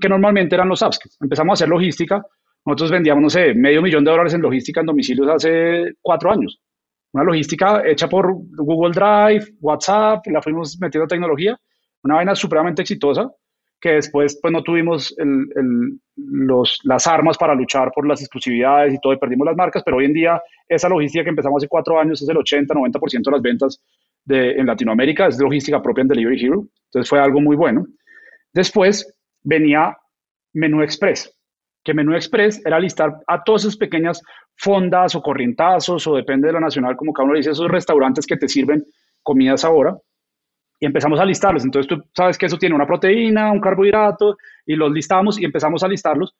que normalmente eran los apps. Empezamos a hacer logística. Nosotros vendíamos, no sé, medio millón de dólares en logística en domicilios hace cuatro años. Una logística hecha por Google Drive, WhatsApp, la fuimos metiendo tecnología. Una vaina supremamente exitosa que después pues no tuvimos los, las armas para luchar por las exclusividades y todo y perdimos las marcas, pero hoy en día esa logística que empezamos hace cuatro años es el 80-90% de las ventas de, en Latinoamérica, es logística propia en Delivery Hero, entonces fue algo muy bueno. Después venía Menú Express, que Menú Express era listar a todas esas pequeñas fondas o corrientazos o depende de la nacional, como cada uno dice, esos restaurantes que te sirven comidas ahora y empezamos a listarlos. Entonces tú sabes que eso tiene una proteína, un carbohidrato, y los listamos y empezamos a listarlos.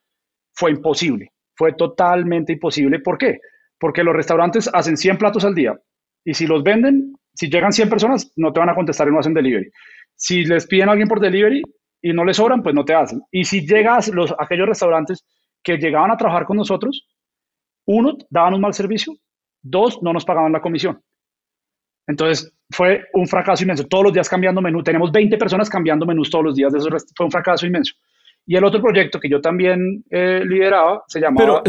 Fue imposible, fue totalmente imposible. ¿Por qué? Porque los restaurantes hacen 100 platos al día y si los venden, si llegan 100 personas, no te van a contestar y no hacen delivery. Si les piden a alguien por delivery y no les sobran, pues no te hacen. Y si llegas los aquellos restaurantes que llegaban a trabajar con nosotros, uno, daban un mal servicio, dos, no nos pagaban la comisión. Entonces fue un fracaso inmenso. Todos los días cambiando menú. Tenemos 20 personas cambiando menús todos los días. Eso rest- fue un fracaso inmenso. Y el otro proyecto que yo también eh, lideraba se llamaba...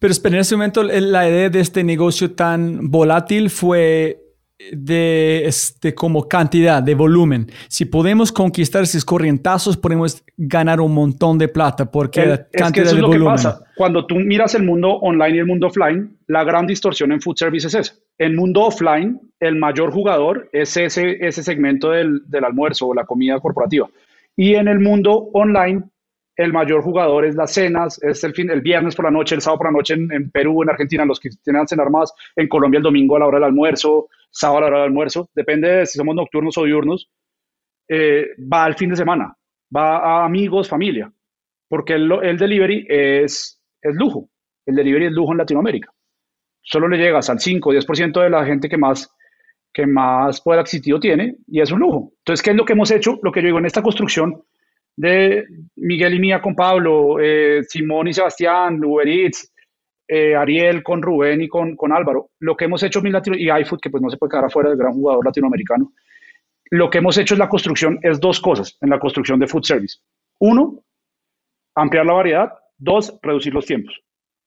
Pero, pero en ese momento la idea de este negocio tan volátil fue de este, como cantidad, de volumen. Si podemos conquistar esos corrientazos, podemos ganar un montón de plata porque El- la es que cantidad eso es de lo que volumen. pasa. Cuando tú miras el mundo online y el mundo offline, la gran distorsión en food service es esa. En mundo offline, el mayor jugador es ese, ese segmento del, del almuerzo o la comida corporativa. Y en el mundo online, el mayor jugador es las cenas, es el, fin, el viernes por la noche, el sábado por la noche en, Perú, en Argentina, los que tienen a cenar más, en Colombia el domingo a la hora del almuerzo, sábado a la hora del almuerzo, depende de si somos nocturnos o diurnos, eh, va al fin de semana, va a amigos, familia, porque el, el delivery es, es lujo, el delivery es lujo en Latinoamérica. Solo le llegas al 5 o 10% de la gente que más, que más poder adquisitivo tiene y es un lujo. Entonces, ¿qué es lo que hemos hecho? Lo que yo digo en esta construcción de Miguel y mía con Pablo, eh, Simón y Sebastián, Uber Eats, eh, Ariel con Rubén y con, con Álvaro. Lo que hemos hecho, y iFood, que pues no se puede quedar afuera del gran jugador latinoamericano, lo que hemos hecho en la construcción es dos cosas en la construcción de food service. Uno, ampliar la variedad. Dos, reducir los tiempos.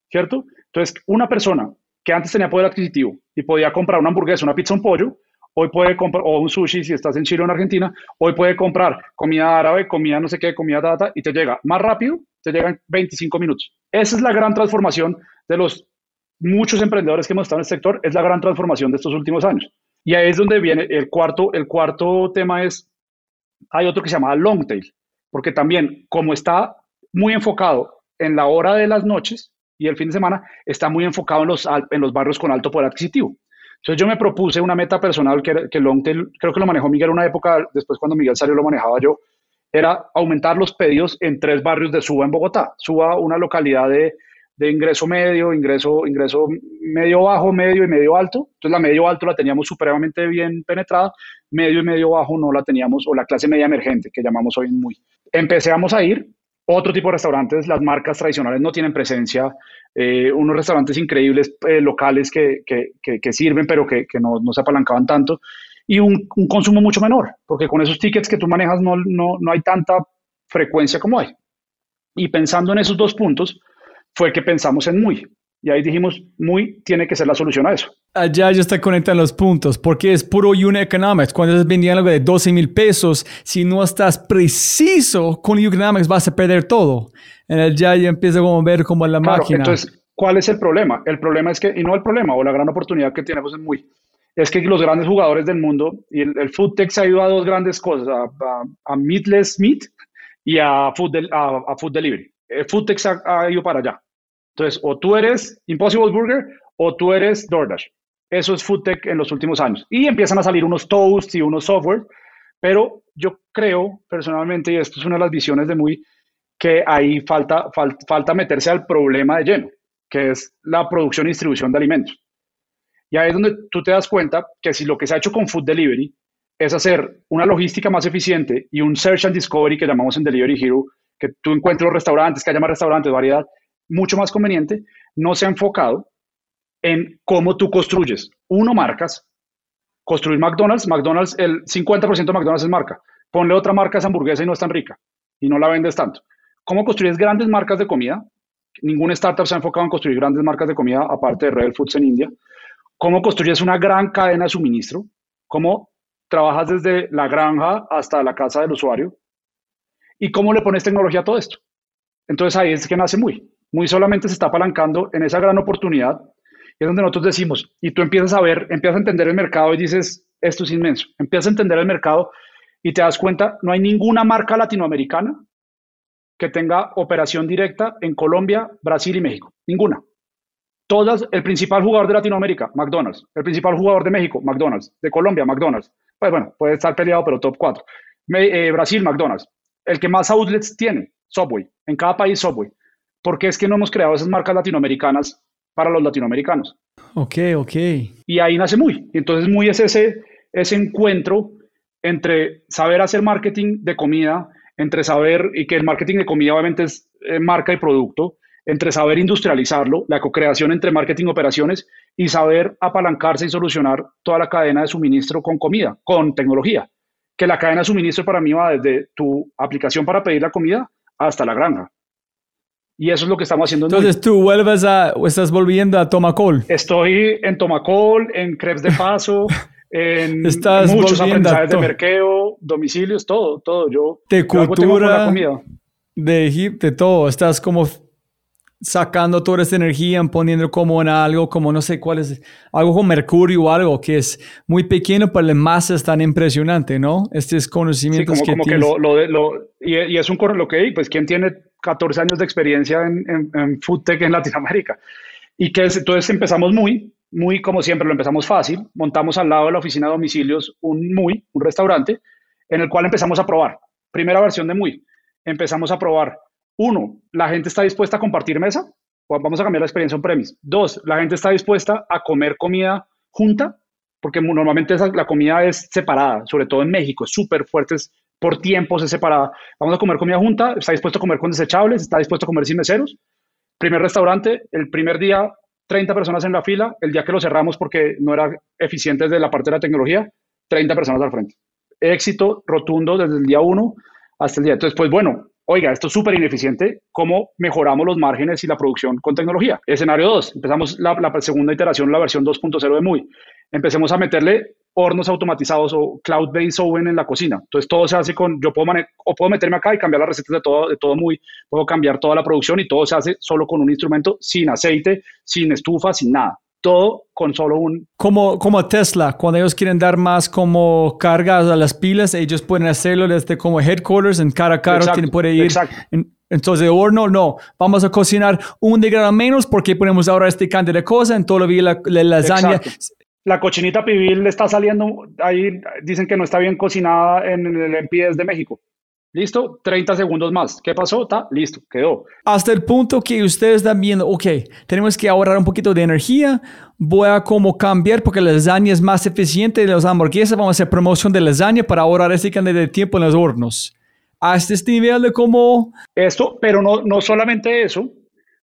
¿Cierto? Entonces, una persona que antes tenía poder adquisitivo y podía comprar una hamburguesa, una pizza, un pollo, hoy puede comprar, o un sushi si estás en Chile o en Argentina, hoy puede comprar comida árabe, comida no sé qué, comida data, y te llega más rápido, te llegan 25 minutos. Esa es la gran transformación de los muchos emprendedores que hemos estado en el sector, es la gran transformación de estos últimos años. Y ahí es donde viene el cuarto, el cuarto tema es, hay otro que se llama long tail, porque también como está muy enfocado en la hora de las noches y el fin de semana, está muy enfocado en los, en los barrios con alto poder adquisitivo. Entonces yo me propuse una meta personal que, que Longtail, creo que lo manejó Miguel una época, después cuando Miguel salió lo manejaba yo, era aumentar los pedidos en tres barrios de Suba en Bogotá. Suba, una localidad de, de ingreso medio, ingreso, ingreso medio bajo, medio y medio alto. Entonces la medio alto la teníamos supremamente bien penetrada, medio y medio bajo no la teníamos, o la clase media emergente, que llamamos hoy muy. Empezamos a ir, otro tipo de restaurantes, las marcas tradicionales no tienen presencia, eh, unos restaurantes increíbles eh, locales que, que, que, sirven, pero que, no, no, se apalancaban tanto, y un, un, consumo mucho menor, porque con esos tickets que tú manejas no, no, no hay tanta frecuencia como hay. Y pensando en esos dos puntos, fue que pensamos en Muy. Y ahí dijimos, Muy tiene que ser la solución a eso. Allá ya está conectando los puntos, porque es puro unit economics. Cuando estás vendiendo algo de 12 mil pesos, si no estás preciso con unit economics, vas a perder todo. En el ya ya empieza a ver como la máquina. Entonces, ¿cuál es el problema? El problema es que, y no el problema, o la gran oportunidad que tenemos en Muy, es que los grandes jugadores del mundo, y el, food tech se ha ido a dos grandes cosas, a, meatless meat y a food, a, food delivery. El food tech ha, ha ido para allá. Entonces, o tú eres Impossible Burger o tú eres DoorDash. Eso es foodtech en los últimos años. Y empiezan a salir unos toasts y unos software, pero yo creo personalmente, y esto es una de las visiones de Muy, que ahí falta, falta meterse al problema de lleno, que es la producción y distribución de alimentos. Y ahí es donde tú te das cuenta que si lo que se ha hecho con Food Delivery es hacer una logística más eficiente y un Search and Discovery que llamamos en Delivery Hero, que tú encuentres restaurantes, que haya más restaurantes, variedad, mucho más conveniente, no se ha enfocado en cómo tú construyes. Uno, marcas. Construir McDonald's, McDonald's, el 50% de McDonald's es marca. Ponle otra marca a esa hamburguesa y no es tan rica y no la vendes tanto. ¿Cómo construyes grandes marcas de comida? Ningún startup se ha enfocado en construir grandes marcas de comida aparte de Real Foods en India. ¿Cómo construyes una gran cadena de suministro? ¿Cómo trabajas desde la granja hasta la casa del usuario? ¿Y cómo le pones tecnología a todo esto? Entonces ahí es que nace muy muy solamente se está apalancando en esa gran oportunidad. Es donde nosotros decimos, y tú empiezas a ver, empiezas a entender el mercado y dices, esto es inmenso. Empiezas a entender el mercado y te das cuenta, no hay ninguna marca latinoamericana que tenga operación directa en Colombia, Brasil y México. Ninguna. Todas, el principal jugador de Latinoamérica, McDonald's. El principal jugador de México, McDonald's. De Colombia, McDonald's. Pues bueno, puede estar peleado, pero top 4. Eh, Brasil, McDonald's. El que más outlets tiene, Subway. En cada país, Subway. ¿Por es que no hemos creado esas marcas latinoamericanas para los latinoamericanos? Ok, ok. Y ahí nace muy. Entonces muy es ese, ese encuentro entre saber hacer marketing de comida, entre saber, y que el marketing de comida obviamente es eh, marca y producto, entre saber industrializarlo, la co-creación entre marketing y operaciones, y saber apalancarse y solucionar toda la cadena de suministro con comida, con tecnología. Que la cadena de suministro para mí va desde tu aplicación para pedir la comida hasta la granja. Y eso es lo que estamos haciendo. Entonces tú vuelves a, o estás volviendo a Tomacol. Estoy en Tomacol, en Crepes de Paso, en muchos aprendizajes de merqueo, domicilios, todo, todo. Yo, de cultura, de Egipto, de todo. Estás como sacando toda esa energía, poniendo como en algo, como no sé cuál es, algo con mercurio o algo que es muy pequeño, pero la masa es tan impresionante, ¿no? Este es conocimiento sí, como, que, lo, lo, lo, y, y, es un lo que pues quién tiene 14 años de experiencia en, en, food tech en Latinoamérica. Y que es, entonces empezamos muy, muy como siempre, lo empezamos fácil, montamos al lado de la oficina de domicilios un muy, un restaurante, en el cual empezamos a probar. Primera versión de muy, empezamos a probar uno, la gente está dispuesta a compartir mesa. Vamos a cambiar la experiencia en premis. Dos, la gente está dispuesta a comer comida junta, porque normalmente la comida es separada, sobre todo en México, súper fuerte, por tiempos es separada. Vamos a comer comida junta, está dispuesto a comer con desechables, está dispuesto a comer sin meseros. Primer restaurante, el primer día 30 personas en la fila, el día que lo cerramos porque no era eficiente desde la parte de la tecnología, 30 personas al frente. Éxito rotundo desde el día 1 hasta el día. Entonces, pues bueno, oiga, esto es súper ineficiente, ¿cómo mejoramos los márgenes y la producción con tecnología? Escenario 2, empezamos la, la, segunda iteración, la versión 2.0 de MUI. Empecemos a meterle hornos automatizados o cloud-based oven en la cocina. Entonces todo se hace con, yo puedo, o puedo meterme acá y cambiar las recetas de todo, de todo muy, puedo cambiar toda la producción y todo se hace solo con un instrumento, sin aceite, sin estufa, sin nada todo con solo un... Como, como Tesla, cuando ellos quieren dar más como cargas a las pilas, ellos pueden hacerlo desde como headquarters, en tiene, puede ir. En, entonces, horno, no. Vamos a cocinar un degrado menos porque ponemos ahora este cantidad de cosas, en todo la, la lasaña. Exacto. La cochinita pibil está saliendo, ahí dicen que no está bien cocinada en el MPS de México. Listo, 30 segundos más. ¿Qué pasó? Está listo, quedó. Hasta el punto que ustedes están viendo, ok, tenemos que ahorrar un poquito de energía, voy a como cambiar porque la lasaña es más eficiente de las hamburguesas, vamos a hacer promoción de lasaña para ahorrar ese cantidad de tiempo en los hornos. Hasta este nivel de cómo... Esto, pero no, no solamente eso,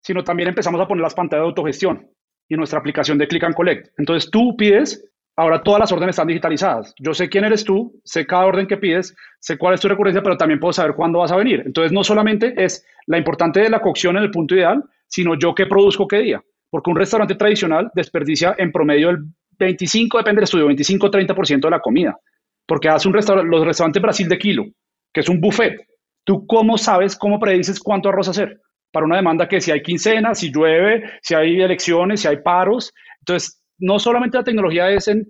sino también empezamos a poner las pantallas de autogestión y nuestra aplicación de Click and Collect. Entonces tú pides Ahora todas las órdenes están digitalizadas. Yo sé quién eres tú, sé cada orden que pides, sé cuál es tu recurrencia, pero también puedo saber cuándo vas a venir. Entonces no solamente es la importante de la cocción en el punto ideal, sino yo qué produzco qué día. Porque un restaurante tradicional desperdicia en promedio el 25, depende del estudio, 25-30% de la comida. Porque hace un restaurante, los restaurantes Brasil de kilo, que es un buffet. ¿Tú cómo sabes, cómo predices cuánto arroz hacer? Para una demanda que si hay quincena, si llueve, si hay elecciones, si hay paros. Entonces, no solamente la tecnología es en,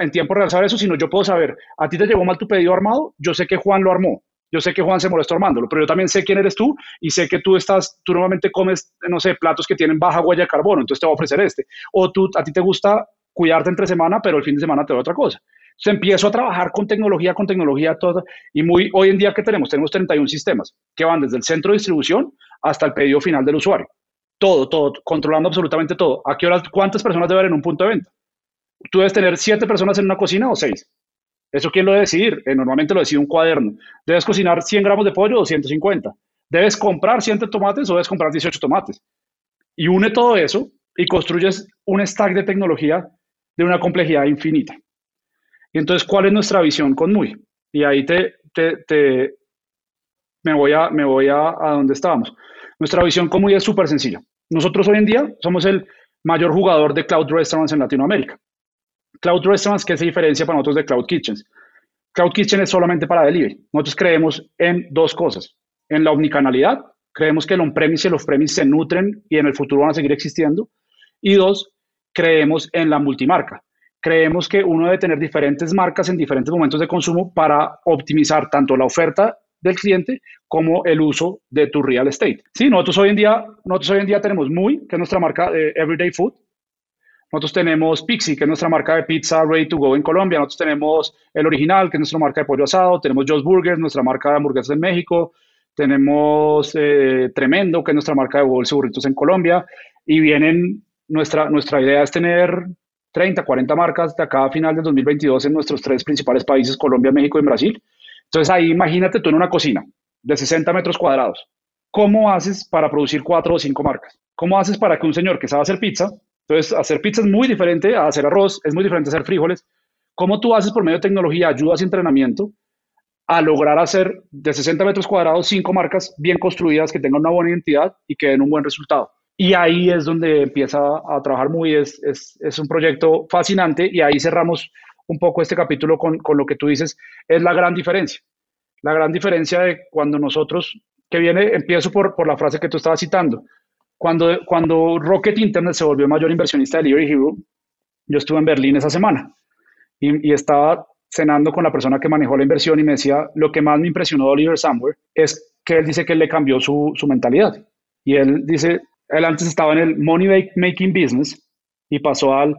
en tiempo real saber eso, sino yo puedo saber, a ti te llegó mal tu pedido armado, yo sé que Juan lo armó, yo sé que Juan se molestó armándolo, pero yo también sé quién eres tú y sé que tú estás, tú normalmente comes, no sé, platos que tienen baja huella de carbono, entonces te voy a ofrecer este. O tú, a ti te gusta cuidarte entre semana, pero el fin de semana te doy otra cosa. Entonces empiezo a trabajar con tecnología, con tecnología toda, y muy, hoy en día que tenemos, tenemos 31 sistemas que van desde el centro de distribución hasta el pedido final del usuario todo, todo, controlando absolutamente todo. ¿A qué horas, cuántas personas debe haber en un punto de venta? Tú debes tener siete personas en una cocina o seis. ¿Eso quién lo debe decidir? Eh, normalmente lo decide un cuaderno. Debes cocinar 100 gramos de pollo o 150. Debes comprar 100 tomates o debes comprar 18 tomates. Y une todo eso y construyes un stack de tecnología de una complejidad infinita. Y entonces, ¿cuál es nuestra visión con MUI? Y ahí te, me voy a, me voy a, a donde estábamos. Nuestra visión con MUI es súper sencilla. Nosotros hoy en día somos el mayor jugador de Cloud Restaurants en Latinoamérica. Cloud Restaurants, ¿qué se diferencia para nosotros de Cloud Kitchens? Cloud Kitchen es solamente para delivery. Nosotros creemos en dos cosas. En la omnicanalidad, creemos que el on-premise y el off-premise se nutren y en el futuro van a seguir existiendo. Y dos, creemos en la multimarca. Creemos que uno debe tener diferentes marcas en diferentes momentos de consumo para optimizar tanto la oferta del cliente como el uso de tu real estate. Sí, nosotros hoy en día, nosotros hoy en día tenemos Muy, que es nuestra marca de Everyday Food. Nosotros tenemos Pixie, que es nuestra marca de pizza ready to go en Colombia. Nosotros tenemos El Original, que es nuestra marca de pollo asado. Tenemos Joe's Burgers, nuestra marca de hamburguesas en México. Tenemos eh, Tremendo, que es nuestra marca de bolsa y burritos en Colombia. Y vienen, nuestra, nuestra idea es tener 30, 40 marcas de acá a final de 2022 en nuestros tres principales países, Colombia, México y Brasil. Entonces ahí imagínate tú en una cocina de 60 metros cuadrados. ¿Cómo haces para producir cuatro o cinco marcas? ¿Cómo haces para que un señor que sabe hacer pizza, entonces hacer pizza es muy diferente a hacer arroz, es muy diferente a hacer frijoles, ¿cómo tú haces por medio de tecnología, ayudas y entrenamiento a lograr hacer de 60 metros cuadrados cinco marcas bien construidas que tengan una buena identidad y que den un buen resultado? Y ahí es donde empieza a trabajar muy, es, es, es un proyecto fascinante y ahí cerramos un poco este capítulo con, con, lo que tú dices, es la gran diferencia. La gran diferencia de cuando nosotros, que viene, empiezo por, por la frase que tú estabas citando, Cuando, cuando Rocket Internet se volvió mayor inversionista de Delivery Hero, yo estuve en Berlín esa semana y, y estaba cenando con la persona que manejó la inversión y me decía, lo que más me impresionó de Oliver Somewhere es que él dice que le cambió su, su mentalidad. Y él dice, él antes estaba en el money making business y pasó al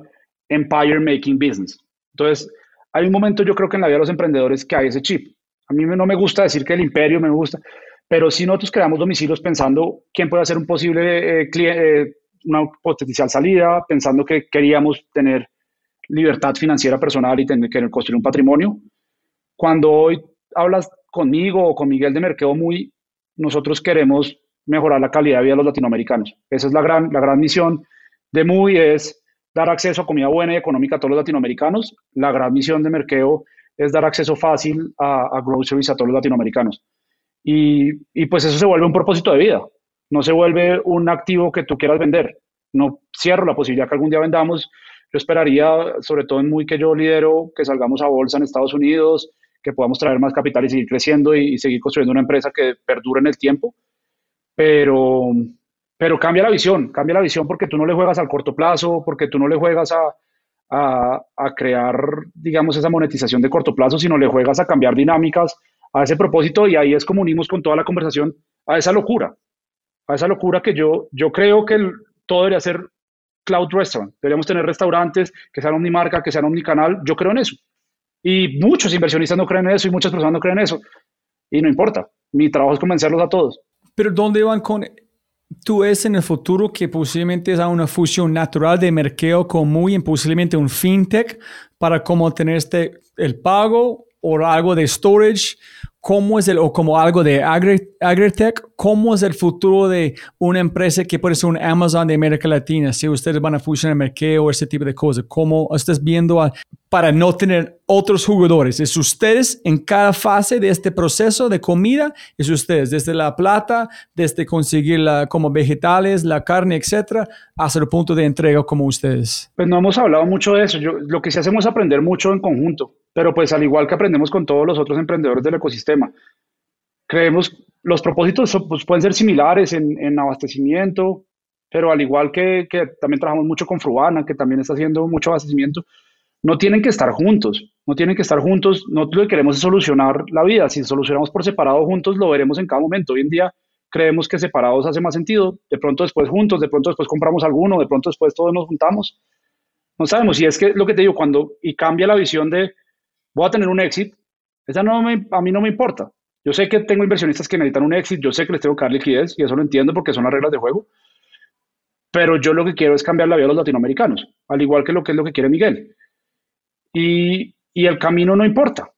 empire making business. Entonces, hay un momento yo creo que en la vida de los emprendedores que hay ese chip. A mí no me gusta decir que el imperio me gusta, pero si nosotros creamos domicilios pensando quién puede hacer un posible eh, eh, una potencial salida, pensando que queríamos tener libertad financiera personal y tener que construir un patrimonio. Cuando hoy hablas conmigo o con Miguel de Merqueo muy, nosotros queremos mejorar la calidad de vida de los latinoamericanos. Esa es la gran, la gran misión de MUI, es dar acceso a comida buena y económica a todos los latinoamericanos. La gran misión de Merqueo es dar acceso fácil a, a groceries a todos los latinoamericanos. Y, y, pues eso se vuelve un propósito de vida, no se vuelve un activo que tú quieras vender. No cierro la posibilidad que algún día vendamos. Yo esperaría, sobre todo en muy que yo lidero, que salgamos a bolsa en Estados Unidos, que podamos traer más capital y seguir creciendo y, y seguir construyendo una empresa que perdure en el tiempo. Pero, pero cambia la visión, cambia la visión porque tú no le juegas al corto plazo, porque tú no le juegas a, a, crear, digamos, esa monetización de corto plazo, sino le juegas a cambiar dinámicas a ese propósito y ahí es como unimos con toda la conversación a esa locura, a esa locura que yo, yo creo que todo debería ser cloud restaurant, deberíamos tener restaurantes que sean omnimarca, que sean omnicanal, yo creo en eso. Y muchos inversionistas no creen en eso y muchas personas no creen en eso. Y no importa, mi trabajo es convencerlos a todos. Pero ¿dónde van con tú ves en el futuro que posiblemente es una fusión natural de mercado con muy posiblemente un fintech para cómo tener este, el pago o algo de storage, cómo es el, o como algo de agri, agritech, cómo es el futuro de una empresa que puede ser un Amazon de América Latina, si ustedes van a fusionar mercado o ese tipo de cosas, cómo estás viendo a, para no tener otros jugadores. Es ustedes en cada fase de este proceso de comida, es ustedes, desde la plata, desde conseguir la, como vegetales, la carne, etcétera, hasta el punto de entrega como ustedes. Pues no hemos hablado mucho de eso. Yo, lo que sí hacemos es aprender mucho en conjunto, pero pues al igual que aprendemos con todos los otros emprendedores del ecosistema. Creemos, los propósitos pues, pueden ser similares en, en abastecimiento, pero al igual que, que también trabajamos mucho con Fruana, que también está haciendo mucho abastecimiento, no tienen que estar juntos, no tienen que estar juntos, nosotros lo que queremos es solucionar la vida, si solucionamos por separado juntos lo veremos en cada momento, hoy en día creemos que separados hace más sentido, de pronto después juntos, de pronto después compramos alguno, de pronto después todos nos juntamos, no sabemos, y es que lo que te digo, cuando y cambia la visión de voy a tener un éxito, esa no me, a mí no me importa, yo sé que tengo inversionistas que necesitan un éxito, yo sé que les tengo que dar liquidez, y eso lo entiendo porque son las reglas de juego, pero yo lo que quiero es cambiar la vida de los latinoamericanos, al igual que lo que es lo que quiere Miguel y, y, el camino no importa.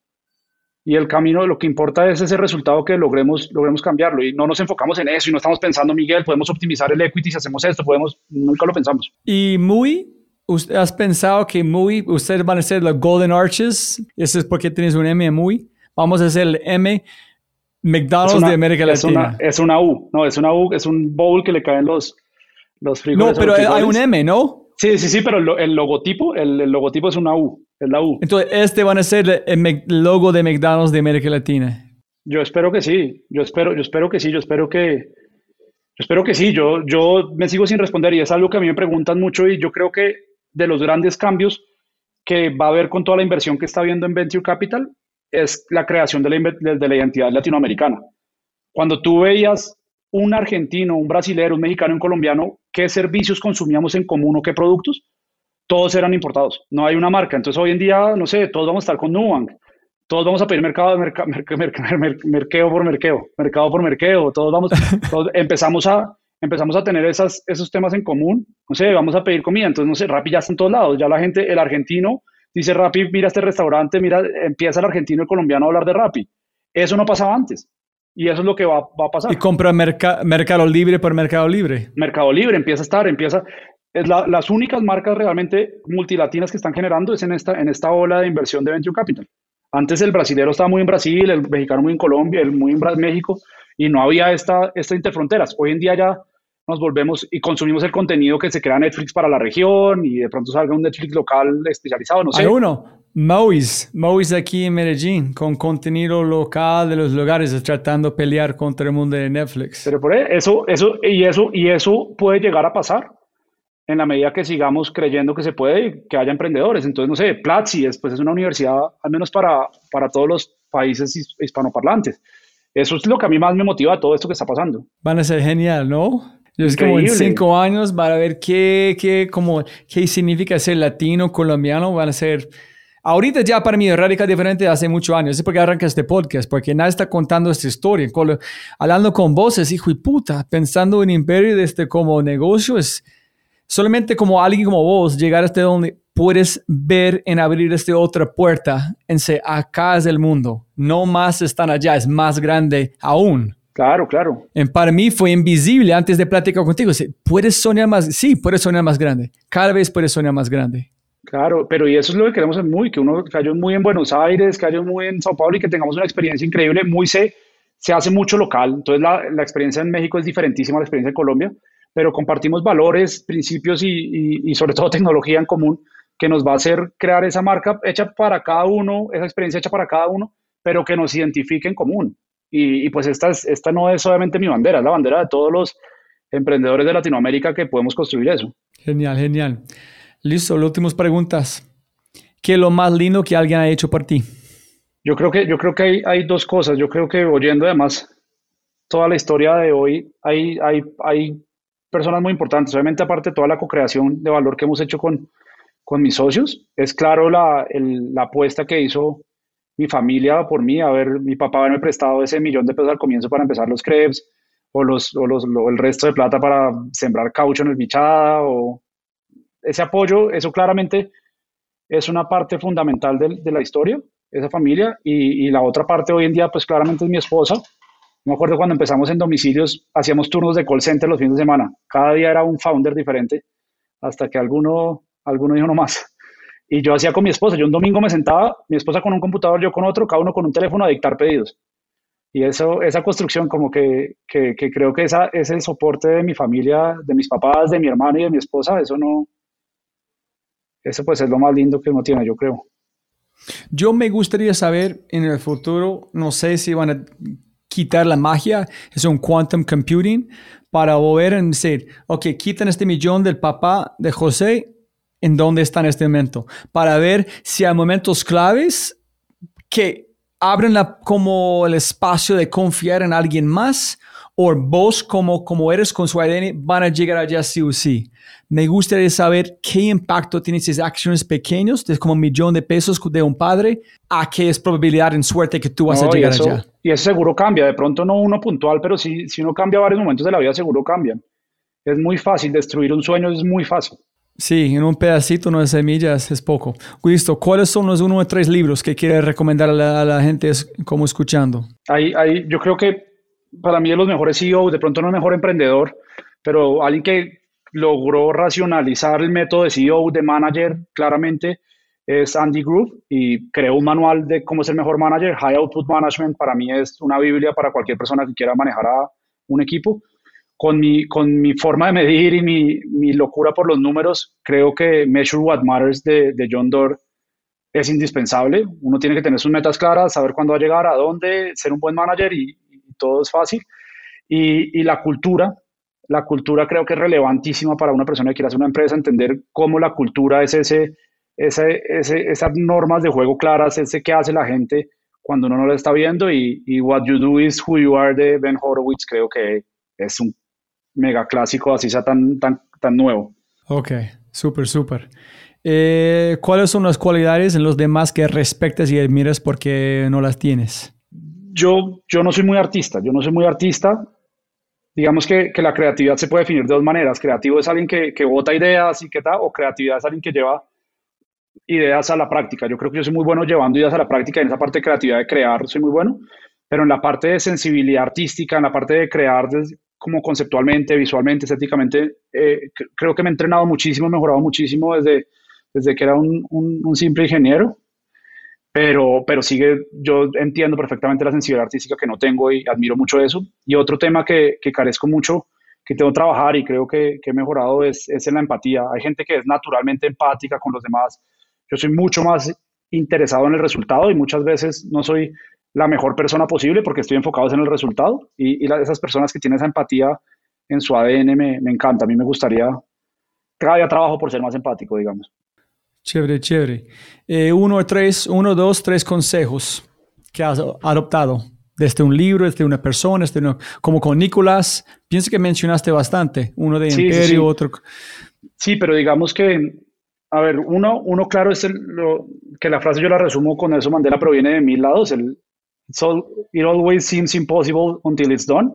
Y el camino, lo que importa es ese resultado que logremos, logremos cambiarlo. Y no nos enfocamos en eso y no estamos pensando, Miguel, podemos optimizar el equity si hacemos esto, podemos, nunca lo pensamos. Y muy, ¿has pensado que muy, ustedes van a ser los Golden Arches? Eso es porque tienes un M muy. Vamos a hacer el M McDonald's una, de América Latina. Es una, es una, U, no, es una U, es un bowl que le caen los, los frijoles. No, pero hay un M, ¿no? Sí, sí, sí, pero el, el logotipo, el, el, logotipo es una U, es la U. Entonces, este van a ser el logo de McDonald's de América Latina. Yo espero que sí, yo espero, yo espero que sí, yo espero que, yo espero que sí, yo, yo me sigo sin responder y es algo que a mí me preguntan mucho y yo creo que de los grandes cambios que va a haber con toda la inversión que está viendo en Venture Capital es la creación de la, de la identidad latinoamericana. Cuando tú veías un argentino, un brasilero, un mexicano, un colombiano, qué servicios consumíamos en común o qué productos, todos eran importados. No hay una marca. Entonces hoy en día, no sé, todos vamos a estar con Nubank. Todos vamos a pedir mercado, merca, merca, merca, merqueo por merqueo, mercado por merqueo. Todos vamos, todos empezamos a, empezamos a tener esas, esos temas en común. No sé, vamos a pedir comida. Entonces, no sé, Rappi ya está en todos lados. Ya la gente, el argentino dice Rappi, mira este restaurante, mira, empieza el argentino y el colombiano a hablar de Rappi. Eso no pasaba antes. Y eso es lo que va, va a pasar. Y compra merca, Mercado Libre por Mercado Libre. Mercado Libre empieza a estar, empieza. Es la, las únicas marcas realmente multilatinas que están generando es en esta, en esta ola de inversión de Venture Capital. Antes el brasilero estaba muy en Brasil, el mexicano muy en Colombia, el muy en México, y no había esta, esta interfronteras. Hoy en día ya nos volvemos y consumimos el contenido que se crea Netflix para la región y de pronto salga un Netflix local especializado, no sé. Hay uno, Mois, Mois aquí en Medellín, con contenido local de los lugares, tratando de pelear contra el mundo de Netflix. Pero por eso, eso, y eso, y eso puede llegar a pasar en la medida que sigamos creyendo que se puede que haya emprendedores. Entonces, no sé, Platzi después es una universidad, al menos para, para todos los países hispanoparlantes. Eso es lo que a mí más me motiva de todo esto que está pasando. Van a ser genial, ¿no? Es como en cinco años van a ver qué, qué, como, qué significa ser latino, colombiano, van a ser... Ahorita ya para mí es radical diferente de hace muchos años. Es porque arranca este podcast, porque nadie está contando esta historia. Hablando con voces, hijo y puta, pensando en imperio de este como negocio, es solamente como alguien como vos llegar hasta donde puedes ver en abrir esta otra puerta, en acá es el mundo, no más están allá, es más grande aún. Claro, claro. En, para mí fue invisible antes de platicar contigo. ¿Puedes soñar más? Sí, puedes soñar más grande. Cada vez puedes soñar más grande. Claro, pero y eso es lo que queremos muy, que uno cayó muy en Buenos Aires, cayó muy en Sao Paulo y que tengamos una experiencia increíble. Muy se, se hace mucho local, entonces la, la experiencia en México es diferentísima a la experiencia en Colombia pero compartimos valores, principios y, sobre todo tecnología en común que nos va a hacer crear esa marca hecha para cada uno, esa experiencia hecha para cada uno, pero que nos identifique en común. Y, pues esta, esta no es solamente mi bandera, es la bandera de todos los emprendedores de Latinoamérica que podemos construir eso. Genial, genial. Listo, las últimas preguntas. ¿Qué es lo más lindo que alguien ha hecho por ti? Yo creo que, yo creo que hay, hay dos cosas. Yo creo que oyendo además toda la historia de hoy, hay, hay, hay personas muy importantes. Obviamente, aparte de toda la co-creación de valor que hemos hecho con, con mis socios, es claro la, la, apuesta que hizo mi familia por mí, a ver, mi papá haberme prestado ese millón de pesos al comienzo para empezar los crepes, o, los, o los, el resto de plata para sembrar caucho en el bichada, o ese apoyo, eso claramente es una parte fundamental de, la historia, esa familia, y, y, la otra parte hoy en día, pues claramente es mi esposa, me acuerdo cuando empezamos en domicilios, hacíamos turnos de call center los fines de semana. Cada día era un founder diferente, hasta que alguno, alguno dijo no más. Y yo hacía con mi esposa. Yo un domingo me sentaba, mi esposa con un computador, yo con otro, cada uno con un teléfono a dictar pedidos. Y eso, esa construcción, como que, que, creo que esa, es el soporte de mi familia, de mis papás, de mi hermano y de mi esposa, eso no. Eso pues es lo más lindo que uno tiene, yo creo. Yo me gustaría saber en el futuro, no sé si van a quitar la magia, es un quantum computing, para volver a decir, ok, quitan este millón del papá de José, ¿en dónde está en este momento? Para ver si hay momentos claves que abren la, como el espacio de confiar en alguien más o vos como, como eres con su ADN van a llegar allá sí o sí. Me gustaría saber qué impacto tienen esas acciones pequeños, de como un millón de pesos de un padre, a qué es probabilidad en suerte que tú vas a llegar allá. Y eso seguro cambia, de pronto no uno puntual, pero si, si uno cambia varios momentos de la vida, seguro cambian. Es muy fácil, destruir un sueño es muy fácil. Sí, en un pedacito, de semillas, es poco. Listo, ¿cuáles son los uno o tres libros que quieres recomendar a la, gente como escuchando? Ahí, ahí, yo creo que para mí de los mejores CEO, de pronto no el mejor emprendedor, pero alguien que logró racionalizar el método de CEO, de manager, claramente, es Andy Groove y creó un manual de cómo ser mejor manager. High Output Management para mí es una biblia para cualquier persona que quiera manejar a un equipo. Con mi, con mi forma de medir y mi, mi locura por los números, creo que Measure What Matters de, de John Doerr es indispensable. Uno tiene que tener sus metas claras, saber cuándo va a llegar, a dónde, ser un buen manager y, todo es fácil. Y, y, la cultura, la cultura creo que es relevantísima para una persona que quiera hacer una empresa, entender cómo la cultura es ese, ese, ese, esas normas de juego claras, ese que hace la gente cuando uno no lo está viendo y, y What You Do Is Who You Are de Ben Horowitz creo que es un mega clásico, así sea tan, tan, tan nuevo. Ok, súper, súper. Eh, ¿Cuáles son las cualidades en los demás que respetas y admiras porque no las tienes? yo, yo no soy muy artista, yo no soy muy artista. Digamos que, que la creatividad se puede definir de dos maneras. Creativo es alguien que, que vota ideas y que tal, o creatividad es alguien que lleva ideas a la práctica. Yo creo que yo soy muy bueno llevando ideas a la práctica, en esa parte de creatividad de crear soy muy bueno, pero en la parte de sensibilidad artística, en la parte de crear como conceptualmente, visualmente, estéticamente, eh, creo que me he entrenado muchísimo, mejorado muchísimo desde, desde que era un, simple ingeniero pero, pero sigue, yo entiendo perfectamente la sensibilidad artística que no tengo y admiro mucho eso. Y otro tema que, que carezco mucho, que tengo que trabajar y creo que, que he mejorado es, es en la empatía. Hay gente que es naturalmente empática con los demás. Yo soy mucho más interesado en el resultado y muchas veces no soy la mejor persona posible porque estoy enfocado en el resultado y, y esas personas que tienen esa empatía en su ADN me, me encanta. A mí me gustaría, cada día trabajo por ser más empático, digamos. Chévere, chévere. Eh, uno, tres, uno, dos, tres consejos que has adoptado desde un libro, desde una persona, desde como con Nicolás. Pienso que mencionaste bastante, uno de Sí, Imperio, sí. otro. Sí, pero digamos que, a ver, uno, uno claro es el- lo, que la frase yo la resumo con Nelson Mandela, proviene de mil lados, el "It's all- it always seems impossible until it's done.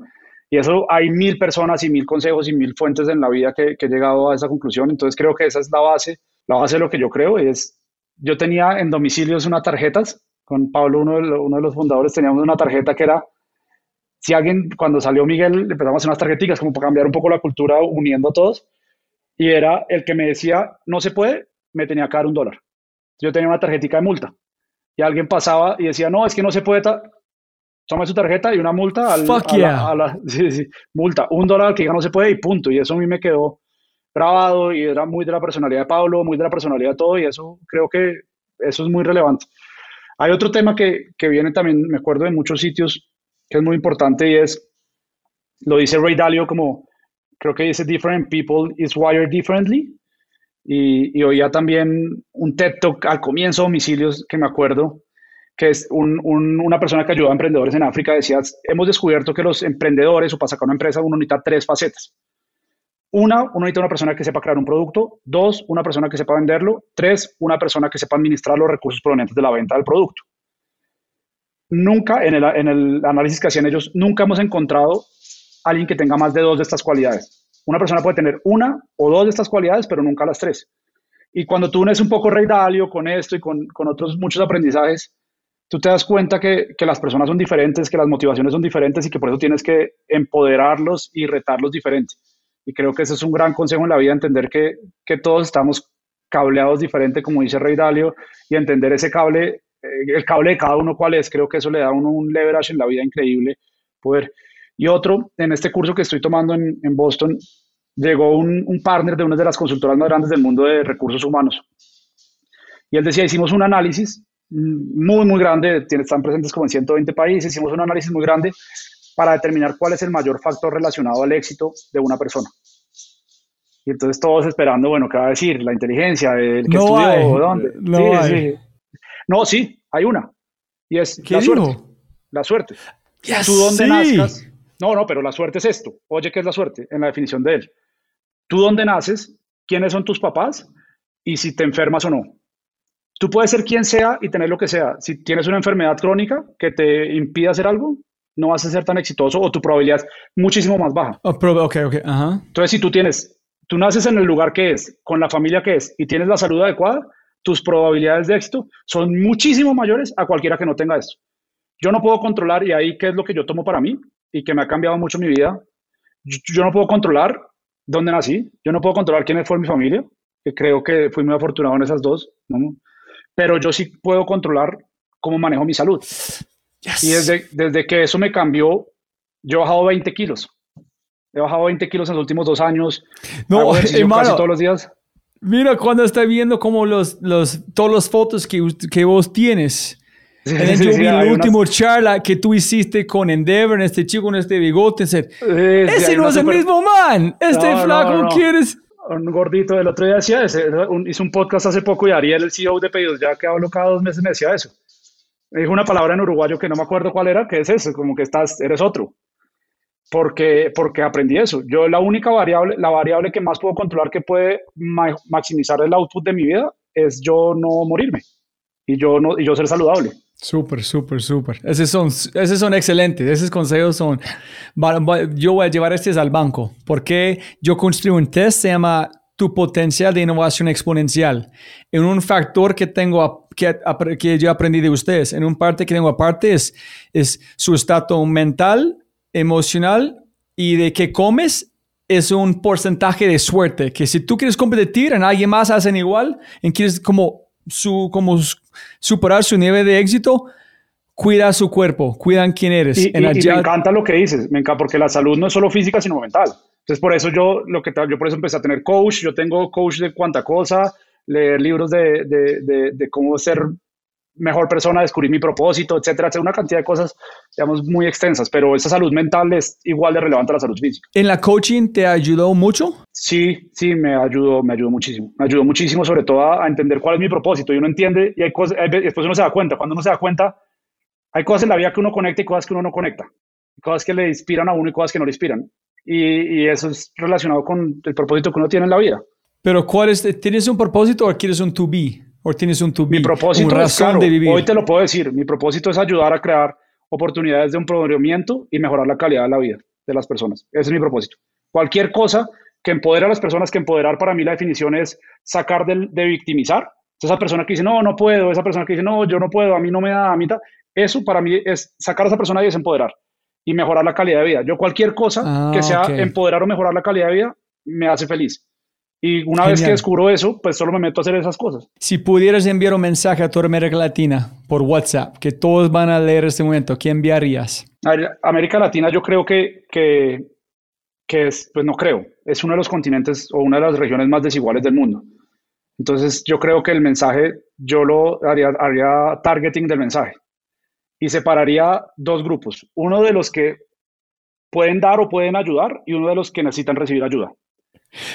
Y eso hay mil personas y mil consejos y mil fuentes en la vida que, que he llegado a esa conclusión. Entonces creo que esa es la base, la base de lo que yo creo es, yo tenía en domicilios unas tarjetas, con Pablo, uno de, lo- uno de los fundadores, teníamos una tarjeta que era, si alguien, cuando salió Miguel, empezamos a hacer unas tarjeticas como para cambiar un poco la cultura uniendo a todos y era el que me decía, no se puede, me tenía que dar un dólar. Yo tenía una tarjetica de multa y alguien pasaba y decía, no, es que no se puede, tome su tarjeta y una multa al, Fuck a la- yeah. a la- sí, sí, multa, un dólar que diga no se puede y punto. Y eso a mí me quedó grabado y era muy de la personalidad de Pablo, muy de la personalidad de todo y eso creo que eso es muy relevante. Hay otro tema que, que viene también, me acuerdo de muchos sitios, que es muy importante y es, lo dice Ray Dalio como, creo que dice, different people is wired differently. Y, y oía también un TED Talk al comienzo, domicilios, que me acuerdo, que es un- un- una persona que ayuda a emprendedores en África, decía, hemos descubierto que los emprendedores o para sacar una empresa uno necesita tres facetas. Una, uno necesita una persona que sepa crear un producto. Dos, una persona que sepa venderlo. Tres, una persona que sepa administrar los recursos provenientes de la venta del producto. Nunca, en el, en el análisis que hacían ellos, nunca hemos encontrado alguien que tenga más de dos de estas cualidades. Una persona puede tener una o dos de estas cualidades, pero nunca las tres. Y cuando tú unes un poco Rey Dalio con esto y con, otros muchos aprendizajes, tú te das cuenta que, que las personas son diferentes, que las motivaciones son diferentes y que por eso tienes que empoderarlos y retarlos diferente. Y creo que ese es un gran consejo en la vida, entender que, que todos estamos cableados diferente, como dice Rey Dalio, y entender ese cable, eh, el cable de cada uno cuál es. Creo que eso le da a uno un leverage en la vida increíble. Poder. Y otro, en este curso que estoy tomando en, en Boston, llegó un, un partner de una de las consultoras más grandes del mundo de recursos humanos. Y él decía, hicimos un análisis muy, muy grande, tiene- están presentes como en 120 países, hicimos un análisis muy grande para determinar cuál es el mayor factor relacionado al éxito de una persona. Y entonces todos esperando, bueno, ¿qué va a decir? La inteligencia, el que No estudió, hay, ¿dónde? no Sí, hay. sí. No, sí, hay una. Y es ¿Qué la suerte. La suerte. Yes, Tú donde sí. nazcas. No, no, pero la suerte es esto. Oye, ¿qué es la suerte? En la definición de él. Tú dónde naces, quiénes son tus papás y si te enfermas o no. Tú puedes ser quien sea y tener lo que sea. Si tienes una enfermedad crónica que te impide hacer algo, no vas a ser tan exitoso o tu probabilidad es muchísimo más baja. Oh, ok, ok, ajá. Entonces, si tú tienes, tú naces en el lugar que es, con la familia que es y tienes la salud adecuada, tus probabilidades de éxito son muchísimo mayores a cualquiera que no tenga esto. Yo no puedo controlar, y ahí qué es lo que yo tomo para mí y que me ha cambiado mucho mi vida. Yo, yo no puedo controlar dónde nací, yo no puedo controlar quién fue mi familia, que creo que fui muy afortunado en esas dos, ¿no? pero yo sí puedo controlar cómo manejo mi salud. Yes. Y desde, desde que eso me cambió, yo he bajado 20 kilos. He bajado 20 kilos en los últimos dos años. No, hermano. casi todos los días. Mira cuando está viendo como los, los, todas las fotos que, que vos tienes. Sí, En el, sí, yo sí, vi la última charla que tú hiciste con Endeavor, este chico con este bigote. ese- Sí, Ese no una es el super- mismo man. Este No, no, flaco, no. ¿quieres? Un gordito del otro día decía ese, un- hizo un podcast hace poco y Ariel, el CEO de Pedidos, ya que hablo cada dos meses, me decía eso. Me dijo una palabra en uruguayo que no me acuerdo cuál era, que es eso, como que estás, eres otro. Porque, porque aprendí eso. Yo la única variable, la variable que más puedo controlar que puede ma- maximizar el output de mi vida es yo no morirme y yo, no, y yo ser saludable. Súper, súper, súper. Esos son, esos son excelentes. Esos consejos son... Yo voy a llevar estos al banco porque yo construí un test, se llama tu potencial de innovación exponencial. En un factor que tengo, que, yo aprendí de ustedes, en un parte que tengo aparte es, es su estado mental, emocional y de qué comes es un porcentaje de suerte. Que si tú quieres competir en alguien más hacen igual, y quieres como, su, como superar su nivel de éxito, cuida su cuerpo, cuidan quién eres. Y, En y- y me encanta lo que dices, me encanta porque la salud no es solo física, sino mental. Entonces, por eso yo, lo que yo por eso empecé a tener coach, yo tengo coach de cuánta cosa, leer libros de, de, de, de cómo ser mejor persona, descubrir mi propósito, etcétera, etcétera, una cantidad de cosas, digamos, muy extensas, pero esa salud mental es igual de relevante a la salud física. ¿En la coaching te ayudó mucho? Sí, sí, me ayudó, me ayudó muchísimo. Me ayudó muchísimo, sobre todo a, entender cuál es mi propósito. Y uno entiende, y hay cosas, hay, después uno se da cuenta. Cuando uno se da cuenta, hay cosas en la vida que uno conecta y cosas que uno no conecta. Cosas que le inspiran a uno y cosas que no le inspiran. Y, y eso es relacionado con el propósito que uno tiene en la vida. Pero ¿cuál es? ¿Tienes un propósito o quieres un to be? ¿O tienes un? Mi propósito es, razón claro, de vivir. hoy te lo puedo decir, mi propósito es ayudar a crear oportunidades de empoderamiento y mejorar la calidad de la vida de las personas. Ese es mi propósito. Cualquier cosa que empodere a las personas, que empoderar para mí la definición es sacar del- de, victimizar. Esa persona que dice, no, no puedo, esa persona que dice, no, yo no puedo, a mí no me da, a mí ta-". Eso para mí es sacar a esa persona y desempoderar y mejorar la calidad de vida. Yo cualquier cosa Ah, que sea ok. empoderar o mejorar la calidad de vida me hace feliz. Y una vez que descubro eso, pues solo me meto a hacer esas cosas. Si pudieras enviar un mensaje a toda América Latina por WhatsApp, que todos van a leer este momento, ¿qué enviarías? A América Latina yo creo que, que, que es, pues no creo, es uno de los continentes o una de las regiones más desiguales del mundo. Entonces yo creo que el mensaje, yo lo haría, haría targeting del mensaje y separaría dos grupos, uno de los que pueden dar o pueden ayudar y uno de los que necesitan recibir ayuda.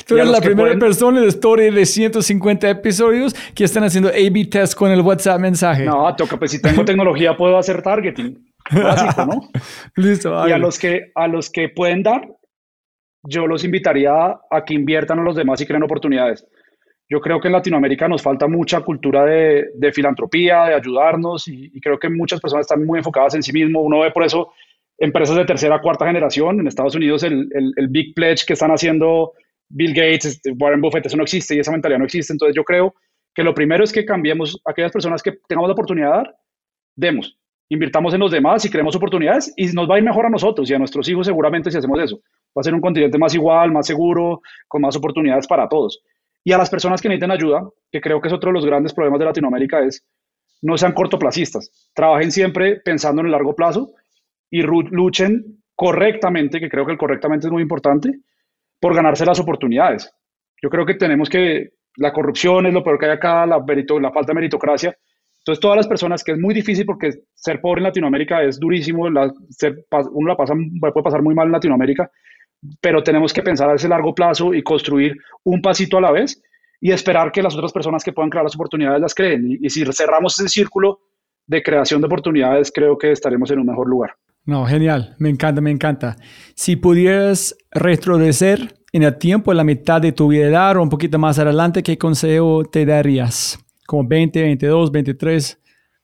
Tú eres la primera pueden- persona en la historia de 150 episodios que están haciendo A-B test con el WhatsApp mensaje. No, toca, pues si tengo tecnología puedo hacer targeting. Básico, ¿no? Listo. Y a los que, a los que pueden dar, yo los invitaría a que inviertan a los demás y creen oportunidades. Yo creo que en Latinoamérica nos falta mucha cultura de, de filantropía, de ayudarnos, y, y creo que muchas personas están muy enfocadas en sí mismo. Uno ve por eso empresas de tercera, cuarta generación. En Estados Unidos el, el, el Big Pledge que están haciendo Bill Gates, este, Warren Buffett, eso no existe y esa mentalidad no existe. Entonces yo creo que lo primero es que cambiemos aquellas personas que tengamos la oportunidad de dar, demos, invirtamos en los demás y creemos oportunidades y nos va a ir mejor a nosotros y a nuestros hijos seguramente si hacemos eso. Va a ser un continente más igual, más seguro, con más oportunidades para todos. Y a las personas que necesiten ayuda, que creo que es otro de los grandes problemas de Latinoamérica, es no sean cortoplacistas. Trabajen siempre pensando en el largo plazo y luchen correctamente, que creo que el correctamente es muy importante, por ganarse las oportunidades. Yo creo que tenemos que, la corrupción es lo peor que hay acá, la, la falta de meritocracia. Entonces, todas las personas, que es muy difícil porque ser pobre en Latinoamérica es durísimo, ser- uno la pasa, puede pasar muy mal en Latinoamérica, pero tenemos que pensar a ese largo plazo y construir un pasito a la vez y esperar que las otras personas que puedan crear las oportunidades las creen. Y si cerramos ese círculo de creación de oportunidades, creo que estaremos en un mejor lugar. No, genial. Me encanta, me encanta. Si pudieras retroceder en el tiempo, la mitad de tu vida o un poquito más adelante, ¿qué consejo te darías? Como 20, 22, 23.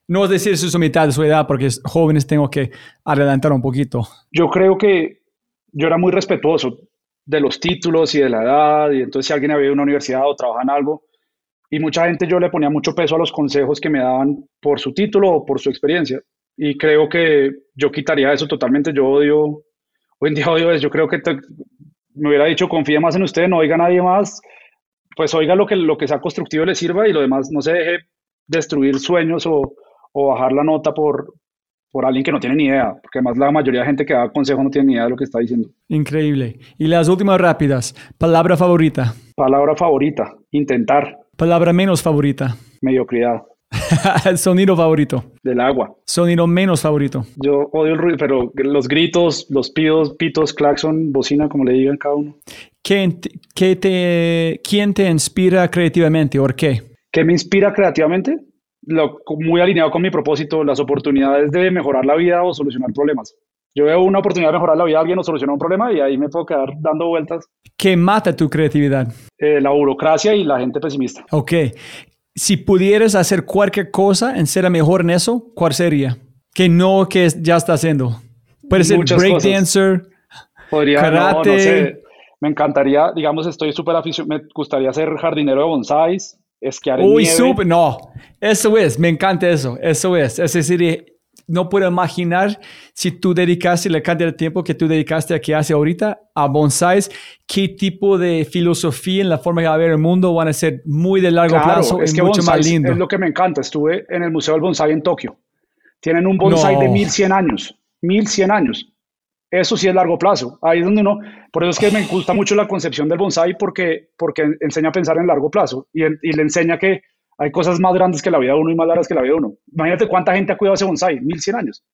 No es decir su mitad de su edad, porque es- jóvenes tengo que adelantar un poquito. yo creo que yo era muy respetuoso de los títulos y de la edad, y entonces si alguien había una universidad o trabaja en algo, y mucha gente yo le ponía mucho peso a los consejos que me daban por su título o por su experiencia, y creo que yo quitaría eso totalmente, yo odio, hoy en día odio eso, yo creo que te- me hubiera dicho confíe más en usted, no oiga a nadie más, pues oiga lo que, lo que sea constructivo y le sirva, y lo demás no se deje destruir sueños o, o bajar la nota por, por alguien que no tiene ni idea, porque además la mayoría de gente que da consejos no tiene ni idea de lo que está diciendo. Increíble. Y las últimas rápidas. Palabra favorita. Palabra favorita, intentar, Palabra menos favorita. mediocridad, Sonido favorito. del agua. Sonido menos favorito. Yo odio el ruido, pero los gritos, los pidos, pitos, claxon, bocina, como le digan cada uno. ¿Quién te, qué te- ¿Quién te inspira creativamente? ¿Por qué? ¿Qué me inspira creativamente? Lo, muy alineado con mi propósito, las oportunidades de mejorar la vida o solucionar problemas. Yo veo una oportunidad de mejorar la vida de alguien o solucionar un problema y ahí me puedo quedar dando vueltas. ¿Qué mata tu creatividad? Eh, la burocracia y la gente pesimista. Ok. Si pudieras hacer cualquier cosa en ser mejor en eso, ¿cuál sería? Que no que ya está haciendo. Puede ser breakdancer. Podría, no, no Karate. sé, me encantaría, digamos, estoy súper aficionado, me gustaría ser jardinero de bonsáis, esquiar en Uy, nieve. súper. No, eso es. Me encanta eso. Eso es. Es decir, no puedo imaginar si tú dedicaste la cantidad de tiempo que tú dedicaste a que hace ahorita a bonsais, qué tipo de filosofía en la forma de ver el mundo van a ser muy de largo Claro, plazo es y que mucho más bonsáis lindo. es lo que me encanta. Estuve en el Museo del Bonsai en Tokio. Tienen un bonsai No. de 1100 años, 1100 años. Eso sí es largo plazo. Ahí es donde uno, por eso es que me gusta mucho la concepción del bonsai porque, porque enseña a pensar en largo plazo y, y le enseña que hay cosas más grandes que la vida de uno y más largas que la vida de uno. Imagínate cuánta gente ha cuidado ese bonsai, 1100 años.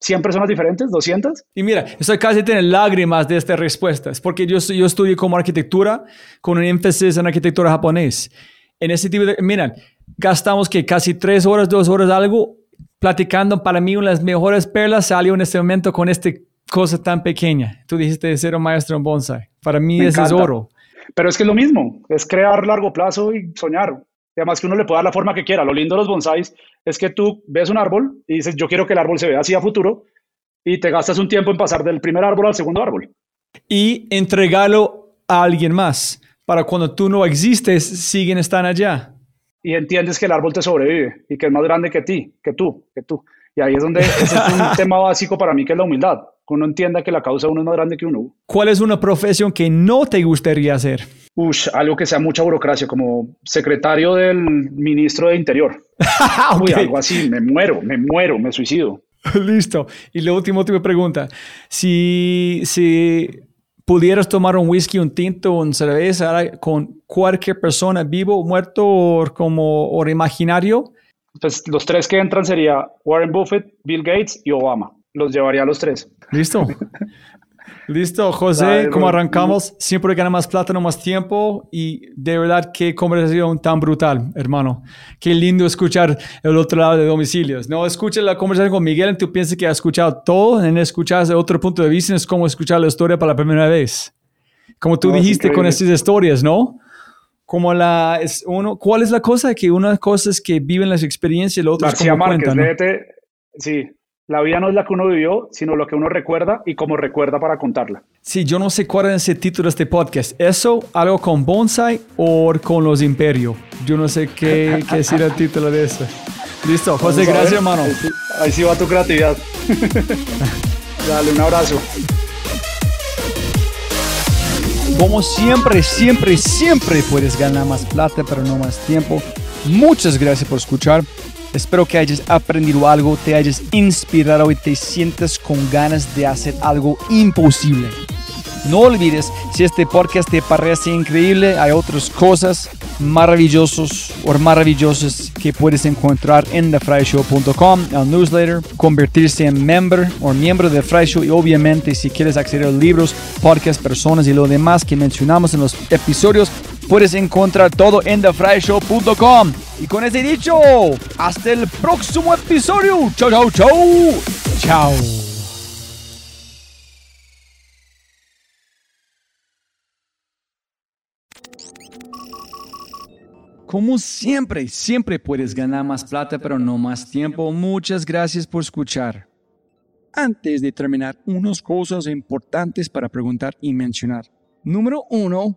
¿100 personas diferentes? ¿200? Y mira, estoy casi teniendo lágrimas de estas respuestas, porque yo, yo estudié como arquitectura con un énfasis en arquitectura japonés. En ese tipo de... Mira, gastamos que casi tres horas, dos horas, algo, platicando. Para mí, una de las mejores perlas salió en este momento con esta cosa tan pequeña. Tú dijiste ser un maestro en bonsai. Para mí, ese es oro. Pero es que es lo mismo, es crear largo plazo y soñar. Además que uno le puede dar la forma que quiera. Lo lindo de los bonsais es que tú ves un árbol y dices, yo quiero que el árbol se vea así a futuro y te gastas un tiempo en pasar del primer árbol al segundo árbol. Y entregarlo a alguien más para cuando tú no existes, siguen están allá. Y entiendes que el árbol te sobrevive y que es más grande que ti, que tú, que tú. Y ahí es donde es un tema básico para mí que es la humildad. Uno entienda que la causa de uno es más grande que uno. ¿Cuál es una profesión que no te gustaría hacer? Ush, algo que sea mucha burocracia, como secretario del ministro de Interior. Uy, algo así, me muero, me muero, me suicido. Listo. Y la última, última pregunta. Si, si pudieras tomar un whisky, un tinto, un cerveza con cualquier persona, vivo, muerto o como o imaginario. Pues los tres que entran sería Warren Buffett, Bill Gates y Obama. Los llevaría a los tres. Listo. Listo, José, como arrancamos, siempre gana más plata, no más tiempo y de verdad qué conversación tan brutal, hermano. Qué lindo escuchar el otro lado de domicilios. No escucha la conversación con Miguel tú piensas que has escuchado todo, en escuchar otro punto de vista es como escuchar la historia para la primera vez. Como tú dijiste con estas historias, ¿no? Como la, es uno, ¿cuál es la cosa? Que una cosa es que viven las experiencias y la otra es como Márquez, cuentan, ¿no? sí, la vida no es la que uno vivió, sino lo que uno recuerda y cómo recuerda para contarla. Sí, yo no sé cuál es el título de este podcast. ¿Eso algo con Bonsai o con los Imperios? Yo no sé qué, qué decir el título de eso. Listo, José, gracias, hermano. Ahí sí, ahí sí va tu creatividad. Dale, un abrazo. Como siempre, siempre, siempre puedes ganar más plata, pero no más tiempo. Muchas gracias por escuchar. Espero que hayas aprendido algo, te hayas inspirado y te sientas con ganas de hacer algo imposible. No olvides, si este podcast te parece increíble, hay otras cosas maravillosas o maravillosas que puedes encontrar en thefryshow.com, el newsletter, convertirse en member o miembro de Fry Show y obviamente si quieres acceder a libros, podcasts, personas y lo demás que mencionamos en los episodios, puedes encontrar todo en thefryshow.com. Y con ese dicho, hasta el próximo episodio. Chao, chao, chao. Chao. Como siempre, siempre puedes ganar más plata, pero no más tiempo. Muchas gracias por escuchar. Antes de terminar, unas cosas importantes para preguntar y mencionar. Número uno,